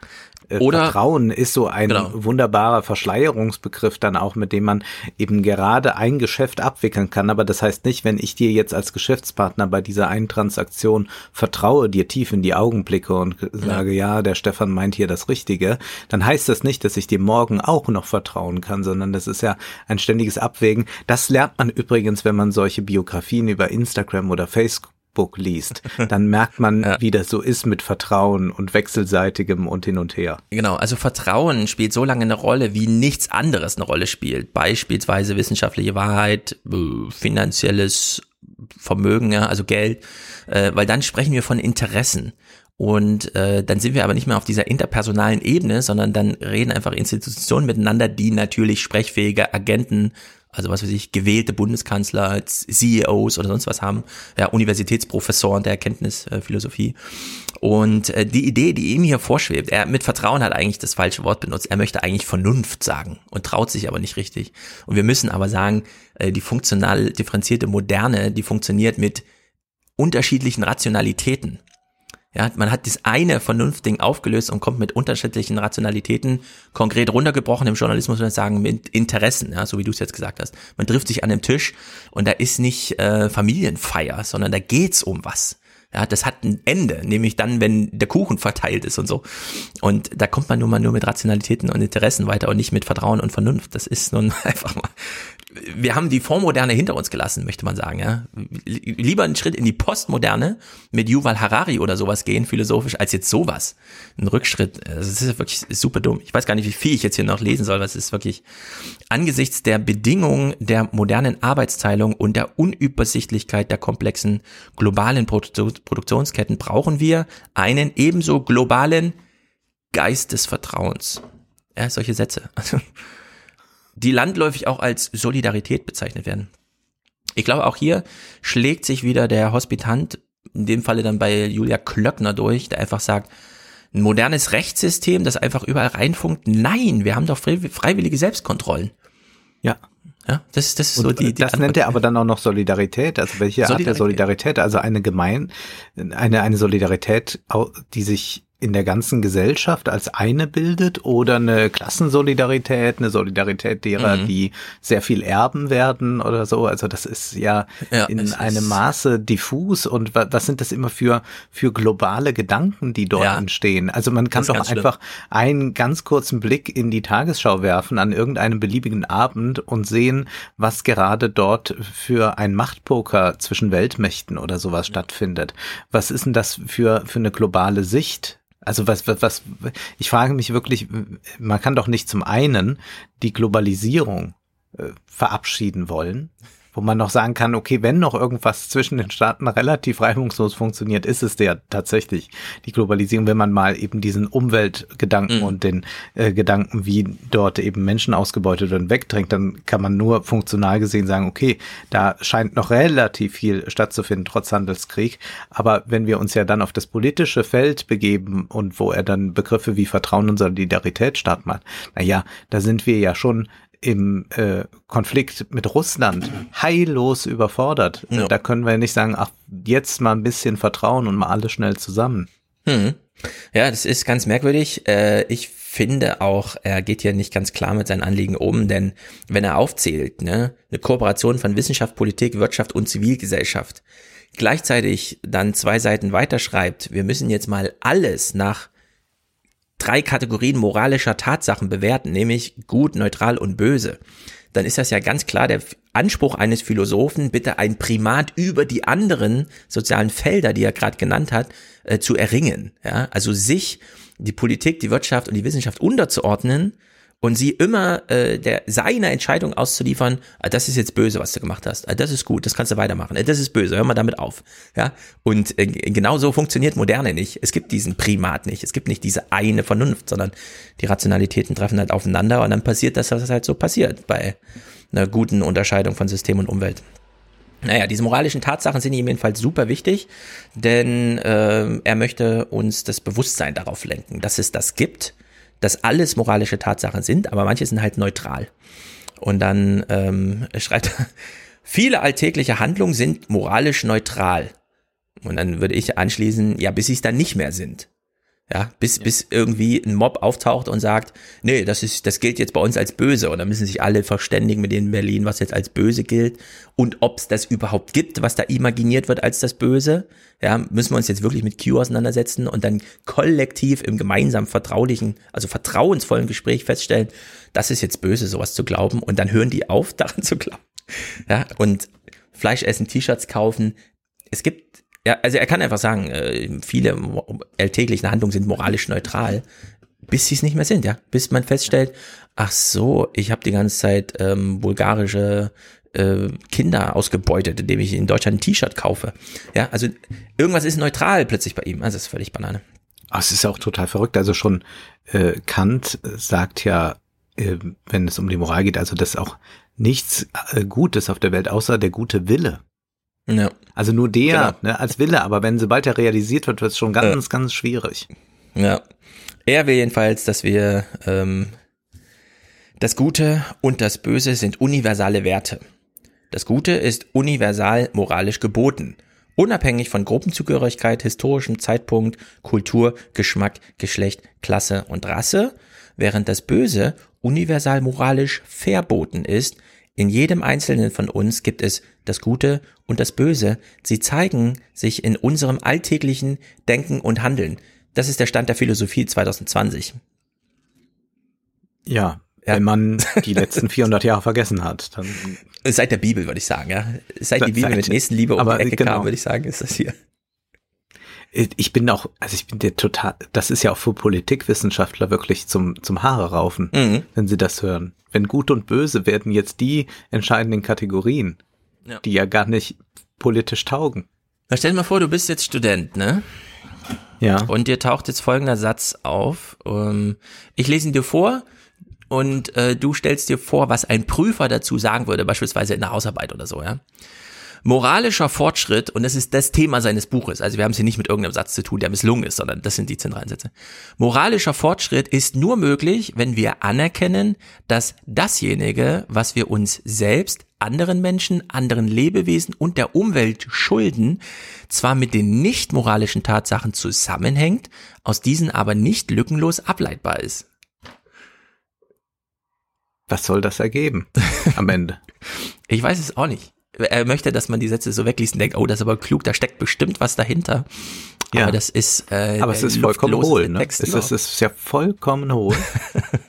Äh, Oder, Vertrauen ist so ein genau. wunderbarer Verschleierungsbegriff dann auch, mit dem man eben gerade ein Geschäft abwickeln kann. Aber das heißt nicht, wenn ich dir jetzt als Geschäftspartner bei dieser einen Transaktion vertraue, dir tief in die Augen blicke und sage, ja, ja der Stefan meint hier das Richtige, dann heißt das nicht, dass ich dir morgen auch noch vertrauen kann, sondern das ist ja ein ständiges Abwägen. Das lernt man übrigens, wenn man solche Biografien über Instagram oder Facebook Book liest, dann merkt man, ja. wie das so ist mit Vertrauen und wechselseitigem und hin und her. Genau, also Vertrauen spielt so lange eine Rolle, wie nichts anderes eine Rolle spielt. Beispielsweise wissenschaftliche Wahrheit, äh, finanzielles Vermögen, ja, also Geld, äh, weil dann sprechen wir von Interessen. Und äh, dann sind wir aber nicht mehr auf dieser interpersonalen Ebene, sondern dann reden einfach Institutionen miteinander, die natürlich sprechfähige Agenten Also was weiß ich, gewählte Bundeskanzler, CEOs oder sonst was haben, ja, Universitätsprofessoren der Erkenntnisphilosophie. Und äh, die Idee, die ihm hier vorschwebt, er mit Vertrauen hat eigentlich das falsche Wort benutzt. Er möchte eigentlich Vernunft sagen und traut sich aber nicht richtig. Und wir müssen aber sagen, äh, die funktional differenzierte Moderne, die funktioniert mit unterschiedlichen Rationalitäten. Ja, man hat das eine Vernunftding aufgelöst und kommt mit unterschiedlichen Rationalitäten, konkret runtergebrochen im Journalismus, würde ich sagen, mit Interessen, ja, so wie du es jetzt gesagt hast. Man trifft sich an einem Tisch und da ist nicht äh, Familienfeier, sondern da geht's um was. Ja, das hat ein Ende, nämlich dann, wenn der Kuchen verteilt ist und so. Und da kommt man nun mal nur mit Rationalitäten und Interessen weiter und nicht mit Vertrauen und Vernunft. Das ist nun einfach mal wir haben die Vormoderne hinter uns gelassen, möchte man sagen. Ja? Lieber einen Schritt in die Postmoderne mit Yuval Harari oder sowas gehen, philosophisch, als jetzt sowas. Ein Rückschritt. Das ist wirklich super dumm. Ich weiß gar nicht, wie viel ich jetzt hier noch lesen soll. Das ist wirklich angesichts der Bedingungen der modernen Arbeitsteilung und der Unübersichtlichkeit der komplexen globalen Produktionsketten brauchen wir einen ebenso globalen Geist des Vertrauens. Ja, solche Sätze. Also, die landläufig auch als Solidarität bezeichnet werden. Ich glaube, auch hier schlägt sich wieder der Hospitant, in dem Falle dann bei Julia Klöckner durch, der einfach sagt, ein modernes Rechtssystem, das einfach überall reinfunkt. Nein, wir haben doch freiwillige Selbstkontrollen. Ja. Ja, das, das ist so die, die Das Antwort. nennt er aber dann auch noch Solidarität. Also welche Solidarität. Art der Solidarität? Also eine gemein, eine, eine Solidarität, die sich in der ganzen Gesellschaft als eine bildet oder eine Klassensolidarität, eine Solidarität derer, mhm. die sehr viel erben werden oder so. Also das ist ja, ja in einem Maße diffus und was sind das immer für, für globale Gedanken, die dort ja. entstehen? Also man kann doch einfach schlimm. einen ganz kurzen Blick in die Tagesschau werfen an irgendeinem beliebigen Abend und sehen, was gerade dort für ein Machtpoker zwischen Weltmächten oder sowas stattfindet. Was ist denn das für, für eine globale Sicht? Also was, was, was, ich frage mich wirklich, man kann doch nicht zum einen die Globalisierung äh, verabschieden wollen wo man noch sagen kann, okay, wenn noch irgendwas zwischen den Staaten relativ reibungslos funktioniert, ist es der tatsächlich die Globalisierung, wenn man mal eben diesen Umweltgedanken mhm. und den äh, Gedanken, wie dort eben Menschen ausgebeutet werden, wegdrängt, dann kann man nur funktional gesehen sagen, okay, da scheint noch relativ viel stattzufinden, trotz Handelskrieg. Aber wenn wir uns ja dann auf das politische Feld begeben und wo er dann Begriffe wie Vertrauen und Solidarität stark macht, na ja, da sind wir ja schon im äh, Konflikt mit Russland heillos überfordert. Ja. Da können wir nicht sagen, ach, jetzt mal ein bisschen vertrauen und mal alle schnell zusammen. Hm. Ja, das ist ganz merkwürdig. Äh, ich finde auch, er geht hier nicht ganz klar mit seinen Anliegen um, denn wenn er aufzählt, ne, eine Kooperation von Wissenschaft, Politik, Wirtschaft und Zivilgesellschaft, gleichzeitig dann zwei Seiten weiterschreibt, wir müssen jetzt mal alles nach drei Kategorien moralischer Tatsachen bewerten, nämlich gut, neutral und böse, dann ist das ja ganz klar der Anspruch eines Philosophen, bitte ein Primat über die anderen sozialen Felder, die er gerade genannt hat, äh, zu erringen. Ja? Also sich, die Politik, die Wirtschaft und die Wissenschaft unterzuordnen und sie immer äh, der seine Entscheidung auszuliefern, ah, das ist jetzt böse, was du gemacht hast, ah, das ist gut, das kannst du weitermachen, ah, das ist böse, hör mal damit auf, ja. Und äh, genau so funktioniert Moderne nicht. Es gibt diesen Primat nicht, es gibt nicht diese eine Vernunft, sondern die Rationalitäten treffen halt aufeinander und dann passiert das, was halt so passiert bei einer guten Unterscheidung von System und Umwelt. Naja, diese moralischen Tatsachen sind ihm jedenfalls super wichtig, denn äh, er möchte uns das Bewusstsein darauf lenken, dass es das gibt dass alles moralische Tatsachen sind, aber manche sind halt neutral. Und dann ähm, schreibt er, viele alltägliche Handlungen sind moralisch neutral. Und dann würde ich anschließen, ja, bis sie es dann nicht mehr sind. Ja, bis, ja. bis irgendwie ein Mob auftaucht und sagt, nee, das ist, das gilt jetzt bei uns als böse. Und dann müssen sich alle verständigen mit denen in Berlin, was jetzt als böse gilt und ob es das überhaupt gibt, was da imaginiert wird als das Böse. Ja, müssen wir uns jetzt wirklich mit Q auseinandersetzen und dann kollektiv im gemeinsamen vertraulichen, also vertrauensvollen Gespräch feststellen, das ist jetzt böse, sowas zu glauben. Und dann hören die auf, daran zu glauben. Ja, und Fleisch essen, T-Shirts kaufen. Es gibt ja, also er kann einfach sagen, äh, viele alltäglichen Handlungen sind moralisch neutral, bis sie es nicht mehr sind, ja. Bis man feststellt, ach so, ich habe die ganze Zeit ähm, bulgarische äh, Kinder ausgebeutet, indem ich in Deutschland ein T-Shirt kaufe. Ja, also irgendwas ist neutral plötzlich bei ihm. Also das ist völlig Banane. Ach, es ist auch total verrückt. Also schon äh, Kant sagt ja, äh, wenn es um die Moral geht, also dass auch nichts äh, Gutes auf der Welt, außer der gute Wille. Ja. Also nur der, genau. ne, als Wille, aber wenn sobald er realisiert wird, wird es schon ganz, ja. ganz schwierig. Ja. Er will jedenfalls, dass wir ähm, das Gute und das Böse sind universale Werte. Das Gute ist universal moralisch geboten, unabhängig von Gruppenzugehörigkeit, historischem Zeitpunkt, Kultur, Geschmack, Geschlecht, Klasse und Rasse, während das Böse universal moralisch verboten ist, in jedem Einzelnen von uns gibt es das Gute und das Böse. Sie zeigen sich in unserem alltäglichen Denken und Handeln. Das ist der Stand der Philosophie 2020. Ja, ja. wenn man die letzten 400 Jahre vergessen hat. Dann Seit der Bibel, würde ich sagen, ja. Seit die Bibel mit Nächstenliebe um die Ecke genau. kam, würde ich sagen, ist das hier. Ich bin auch, also ich bin der total, das ist ja auch für Politikwissenschaftler wirklich zum, zum Haare raufen, mhm. wenn sie das hören. Wenn Gut und Böse werden jetzt die entscheidenden Kategorien, ja. die ja gar nicht politisch taugen. Na, stell dir mal vor, du bist jetzt Student, ne? Ja. Und dir taucht jetzt folgender Satz auf. Ähm, ich lese ihn dir vor und äh, du stellst dir vor, was ein Prüfer dazu sagen würde, beispielsweise in der Hausarbeit oder so, ja. Moralischer Fortschritt, und das ist das Thema seines Buches, also wir haben es hier nicht mit irgendeinem Satz zu tun, der misslungen ist, sondern das sind die zentralen Sätze. Moralischer Fortschritt ist nur möglich, wenn wir anerkennen, dass dasjenige, was wir uns selbst, anderen Menschen, anderen Lebewesen und der Umwelt schulden, zwar mit den nicht moralischen Tatsachen zusammenhängt, aus diesen aber nicht lückenlos ableitbar ist. Was soll das ergeben am Ende? ich weiß es auch nicht er möchte, dass man die Sätze so wegliest und denkt, oh, das ist aber klug, da steckt bestimmt was dahinter. Ja. Aber das ist äh, Aber es ist vollkommen hohl, ne? Text es, ist, es ist ja vollkommen hohl.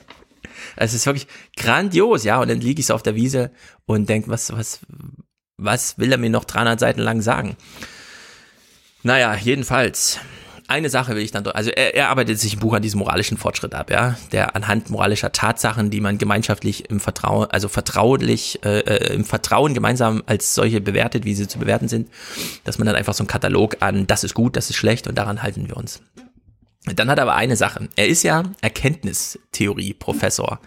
es ist wirklich grandios, ja. Und dann liege ich so auf der Wiese und denke, was, was, was will er mir noch 300 Seiten lang sagen? Naja, jedenfalls eine Sache will ich dann, also er, er arbeitet sich im Buch an diesem moralischen Fortschritt ab, ja, der anhand moralischer Tatsachen, die man gemeinschaftlich im Vertrauen, also vertraulich, äh, äh, im Vertrauen gemeinsam als solche bewertet, wie sie zu bewerten sind, dass man dann einfach so einen Katalog an, das ist gut, das ist schlecht und daran halten wir uns. Dann hat er aber eine Sache. Er ist ja Erkenntnistheorie-Professor.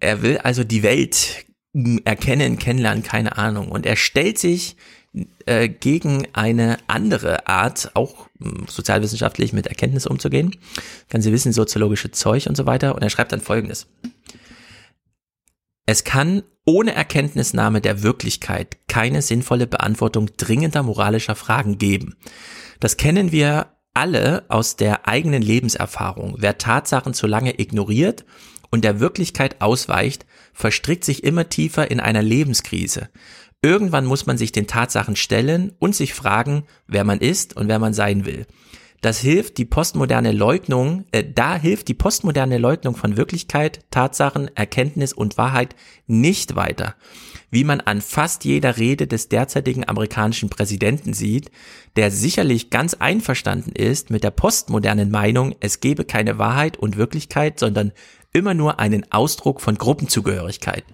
Er will also die Welt erkennen, kennenlernen, keine Ahnung. Und er stellt sich äh, gegen eine andere Art, auch hm, sozialwissenschaftlich mit Erkenntnis umzugehen. Sie wissen, soziologische Zeug und so weiter. Und er schreibt dann Folgendes. Es kann ohne Erkenntnisnahme der Wirklichkeit keine sinnvolle Beantwortung dringender moralischer Fragen geben. Das kennen wir alle aus der eigenen Lebenserfahrung. Wer Tatsachen zu lange ignoriert und der Wirklichkeit ausweicht, verstrickt sich immer tiefer in einer Lebenskrise. Irgendwann muss man sich den Tatsachen stellen und sich fragen, wer man ist und wer man sein will. Das hilft die postmoderne Leugnung, äh, da hilft die postmoderne Leugnung von Wirklichkeit, Tatsachen, Erkenntnis und Wahrheit nicht weiter. Wie man an fast jeder Rede des derzeitigen amerikanischen Präsidenten sieht, der sicherlich ganz einverstanden ist mit der postmodernen Meinung, es gebe keine Wahrheit und Wirklichkeit, sondern immer nur einen Ausdruck von Gruppenzugehörigkeit.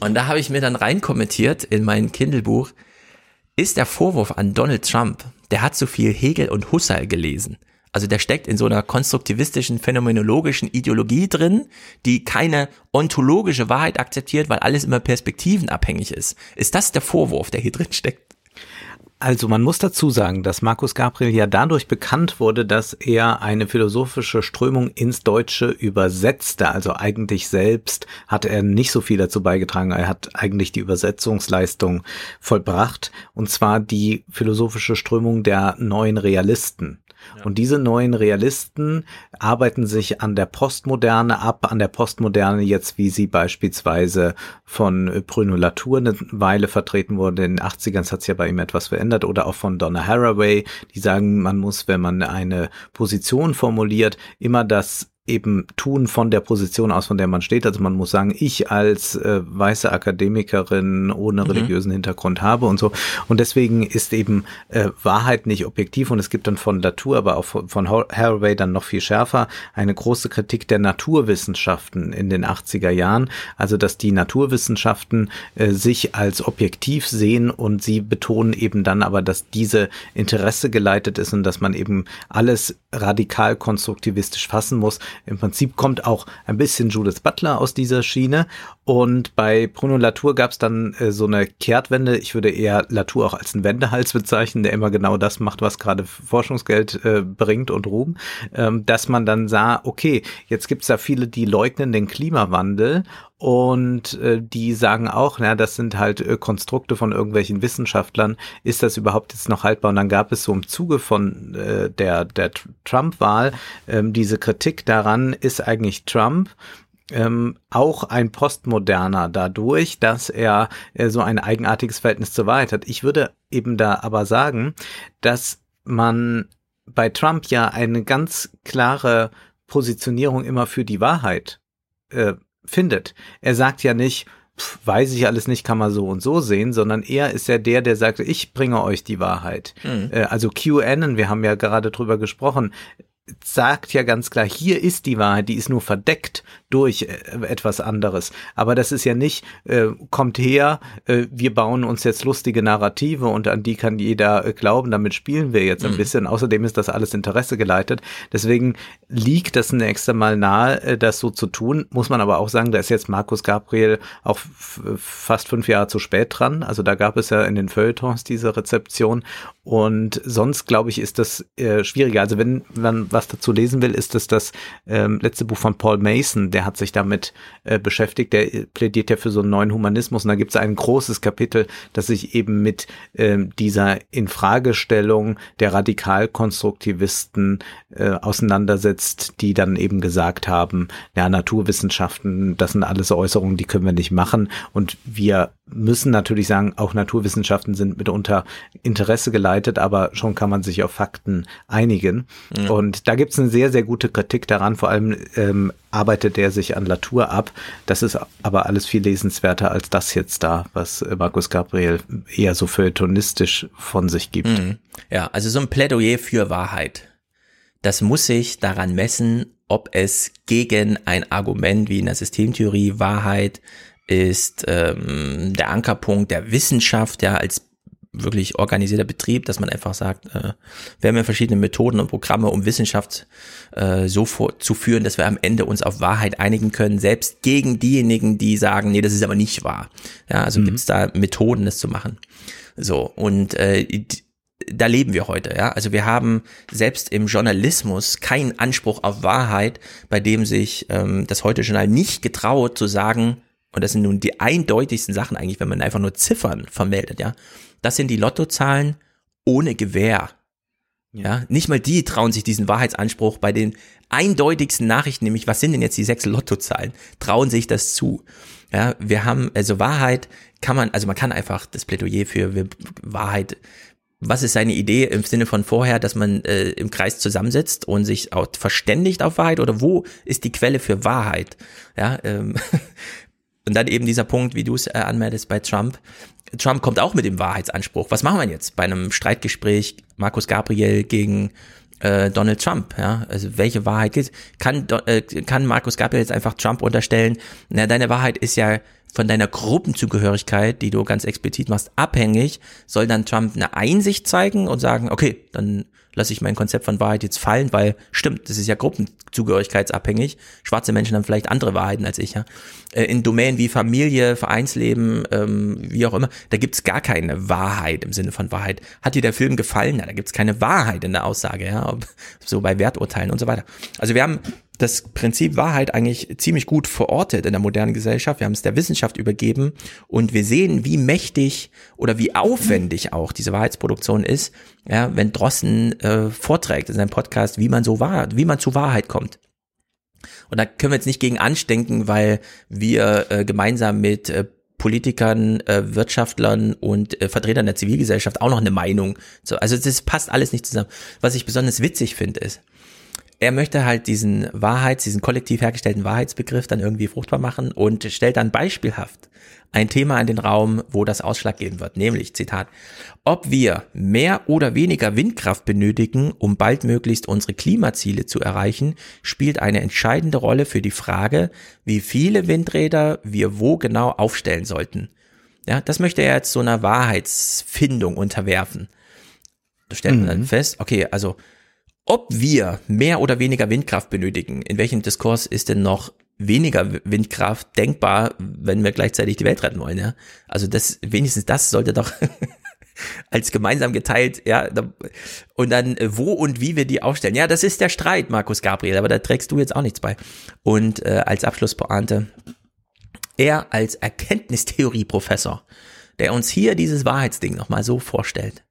Und da habe ich mir dann reinkommentiert in mein Kindle-Buch, ist der Vorwurf an Donald Trump, der hat so viel Hegel und Husserl gelesen. Also der steckt in so einer konstruktivistischen, phänomenologischen Ideologie drin, die keine ontologische Wahrheit akzeptiert, weil alles immer perspektivenabhängig ist. Ist das der Vorwurf, der hier drin steckt? Also man muss dazu sagen, dass Markus Gabriel ja dadurch bekannt wurde, dass er eine philosophische Strömung ins Deutsche übersetzte. Also eigentlich selbst hat er nicht so viel dazu beigetragen. Er hat eigentlich die Übersetzungsleistung vollbracht. Und zwar die philosophische Strömung der neuen Realisten. Und diese neuen Realisten arbeiten sich an der Postmoderne ab, an der Postmoderne jetzt, wie sie beispielsweise von Bruno Latour eine Weile vertreten wurde. In den 80ern hat sich ja bei ihm etwas verändert oder auch von Donna Haraway, die sagen, man muss, wenn man eine Position formuliert, immer das eben tun von der Position aus, von der man steht. Also man muss sagen, ich als äh, weiße Akademikerin ohne mhm. religiösen Hintergrund habe und so. Und deswegen ist eben äh, Wahrheit nicht objektiv und es gibt dann von Latour, aber auch von, von Haraway dann noch viel schärfer eine große Kritik der Naturwissenschaften in den 80er Jahren. Also dass die Naturwissenschaften äh, sich als objektiv sehen und sie betonen eben dann aber, dass diese Interesse geleitet ist und dass man eben alles radikal konstruktivistisch fassen muss. Im Prinzip kommt auch ein bisschen Judith Butler aus dieser Schiene. Und bei Bruno Latour gab es dann äh, so eine Kehrtwende. Ich würde eher Latour auch als einen Wendehals bezeichnen, der immer genau das macht, was gerade Forschungsgeld äh, bringt und Ruhm. Ähm, dass man dann sah, okay, jetzt gibt's da viele, die leugnen den Klimawandel und äh, die sagen auch, na, das sind halt äh, Konstrukte von irgendwelchen Wissenschaftlern. Ist das überhaupt jetzt noch haltbar? Und dann gab es so im Zuge von äh, der, der Trump-Wahl ähm, diese Kritik daran, ist eigentlich Trump ähm, auch ein Postmoderner dadurch, dass er äh, so ein eigenartiges Verhältnis zur Wahrheit hat. Ich würde eben da aber sagen, dass man bei Trump ja eine ganz klare Positionierung immer für die Wahrheit äh, findet. Er sagt ja nicht, pf, weiß ich alles nicht, kann man so und so sehen, sondern er ist ja der, der sagt, ich bringe euch die Wahrheit. Mhm. Äh, also QAnon, wir haben ja gerade drüber gesprochen, sagt ja ganz klar, hier ist die Wahrheit, die ist nur verdeckt durch äh, etwas anderes. Aber das ist ja nicht, äh, kommt her, äh, wir bauen uns jetzt lustige Narrative und an die kann jeder äh, glauben, damit spielen wir jetzt ein mhm. bisschen. Außerdem ist das alles Interesse geleitet. Deswegen liegt das nächste Mal nahe, äh, das so zu tun. Muss man aber auch sagen, da ist jetzt Markus Gabriel auch fast fünf Jahre zu spät dran. Also da gab es ja in den Feuilletons diese Rezeption. Und sonst, glaube ich, ist das äh, schwieriger. Also wenn man was dazu lesen will, ist das das ähm, letzte Buch von Paul Mason, der hat sich damit äh, beschäftigt, der plädiert ja für so einen neuen Humanismus. Und da gibt es ein großes Kapitel, das sich eben mit äh, dieser Infragestellung der Radikalkonstruktivisten äh, auseinandersetzt, die dann eben gesagt haben, ja, Naturwissenschaften, das sind alles Äußerungen, die können wir nicht machen. Und wir müssen natürlich sagen, auch Naturwissenschaften sind mitunter Interesse geleitet, aber schon kann man sich auf Fakten einigen. Ja. Und da gibt es eine sehr, sehr gute Kritik daran. Vor allem ähm, arbeitet er sich an Latour ab. Das ist aber alles viel lesenswerter als das jetzt da, was Markus Gabriel eher so feuilletonistisch von sich gibt. Mhm. Ja, also so ein Plädoyer für Wahrheit. Das muss sich daran messen, ob es gegen ein Argument wie in der Systemtheorie Wahrheit ist ähm, der Ankerpunkt der Wissenschaft, ja, als wirklich organisierter Betrieb, dass man einfach sagt, äh, wir haben ja verschiedene Methoden und Programme, um Wissenschaft äh, so vorzuführen, dass wir am Ende uns auf Wahrheit einigen können, selbst gegen diejenigen, die sagen, nee, das ist aber nicht wahr. Ja, also mhm. gibt es da Methoden, das zu machen. So, und äh, da leben wir heute, ja. Also wir haben selbst im Journalismus keinen Anspruch auf Wahrheit, bei dem sich ähm, das heute Journal nicht getraut zu sagen, und das sind nun die eindeutigsten Sachen eigentlich, wenn man einfach nur Ziffern vermeldet, ja. Das sind die Lottozahlen ohne Gewähr. Ja. ja, nicht mal die trauen sich diesen Wahrheitsanspruch bei den eindeutigsten Nachrichten, nämlich was sind denn jetzt die sechs Lottozahlen, trauen sich das zu. Ja, wir haben, also Wahrheit kann man, also man kann einfach das Plädoyer für Wahrheit, was ist seine Idee im Sinne von vorher, dass man äh, im Kreis zusammensitzt und sich auch verständigt auf Wahrheit oder wo ist die Quelle für Wahrheit? Ja, ähm, Und dann eben dieser Punkt, wie du es äh, anmeldest bei Trump. Trump kommt auch mit dem Wahrheitsanspruch. Was machen wir jetzt bei einem Streitgespräch Markus Gabriel gegen äh, Donald Trump? Ja, also welche Wahrheit gilt? Kann äh, kann Markus Gabriel jetzt einfach Trump unterstellen? Na, deine Wahrheit ist ja von deiner Gruppenzugehörigkeit, die du ganz explizit machst, abhängig. Soll dann Trump eine Einsicht zeigen und sagen, okay, dann lasse ich mein Konzept von Wahrheit jetzt fallen, weil stimmt, das ist ja gruppenzugehörigkeitsabhängig. Schwarze Menschen haben vielleicht andere Wahrheiten als ich, ja. Äh, in Domänen wie Familie, Vereinsleben, ähm, wie auch immer, da gibt's gar keine Wahrheit im Sinne von Wahrheit. Hat dir der Film gefallen? Ja, da gibt's keine Wahrheit in der Aussage, ja, so bei Werturteilen und so weiter. Also wir haben das Prinzip Wahrheit eigentlich ziemlich gut verortet in der modernen Gesellschaft. Wir haben es der Wissenschaft übergeben und wir sehen, wie mächtig oder wie aufwendig auch diese Wahrheitsproduktion ist, ja, wenn Drossen äh, vorträgt in seinem Podcast, wie man so wahr, wie man zu Wahrheit kommt. Und da können wir jetzt nicht gegen anstinken, weil wir äh, gemeinsam mit äh, Politikern, äh, Wirtschaftlern und äh, Vertretern der Zivilgesellschaft auch noch eine Meinung. So, also das passt alles nicht zusammen. Was ich besonders witzig finde, ist, er möchte halt diesen Wahrheits, diesen kollektiv hergestellten Wahrheitsbegriff dann irgendwie fruchtbar machen und stellt dann beispielhaft ein Thema in den Raum, wo das Ausschlag geben wird, nämlich Zitat, ob wir mehr oder weniger Windkraft benötigen, um baldmöglichst unsere Klimaziele zu erreichen, spielt eine entscheidende Rolle für die Frage, wie viele Windräder wir wo genau aufstellen sollten. Ja, das möchte er jetzt so einer Wahrheitsfindung unterwerfen. Da stellt man dann mhm. fest, okay, also ob wir mehr oder weniger Windkraft benötigen, in welchem Diskurs ist denn noch weniger Windkraft denkbar, wenn wir gleichzeitig die Welt retten wollen, ja? Also das, wenigstens das sollte doch als gemeinsam geteilt, ja, und dann äh, wo und wie wir die aufstellen. Ja, das ist der Streit, Markus Gabriel, aber da trägst du jetzt auch nichts bei. Und äh, als Abschlusspointe, er als Erkenntnistheorie-Professor, der uns hier dieses Wahrheitsding nochmal so vorstellt,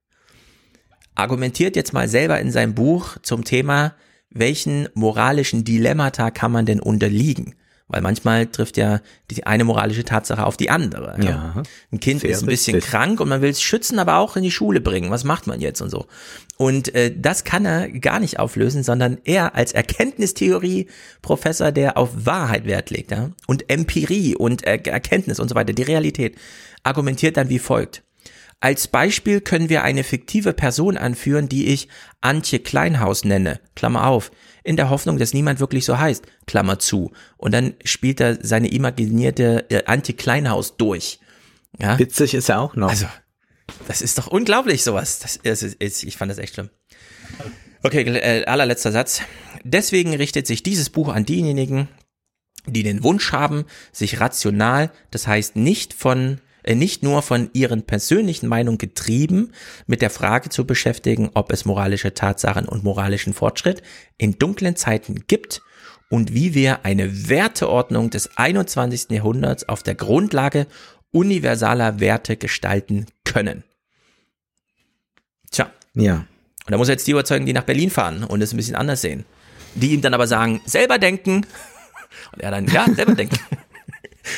argumentiert jetzt mal selber in seinem Buch zum Thema, welchen moralischen Dilemmata kann man denn unterliegen? Weil manchmal trifft ja die eine moralische Tatsache auf die andere. Ja. ja. Ein Kind ist ein bisschen richtig. krank und man will es schützen, aber auch in die Schule bringen. Was macht man jetzt und so? Und äh, das kann er gar nicht auflösen, sondern er als Erkenntnistheorie-Professor, der auf Wahrheit Wert legt ja? und Empirie und er Erkenntnis und so weiter, die Realität, argumentiert dann wie folgt. Als Beispiel können wir eine fiktive Person anführen, die ich Antje Kleinhaus nenne, Klammer auf, in der Hoffnung, dass niemand wirklich so heißt, Klammer zu. Und dann spielt er seine imaginierte äh, Antje Kleinhaus durch. Ja? Witzig ist er auch noch. Also, das ist doch unglaublich sowas. Das ist, ist, ich fand das echt schlimm. Okay, äh, allerletzter Satz. Deswegen richtet sich dieses Buch an diejenigen, die den Wunsch haben, sich rational, das heißt nicht von nicht nur von ihren persönlichen Meinungen getrieben, mit der Frage zu beschäftigen, ob es moralische Tatsachen und moralischen Fortschritt in dunklen Zeiten gibt und wie wir eine Werteordnung des 21. Jahrhunderts auf der Grundlage universaler Werte gestalten können. Tja. Ja. Und da muss er jetzt die überzeugen, die nach Berlin fahren und es ein bisschen anders sehen. Die ihm dann aber sagen, selber denken. Und er dann, ja, selber denken.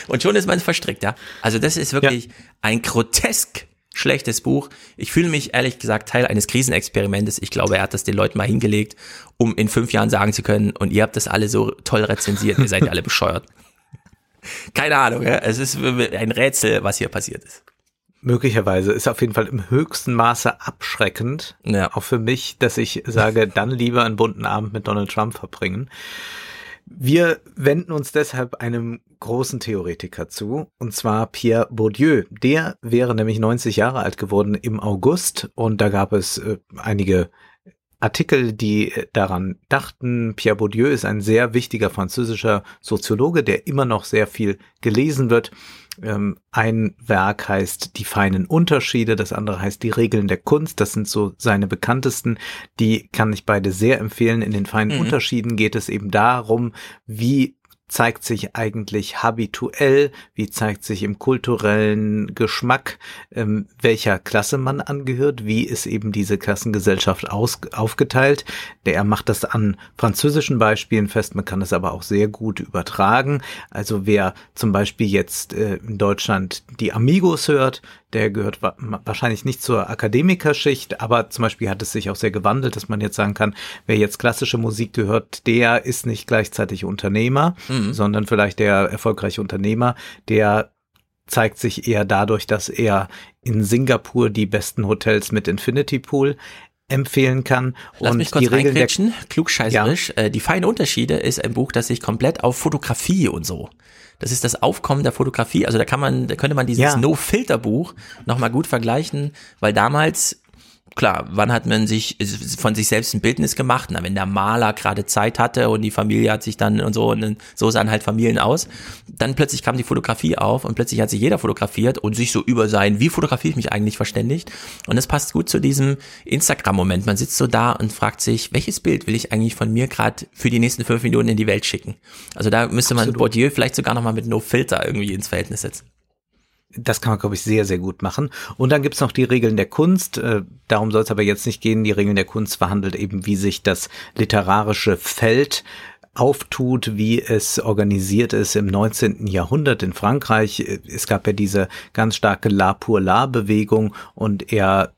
Und schon ist man verstrickt, ja. Also das ist wirklich ja. ein grotesk schlechtes Buch. Ich fühle mich ehrlich gesagt Teil eines Krisenexperimentes. Ich glaube, er hat das den Leuten mal hingelegt, um in fünf Jahren sagen zu können, und ihr habt das alle so toll rezensiert, ihr seid alle bescheuert. Keine Ahnung, ja? es ist ein Rätsel, was hier passiert ist. Möglicherweise ist auf jeden Fall im höchsten Maße abschreckend, ja. auch für mich, dass ich sage, dann lieber einen bunten Abend mit Donald Trump verbringen. Wir wenden uns deshalb einem großen Theoretiker zu, und zwar Pierre Bourdieu. Der wäre nämlich 90 Jahre alt geworden im August und da gab es äh, einige Artikel, die daran dachten. Pierre Bourdieu ist ein sehr wichtiger französischer Soziologe, der immer noch sehr viel gelesen wird. Ähm, ein Werk heißt Die feinen Unterschiede, das andere heißt Die Regeln der Kunst. Das sind so seine bekanntesten. Die kann ich beide sehr empfehlen. In den feinen mhm. Unterschieden geht es eben darum, wie zeigt sich eigentlich habituell, wie zeigt sich im kulturellen Geschmack, ähm, welcher Klasse man angehört, wie ist eben diese Klassengesellschaft aus, aufgeteilt. Der macht das an französischen Beispielen fest, man kann es aber auch sehr gut übertragen. Also wer zum Beispiel jetzt äh, in Deutschland die Amigos hört, der gehört wahrscheinlich nicht zur Akademikerschicht, aber zum Beispiel hat es sich auch sehr gewandelt, dass man jetzt sagen kann, wer jetzt klassische Musik gehört, der ist nicht gleichzeitig Unternehmer, mhm. sondern vielleicht der erfolgreiche Unternehmer, der zeigt sich eher dadurch, dass er in Singapur die besten Hotels mit Infinity Pool empfehlen kann. Lass und mich kurz die Regeln klugscheißerisch. Ja. Äh, die feinen Unterschiede ist ein Buch, das sich komplett auf Fotografie und so das ist das Aufkommen der Fotografie. Also da kann man, da könnte man dieses ja. No-Filter-Buch nochmal gut vergleichen, weil damals klar, wann hat man sich von sich selbst ein Bildnis gemacht? Na, wenn der Maler gerade Zeit hatte und die Familie hat sich dann und so, und so sahen halt Familien aus. Dann plötzlich kam die Fotografie auf und plötzlich hat sich jeder fotografiert und sich so über sein, wie fotografiere ich mich eigentlich verständigt. Und das passt gut zu diesem Instagram-Moment. Man sitzt so da und fragt sich, welches Bild will ich eigentlich von mir gerade für die nächsten fünf Minuten in die Welt schicken? Also da müsste man Absolut. Bourdieu vielleicht sogar nochmal mit No Filter irgendwie ins Verhältnis setzen. Das kann man, glaube ich, sehr, sehr gut machen. Und dann gibt's noch die Regeln der Kunst. Äh, darum soll es aber jetzt nicht gehen. Die Regeln der Kunst verhandelt eben, wie sich das literarische Feld auftut, wie es organisiert ist im 19. Jahrhundert in Frankreich. Es gab ja diese ganz starke La pour La Bewegung und er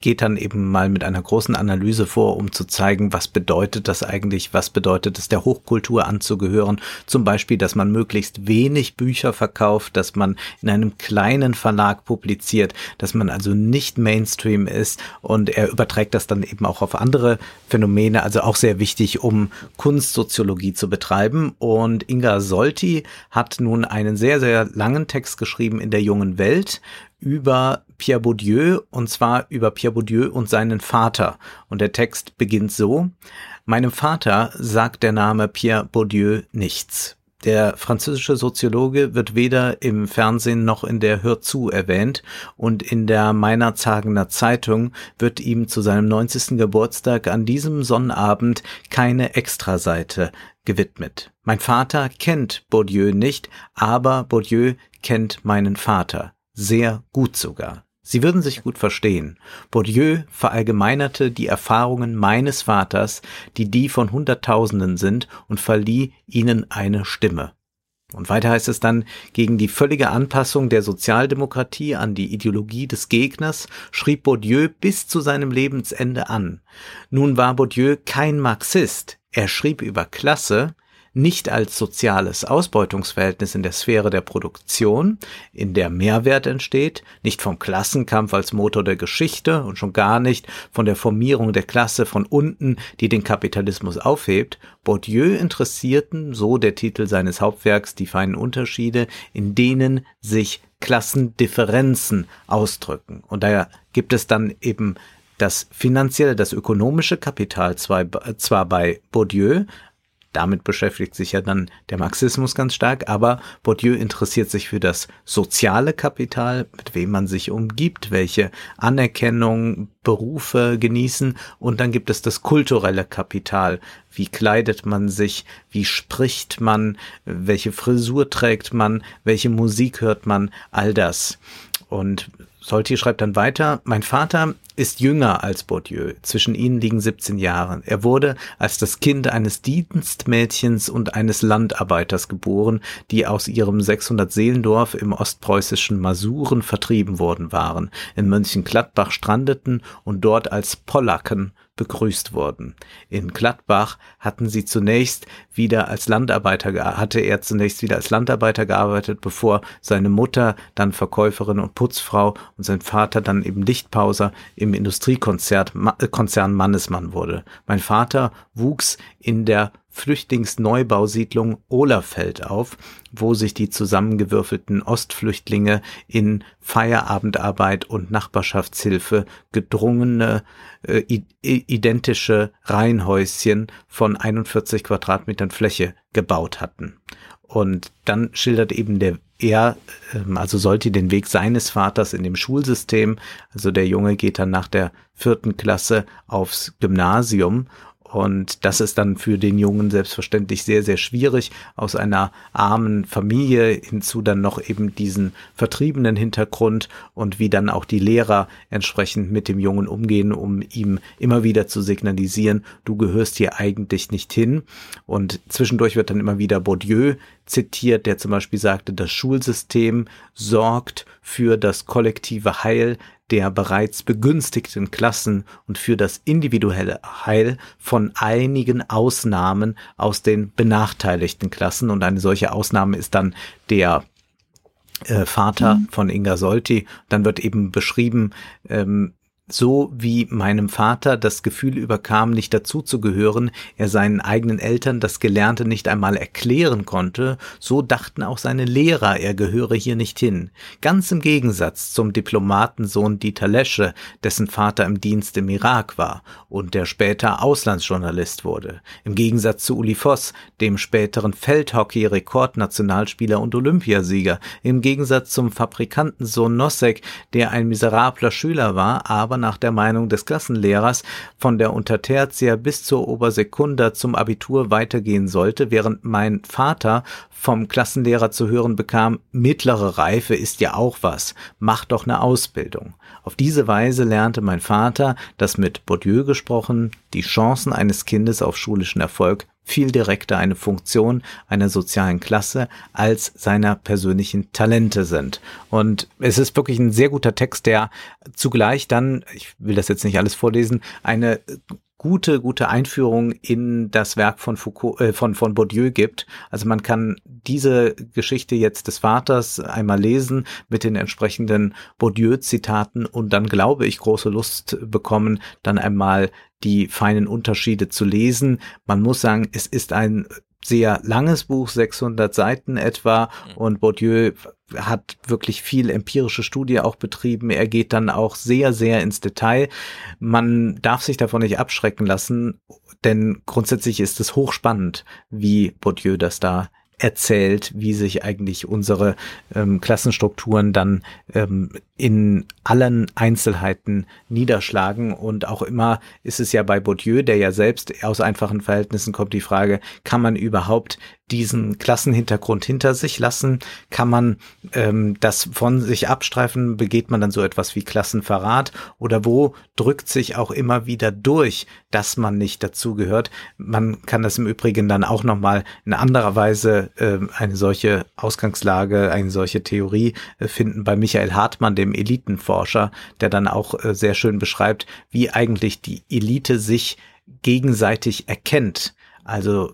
geht dann eben mal mit einer großen Analyse vor, um zu zeigen, was bedeutet das eigentlich, was bedeutet es der Hochkultur anzugehören. Zum Beispiel, dass man möglichst wenig Bücher verkauft, dass man in einem kleinen Verlag publiziert, dass man also nicht Mainstream ist und er überträgt das dann eben auch auf andere Phänomene, also auch sehr wichtig, um Kunstsoziologie zu betreiben. Und Inga Solti hat nun einen sehr, sehr langen Text geschrieben in der jungen Welt über Pierre Bourdieu und zwar über Pierre Bourdieu und seinen Vater. Und der Text beginnt so. Meinem Vater sagt der Name Pierre Bourdieu nichts. Der französische Soziologe wird weder im Fernsehen noch in der Hör zu erwähnt und in der Meinerzagener Zeitung wird ihm zu seinem 90. Geburtstag an diesem Sonnabend keine Extraseite gewidmet. Mein Vater kennt Bourdieu nicht, aber Bourdieu kennt meinen Vater. Sehr gut sogar. Sie würden sich gut verstehen. Bourdieu verallgemeinerte die Erfahrungen meines Vaters, die die von Hunderttausenden sind, und verlieh ihnen eine Stimme. Und weiter heißt es dann, gegen die völlige Anpassung der Sozialdemokratie an die Ideologie des Gegners schrieb Bourdieu bis zu seinem Lebensende an. Nun war Bourdieu kein Marxist. Er schrieb über Klasse, nicht als soziales Ausbeutungsverhältnis in der Sphäre der Produktion, in der Mehrwert entsteht, nicht vom Klassenkampf als Motor der Geschichte und schon gar nicht von der Formierung der Klasse von unten, die den Kapitalismus aufhebt. Bourdieu interessierten, so der Titel seines Hauptwerks, die feinen Unterschiede, in denen sich Klassendifferenzen ausdrücken. Und da gibt es dann eben das finanzielle, das ökonomische Kapital zwar bei Bourdieu, damit beschäftigt sich ja dann der Marxismus ganz stark, aber Bourdieu interessiert sich für das soziale Kapital, mit wem man sich umgibt, welche Anerkennung Berufe genießen und dann gibt es das kulturelle Kapital. Wie kleidet man sich? Wie spricht man? Welche Frisur trägt man? Welche Musik hört man? All das. Und Solti schreibt dann weiter, mein Vater ist jünger als Bourdieu. Zwischen ihnen liegen 17 Jahre. Er wurde als das Kind eines Dienstmädchens und eines Landarbeiters geboren, die aus ihrem 600 Seelendorf im ostpreußischen Masuren vertrieben worden waren, in Mönchengladbach strandeten und dort als Polacken begrüßt wurden. In Gladbach hatten sie zunächst wieder als Landarbeiter, hatte er zunächst wieder als Landarbeiter gearbeitet, bevor seine Mutter dann Verkäuferin und Putzfrau und sein Vater dann eben Lichtpauser im Industriekonzern Mannesmann wurde. Mein Vater wuchs in der Flüchtlingsneubausiedlung Ohlerfeld auf, wo sich die zusammengewürfelten Ostflüchtlinge in Feierabendarbeit und Nachbarschaftshilfe gedrungene äh, identische Reihenhäuschen von 41 Quadratmetern Fläche gebaut hatten. Und dann schildert eben der er, ähm, also sollte den Weg seines Vaters in dem Schulsystem, also der Junge geht dann nach der vierten Klasse aufs Gymnasium und das ist dann für den Jungen selbstverständlich sehr, sehr schwierig, aus einer armen Familie hinzu dann noch eben diesen vertriebenen Hintergrund und wie dann auch die Lehrer entsprechend mit dem Jungen umgehen, um ihm immer wieder zu signalisieren, du gehörst hier eigentlich nicht hin. Und zwischendurch wird dann immer wieder Bourdieu zitiert, der zum Beispiel sagte, das Schulsystem sorgt für das kollektive Heil der bereits begünstigten Klassen und für das individuelle Heil von einigen Ausnahmen aus den benachteiligten Klassen. Und eine solche Ausnahme ist dann der äh, Vater mhm. von Inga Solti. Dann wird eben beschrieben, ähm, so wie meinem Vater das Gefühl überkam, nicht dazuzugehören, er seinen eigenen Eltern das Gelernte nicht einmal erklären konnte, so dachten auch seine Lehrer, er gehöre hier nicht hin. Ganz im Gegensatz zum Diplomatensohn Dieter Lesche, dessen Vater im Dienst im Irak war und der später Auslandsjournalist wurde. Im Gegensatz zu Uli Voss, dem späteren Feldhockey-Rekordnationalspieler und Olympiasieger. Im Gegensatz zum Fabrikantensohn Nosek, der ein miserabler Schüler war, aber nach der Meinung des Klassenlehrers von der Untertertia bis zur Obersekunda zum Abitur weitergehen sollte, während mein Vater vom Klassenlehrer zu hören bekam, mittlere Reife ist ja auch was, mach doch eine Ausbildung. Auf diese Weise lernte mein Vater, dass mit Bourdieu gesprochen, die Chancen eines Kindes auf schulischen Erfolg viel direkter eine Funktion einer sozialen Klasse als seiner persönlichen Talente sind. Und es ist wirklich ein sehr guter Text, der zugleich dann, ich will das jetzt nicht alles vorlesen, eine gute, gute Einführung in das Werk von Foucault, äh, von, von Bourdieu gibt. Also man kann diese Geschichte jetzt des Vaters einmal lesen mit den entsprechenden Bourdieu-Zitaten und dann glaube ich große Lust bekommen, dann einmal die feinen Unterschiede zu lesen. Man muss sagen, es ist ein sehr langes Buch, 600 Seiten etwa. Mhm. Und Bourdieu hat wirklich viel empirische Studie auch betrieben. Er geht dann auch sehr, sehr ins Detail. Man darf sich davon nicht abschrecken lassen, denn grundsätzlich ist es hochspannend, wie Bourdieu das da erzählt, wie sich eigentlich unsere ähm, Klassenstrukturen dann ähm, in allen Einzelheiten niederschlagen. Und auch immer ist es ja bei Bourdieu, der ja selbst aus einfachen Verhältnissen kommt, die Frage, kann man überhaupt diesen Klassenhintergrund hinter sich lassen? Kann man ähm, das von sich abstreifen? Begeht man dann so etwas wie Klassenverrat? Oder wo drückt sich auch immer wieder durch, dass man nicht dazugehört? Man kann das im Übrigen dann auch nochmal in anderer Weise äh, eine solche Ausgangslage, eine solche Theorie äh, finden bei Michael Hartmann, dem Elitenforscher, der dann auch äh, sehr schön beschreibt, wie eigentlich die Elite sich gegenseitig erkennt. Also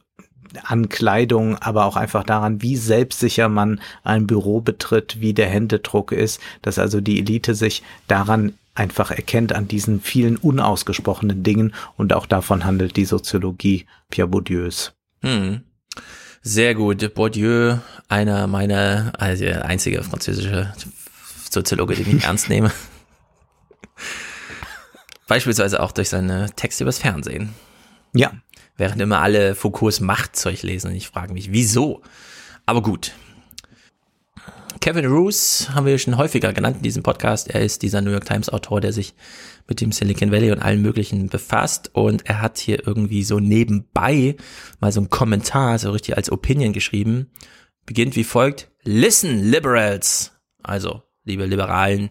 an Kleidung, aber auch einfach daran, wie selbstsicher man ein Büro betritt, wie der Händedruck ist, dass also die Elite sich daran einfach erkennt an diesen vielen unausgesprochenen Dingen und auch davon handelt die Soziologie Pierre Bourdieus. Hm. Sehr gut. Bourdieu, einer meiner, also der einzige französische Soziologe, den ich ernst nehme. Beispielsweise auch durch seine Texte übers Fernsehen. Ja, während immer alle Foucaults Machtzeug lesen und ich frage mich, wieso? Aber gut. Kevin Roos haben wir schon häufiger genannt in diesem Podcast. Er ist dieser New York Times Autor, der sich mit dem Silicon Valley und allen möglichen befasst und er hat hier irgendwie so nebenbei mal so einen Kommentar, so richtig als Opinion geschrieben. Beginnt wie folgt. Listen, Liberals. Also, liebe Liberalen,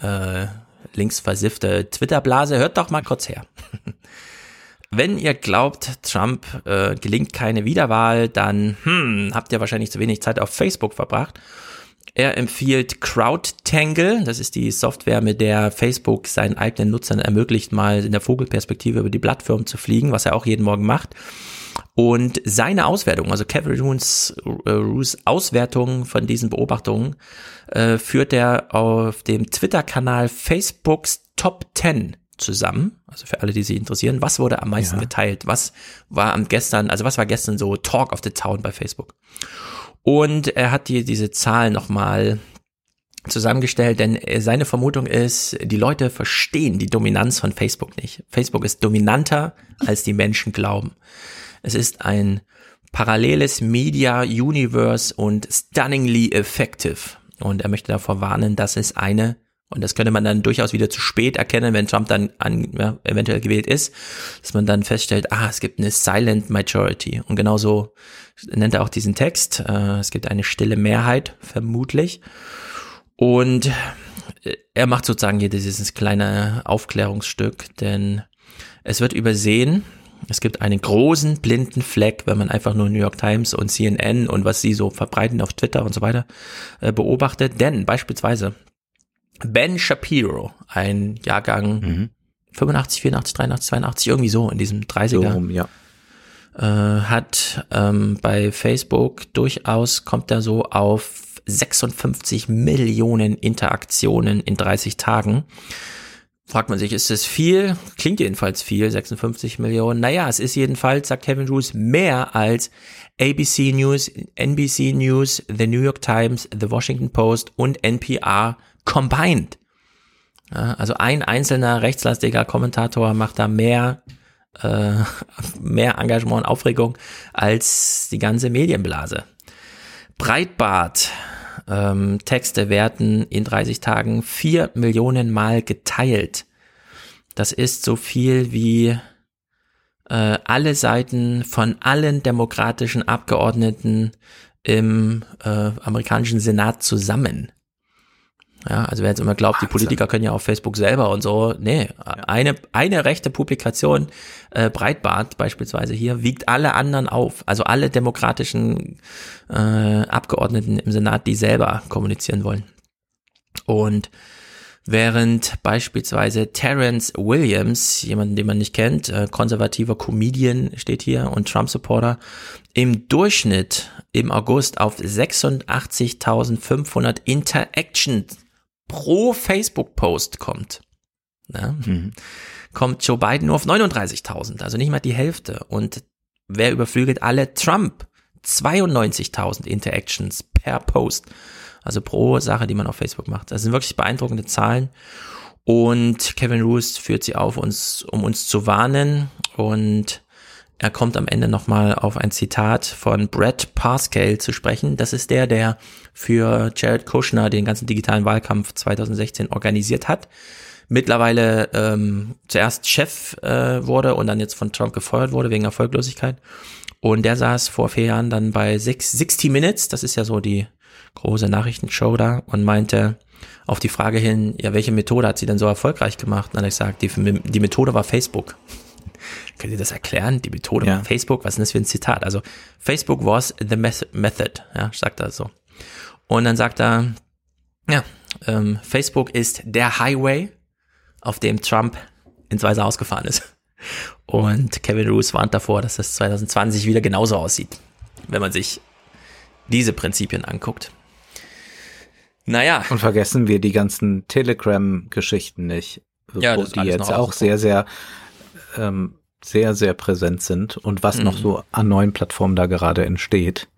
äh, linksversiffte Twitter-Blase, hört doch mal kurz her. Wenn ihr glaubt, Trump äh, gelingt keine Wiederwahl, dann hm, habt ihr wahrscheinlich zu wenig Zeit auf Facebook verbracht. Er empfiehlt CrowdTangle, das ist die Software, mit der Facebook seinen eigenen Nutzern ermöglicht, mal in der Vogelperspektive über die Plattform zu fliegen, was er auch jeden Morgen macht. Und seine Auswertung, also Kevin Roos, äh, Auswertung von diesen Beobachtungen, äh, führt er auf dem Twitter-Kanal Facebooks Top 10 zusammen. Also für alle, die sich interessieren, was wurde am meisten ja. geteilt? Was war am gestern, also was war gestern so Talk of the Town bei Facebook? Und er hat hier diese Zahlen nochmal zusammengestellt, denn seine Vermutung ist, die Leute verstehen die Dominanz von Facebook nicht. Facebook ist dominanter, als die Menschen glauben. Es ist ein paralleles Media Universe und stunningly effective. Und er möchte davor warnen, dass es eine und das könnte man dann durchaus wieder zu spät erkennen, wenn Trump dann an, ja, eventuell gewählt ist, dass man dann feststellt, ah, es gibt eine Silent Majority. Und genauso nennt er auch diesen Text. Äh, es gibt eine stille Mehrheit, vermutlich. Und äh, er macht sozusagen hier dieses kleine Aufklärungsstück, denn es wird übersehen, es gibt einen großen blinden Fleck, wenn man einfach nur New York Times und CNN und was sie so verbreiten auf Twitter und so weiter äh, beobachtet. Denn beispielsweise Ben Shapiro, ein Jahrgang mhm. 85, 84, 83, 82, irgendwie so in diesem 30er. So ja. Äh, hat ähm, bei Facebook durchaus, kommt er so auf 56 Millionen Interaktionen in 30 Tagen. Fragt man sich, ist das viel? Klingt jedenfalls viel, 56 Millionen. Naja, es ist jedenfalls, sagt Kevin Roos, mehr als ABC News, NBC News, The New York Times, The Washington Post und NPR combined. Ja, also ein einzelner rechtslastiger Kommentator macht da mehr, äh, mehr Engagement und Aufregung als die ganze Medienblase. Breitbart. Ähm, Texte werden in 30 Tagen vier Millionen Mal geteilt. Das ist so viel wie äh, alle Seiten von allen demokratischen Abgeordneten im äh, amerikanischen Senat zusammen. Ja, also wer jetzt immer glaubt, die Politiker können ja auf Facebook selber und so, nee, ja. eine, eine rechte Publikation, äh, Breitbart beispielsweise hier, wiegt alle anderen auf. Also alle demokratischen äh, Abgeordneten im Senat, die selber kommunizieren wollen. Und während beispielsweise Terence Williams, jemanden, den man nicht kennt, äh, konservativer Comedian steht hier und Trump-Supporter, im Durchschnitt im August auf 86.500 Interactions pro Facebook-Post kommt, ne, mhm. kommt Joe Biden nur auf 39.000, also nicht mal die Hälfte. Und wer überflügelt alle? Trump. 92.000 Interactions per Post. Also pro Sache, die man auf Facebook macht. Das sind wirklich beeindruckende Zahlen. Und Kevin Roos führt sie auf, uns, um uns zu warnen. Und er kommt am Ende nochmal auf ein Zitat von Brett Parscale zu sprechen. Das ist der, der für Jared Kushner den ganzen digitalen Wahlkampf 2016 organisiert hat. Mittlerweile ähm, zuerst Chef äh, wurde und dann jetzt von Trump gefeuert wurde wegen Erfolglosigkeit. Und der saß vor vier Jahren dann bei 60 Minutes, das ist ja so die große Nachrichtenshow da, und meinte auf die Frage hin, ja, welche Methode hat sie denn so erfolgreich gemacht? Und dann hat er gesagt, die, die Methode war Facebook. Könnt ihr das erklären? Die Methode ja. Facebook, was ist das für ein Zitat? Also Facebook was the method, ja, sagt er so. Und dann sagt er, ja, ähm, Facebook ist der Highway, auf dem Trump ins Weiße Haus gefahren ist. Und Kevin Roos warnt davor, dass das 2020 wieder genauso aussieht, wenn man sich diese Prinzipien anguckt. Naja. Und vergessen wir die ganzen Telegram-Geschichten nicht, ja, die jetzt auch sehr, sehr ähm, sehr, sehr präsent sind und was mhm. noch so an neuen Plattformen da gerade entsteht.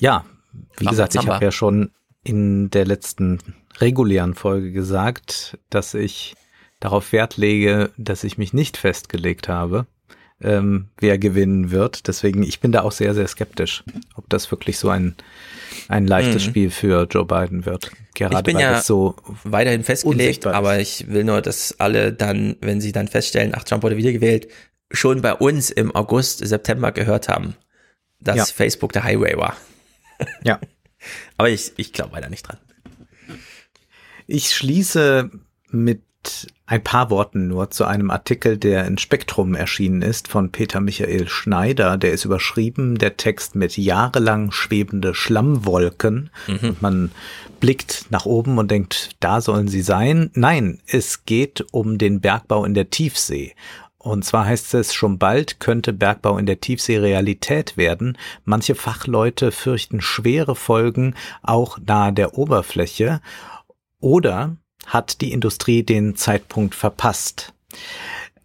Ja, wie Ach, gesagt, ich habe ja schon in der letzten regulären Folge gesagt, dass ich darauf Wert lege, dass ich mich nicht festgelegt habe, ähm, wer gewinnen wird. Deswegen, ich bin da auch sehr, sehr skeptisch, ob das wirklich so ein, ein leichtes mhm. Spiel für Joe Biden wird. Gerade ich bin ja so weiterhin festgelegt, aber ich will nur, dass alle dann, wenn sie dann feststellen, ach, Trump wurde wiedergewählt, schon bei uns im August, September gehört haben, dass ja. Facebook der Highway war. Ja. aber ich, ich glaube weiter nicht dran. Ich schließe mit ein paar Worten nur zu einem Artikel, der in Spektrum erschienen ist von Peter Michael Schneider. Der ist überschrieben, der Text mit jahrelang schwebende Schlammwolken. Mhm. Und man blickt nach oben und denkt, da sollen sie sein. Nein, es geht um den Bergbau in der Tiefsee. Und zwar heißt es, schon bald könnte Bergbau in der Tiefsee Realität werden. Manche Fachleute fürchten schwere Folgen auch nahe der Oberfläche. Oder hat die Industrie den Zeitpunkt verpasst?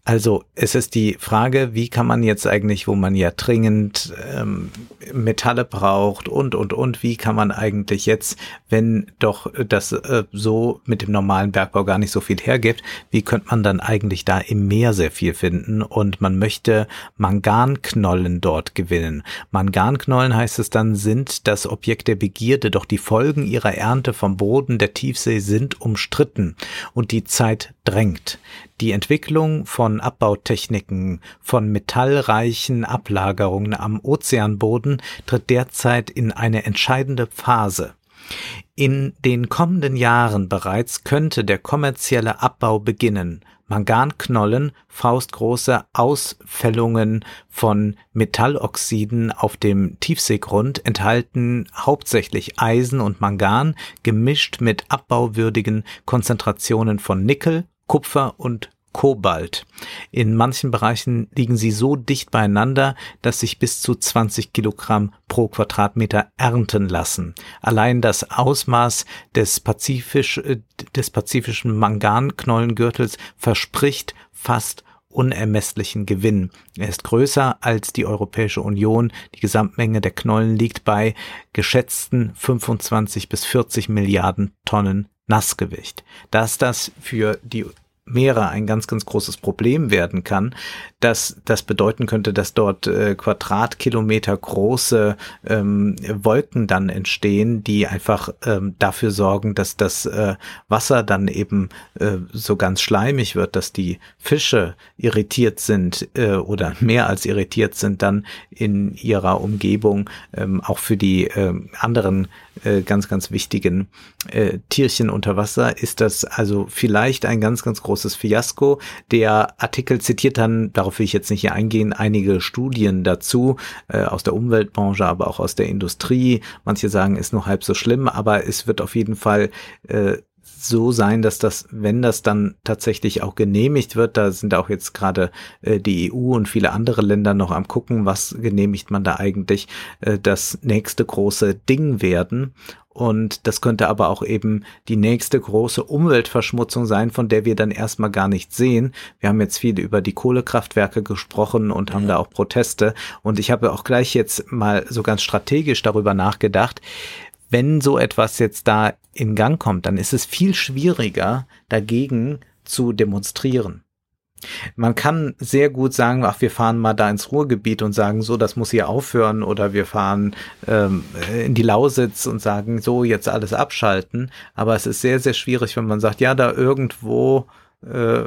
Also es ist die Frage, wie kann man jetzt eigentlich, wo man ja dringend ähm, Metalle braucht und, und, und, wie kann man eigentlich jetzt, wenn doch das äh, so mit dem normalen Bergbau gar nicht so viel hergibt, wie könnte man dann eigentlich da im Meer sehr viel finden? Und man möchte Manganknollen dort gewinnen. Manganknollen heißt es dann, sind das Objekt der Begierde, doch die Folgen ihrer Ernte vom Boden der Tiefsee sind umstritten und die Zeit drängt. Die Entwicklung von Abbautechniken, von metallreichen Ablagerungen am Ozeanboden tritt derzeit in eine entscheidende Phase. In den kommenden Jahren bereits könnte der kommerzielle Abbau beginnen. Manganknollen, faustgroße Ausfällungen von Metalloxiden auf dem Tiefseegrund enthalten hauptsächlich Eisen und Mangan, gemischt mit abbauwürdigen Konzentrationen von Nickel, Kupfer und Kobalt. In manchen Bereichen liegen sie so dicht beieinander, dass sich bis zu 20 Kilogramm pro Quadratmeter ernten lassen. Allein das Ausmaß des, Pazifisch, äh, des pazifischen Manganknollengürtels verspricht fast unermesslichen Gewinn. Er ist größer als die Europäische Union. Die Gesamtmenge der Knollen liegt bei geschätzten 25 bis 40 Milliarden Tonnen Nassgewicht. Dass das für die Meere ein ganz, ganz großes Problem werden kann, dass das bedeuten könnte, dass dort äh, Quadratkilometer große ähm, Wolken dann entstehen, die einfach ähm, dafür sorgen, dass das äh, Wasser dann eben äh, so ganz schleimig wird, dass die Fische irritiert sind äh, oder mehr als irritiert sind dann in ihrer Umgebung, ähm, auch für die äh, anderen äh, ganz, ganz wichtigen äh, Tierchen unter Wasser ist das also vielleicht ein ganz, ganz großes Fiasko. Der Artikel zitiert dann, darauf will ich jetzt nicht hier eingehen, einige Studien dazu äh, aus der Umweltbranche, aber auch aus der Industrie. Manche sagen, ist nur halb so schlimm, aber es wird auf jeden Fall äh, so sein, dass das, wenn das dann tatsächlich auch genehmigt wird, da sind auch jetzt gerade äh, die EU und viele andere Länder noch am gucken, was genehmigt man da eigentlich, äh, das nächste große Ding werden. Und das könnte aber auch eben die nächste große Umweltverschmutzung sein, von der wir dann erstmal gar nicht sehen. Wir haben jetzt viel über die Kohlekraftwerke gesprochen und haben ja. da auch Proteste. Und ich habe auch gleich jetzt mal so ganz strategisch darüber nachgedacht, wenn so etwas jetzt da in Gang kommt, dann ist es viel schwieriger, dagegen zu demonstrieren. Man kann sehr gut sagen, ach, wir fahren mal da ins Ruhrgebiet und sagen, so, das muss hier aufhören, oder wir fahren ähm, in die Lausitz und sagen, so, jetzt alles abschalten. Aber es ist sehr, sehr schwierig, wenn man sagt, ja, da irgendwo äh,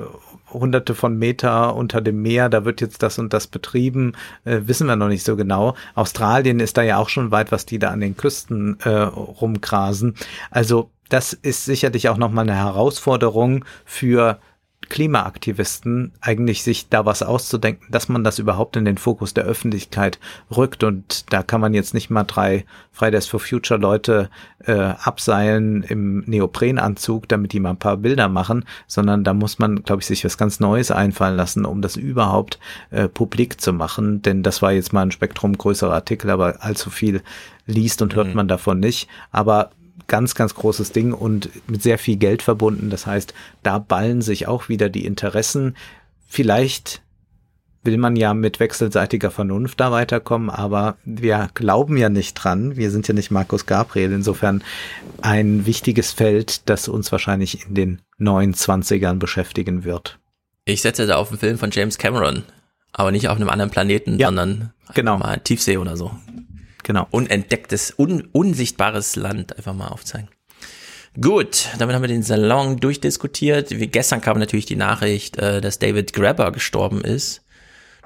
hunderte von Meter unter dem Meer, da wird jetzt das und das betrieben, äh, wissen wir noch nicht so genau. Australien ist da ja auch schon weit, was die da an den Küsten äh, rumgrasen. Also das ist sicherlich auch nochmal eine Herausforderung für Klimaaktivisten eigentlich sich da was auszudenken, dass man das überhaupt in den Fokus der Öffentlichkeit rückt. Und da kann man jetzt nicht mal drei Fridays for Future Leute äh, abseilen im Neoprenanzug, damit die mal ein paar Bilder machen, sondern da muss man, glaube ich, sich was ganz Neues einfallen lassen, um das überhaupt äh, publik zu machen. Denn das war jetzt mal ein Spektrum größerer Artikel, aber allzu viel liest und hört mhm. man davon nicht. Aber ganz, ganz großes Ding und mit sehr viel Geld verbunden. Das heißt, da ballen sich auch wieder die Interessen. Vielleicht will man ja mit wechselseitiger Vernunft da weiterkommen, aber wir glauben ja nicht dran. Wir sind ja nicht Markus Gabriel. Insofern ein wichtiges Feld, das uns wahrscheinlich in den neuen Zwanzigern beschäftigen wird. Ich setze da auf einen Film von James Cameron, aber nicht auf einem anderen Planeten, ja, sondern genau. mal Tiefsee oder so. Genau. Unentdecktes, un, unsichtbares Land einfach mal aufzeigen. Gut, damit haben wir den Salon durchdiskutiert. Wie, gestern kam natürlich die Nachricht, äh, dass David Grabber gestorben ist.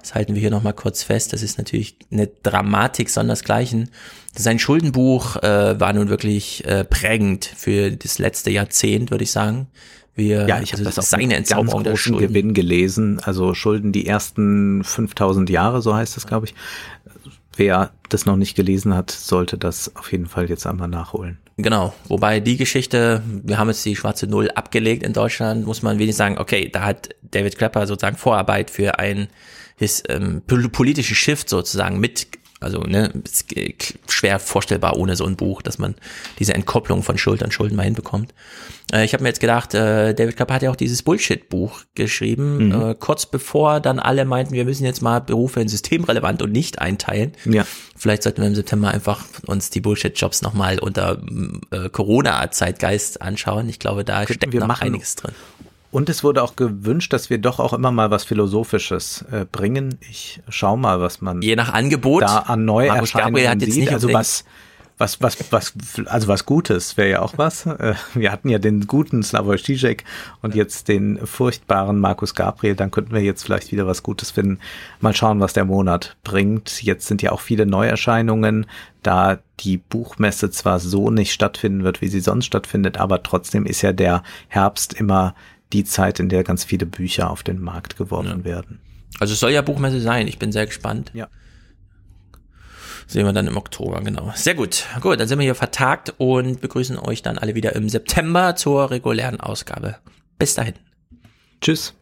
Das halten wir hier nochmal kurz fest. Das ist natürlich eine Dramatik sondersgleichen. Sein Schuldenbuch äh, war nun wirklich äh, prägend für das letzte Jahrzehnt, würde ich sagen. Wir, ja, ich habe also das auch seine ganz großen Gewinn gelesen. Also Schulden die ersten 5000 Jahre, so heißt es, glaube ich wer das noch nicht gelesen hat, sollte das auf jeden Fall jetzt einmal nachholen. Genau, wobei die Geschichte, wir haben jetzt die schwarze Null abgelegt in Deutschland, muss man wenig sagen, okay, da hat David Klepper sozusagen Vorarbeit für ein his, ähm, politisches Shift sozusagen mit also ne, schwer vorstellbar ohne so ein Buch, dass man diese Entkopplung von Schuld an Schulden mal hinbekommt. Äh, ich habe mir jetzt gedacht, äh, David Kappa hat ja auch dieses Bullshit-Buch geschrieben, mhm. äh, kurz bevor dann alle meinten, wir müssen jetzt mal Berufe in systemrelevant und nicht einteilen. Ja. Vielleicht sollten wir im September einfach uns die Bullshit-Jobs nochmal unter äh, Corona-Zeitgeist anschauen. Ich glaube, da Könnten steckt noch machen. einiges drin. Und es wurde auch gewünscht, dass wir doch auch immer mal was Philosophisches äh, bringen. Ich schau mal, was man je nach Angebot da an Neuerscheinungen sieht. also was, was, was, was, also was Gutes wäre ja auch was. Äh, wir hatten ja den guten Slavoj Žižek und jetzt den furchtbaren Markus Gabriel. Dann könnten wir jetzt vielleicht wieder was Gutes finden. Mal schauen, was der Monat bringt. Jetzt sind ja auch viele Neuerscheinungen, da die Buchmesse zwar so nicht stattfinden wird, wie sie sonst stattfindet, aber trotzdem ist ja der Herbst immer die Zeit, in der ganz viele Bücher auf den Markt geworfen ja. werden. Also es soll ja Buchmesse sein. Ich bin sehr gespannt. Ja. Sehen wir dann im Oktober, genau. Sehr gut. Gut, dann sind wir hier vertagt und begrüßen euch dann alle wieder im September zur regulären Ausgabe. Bis dahin. Tschüss.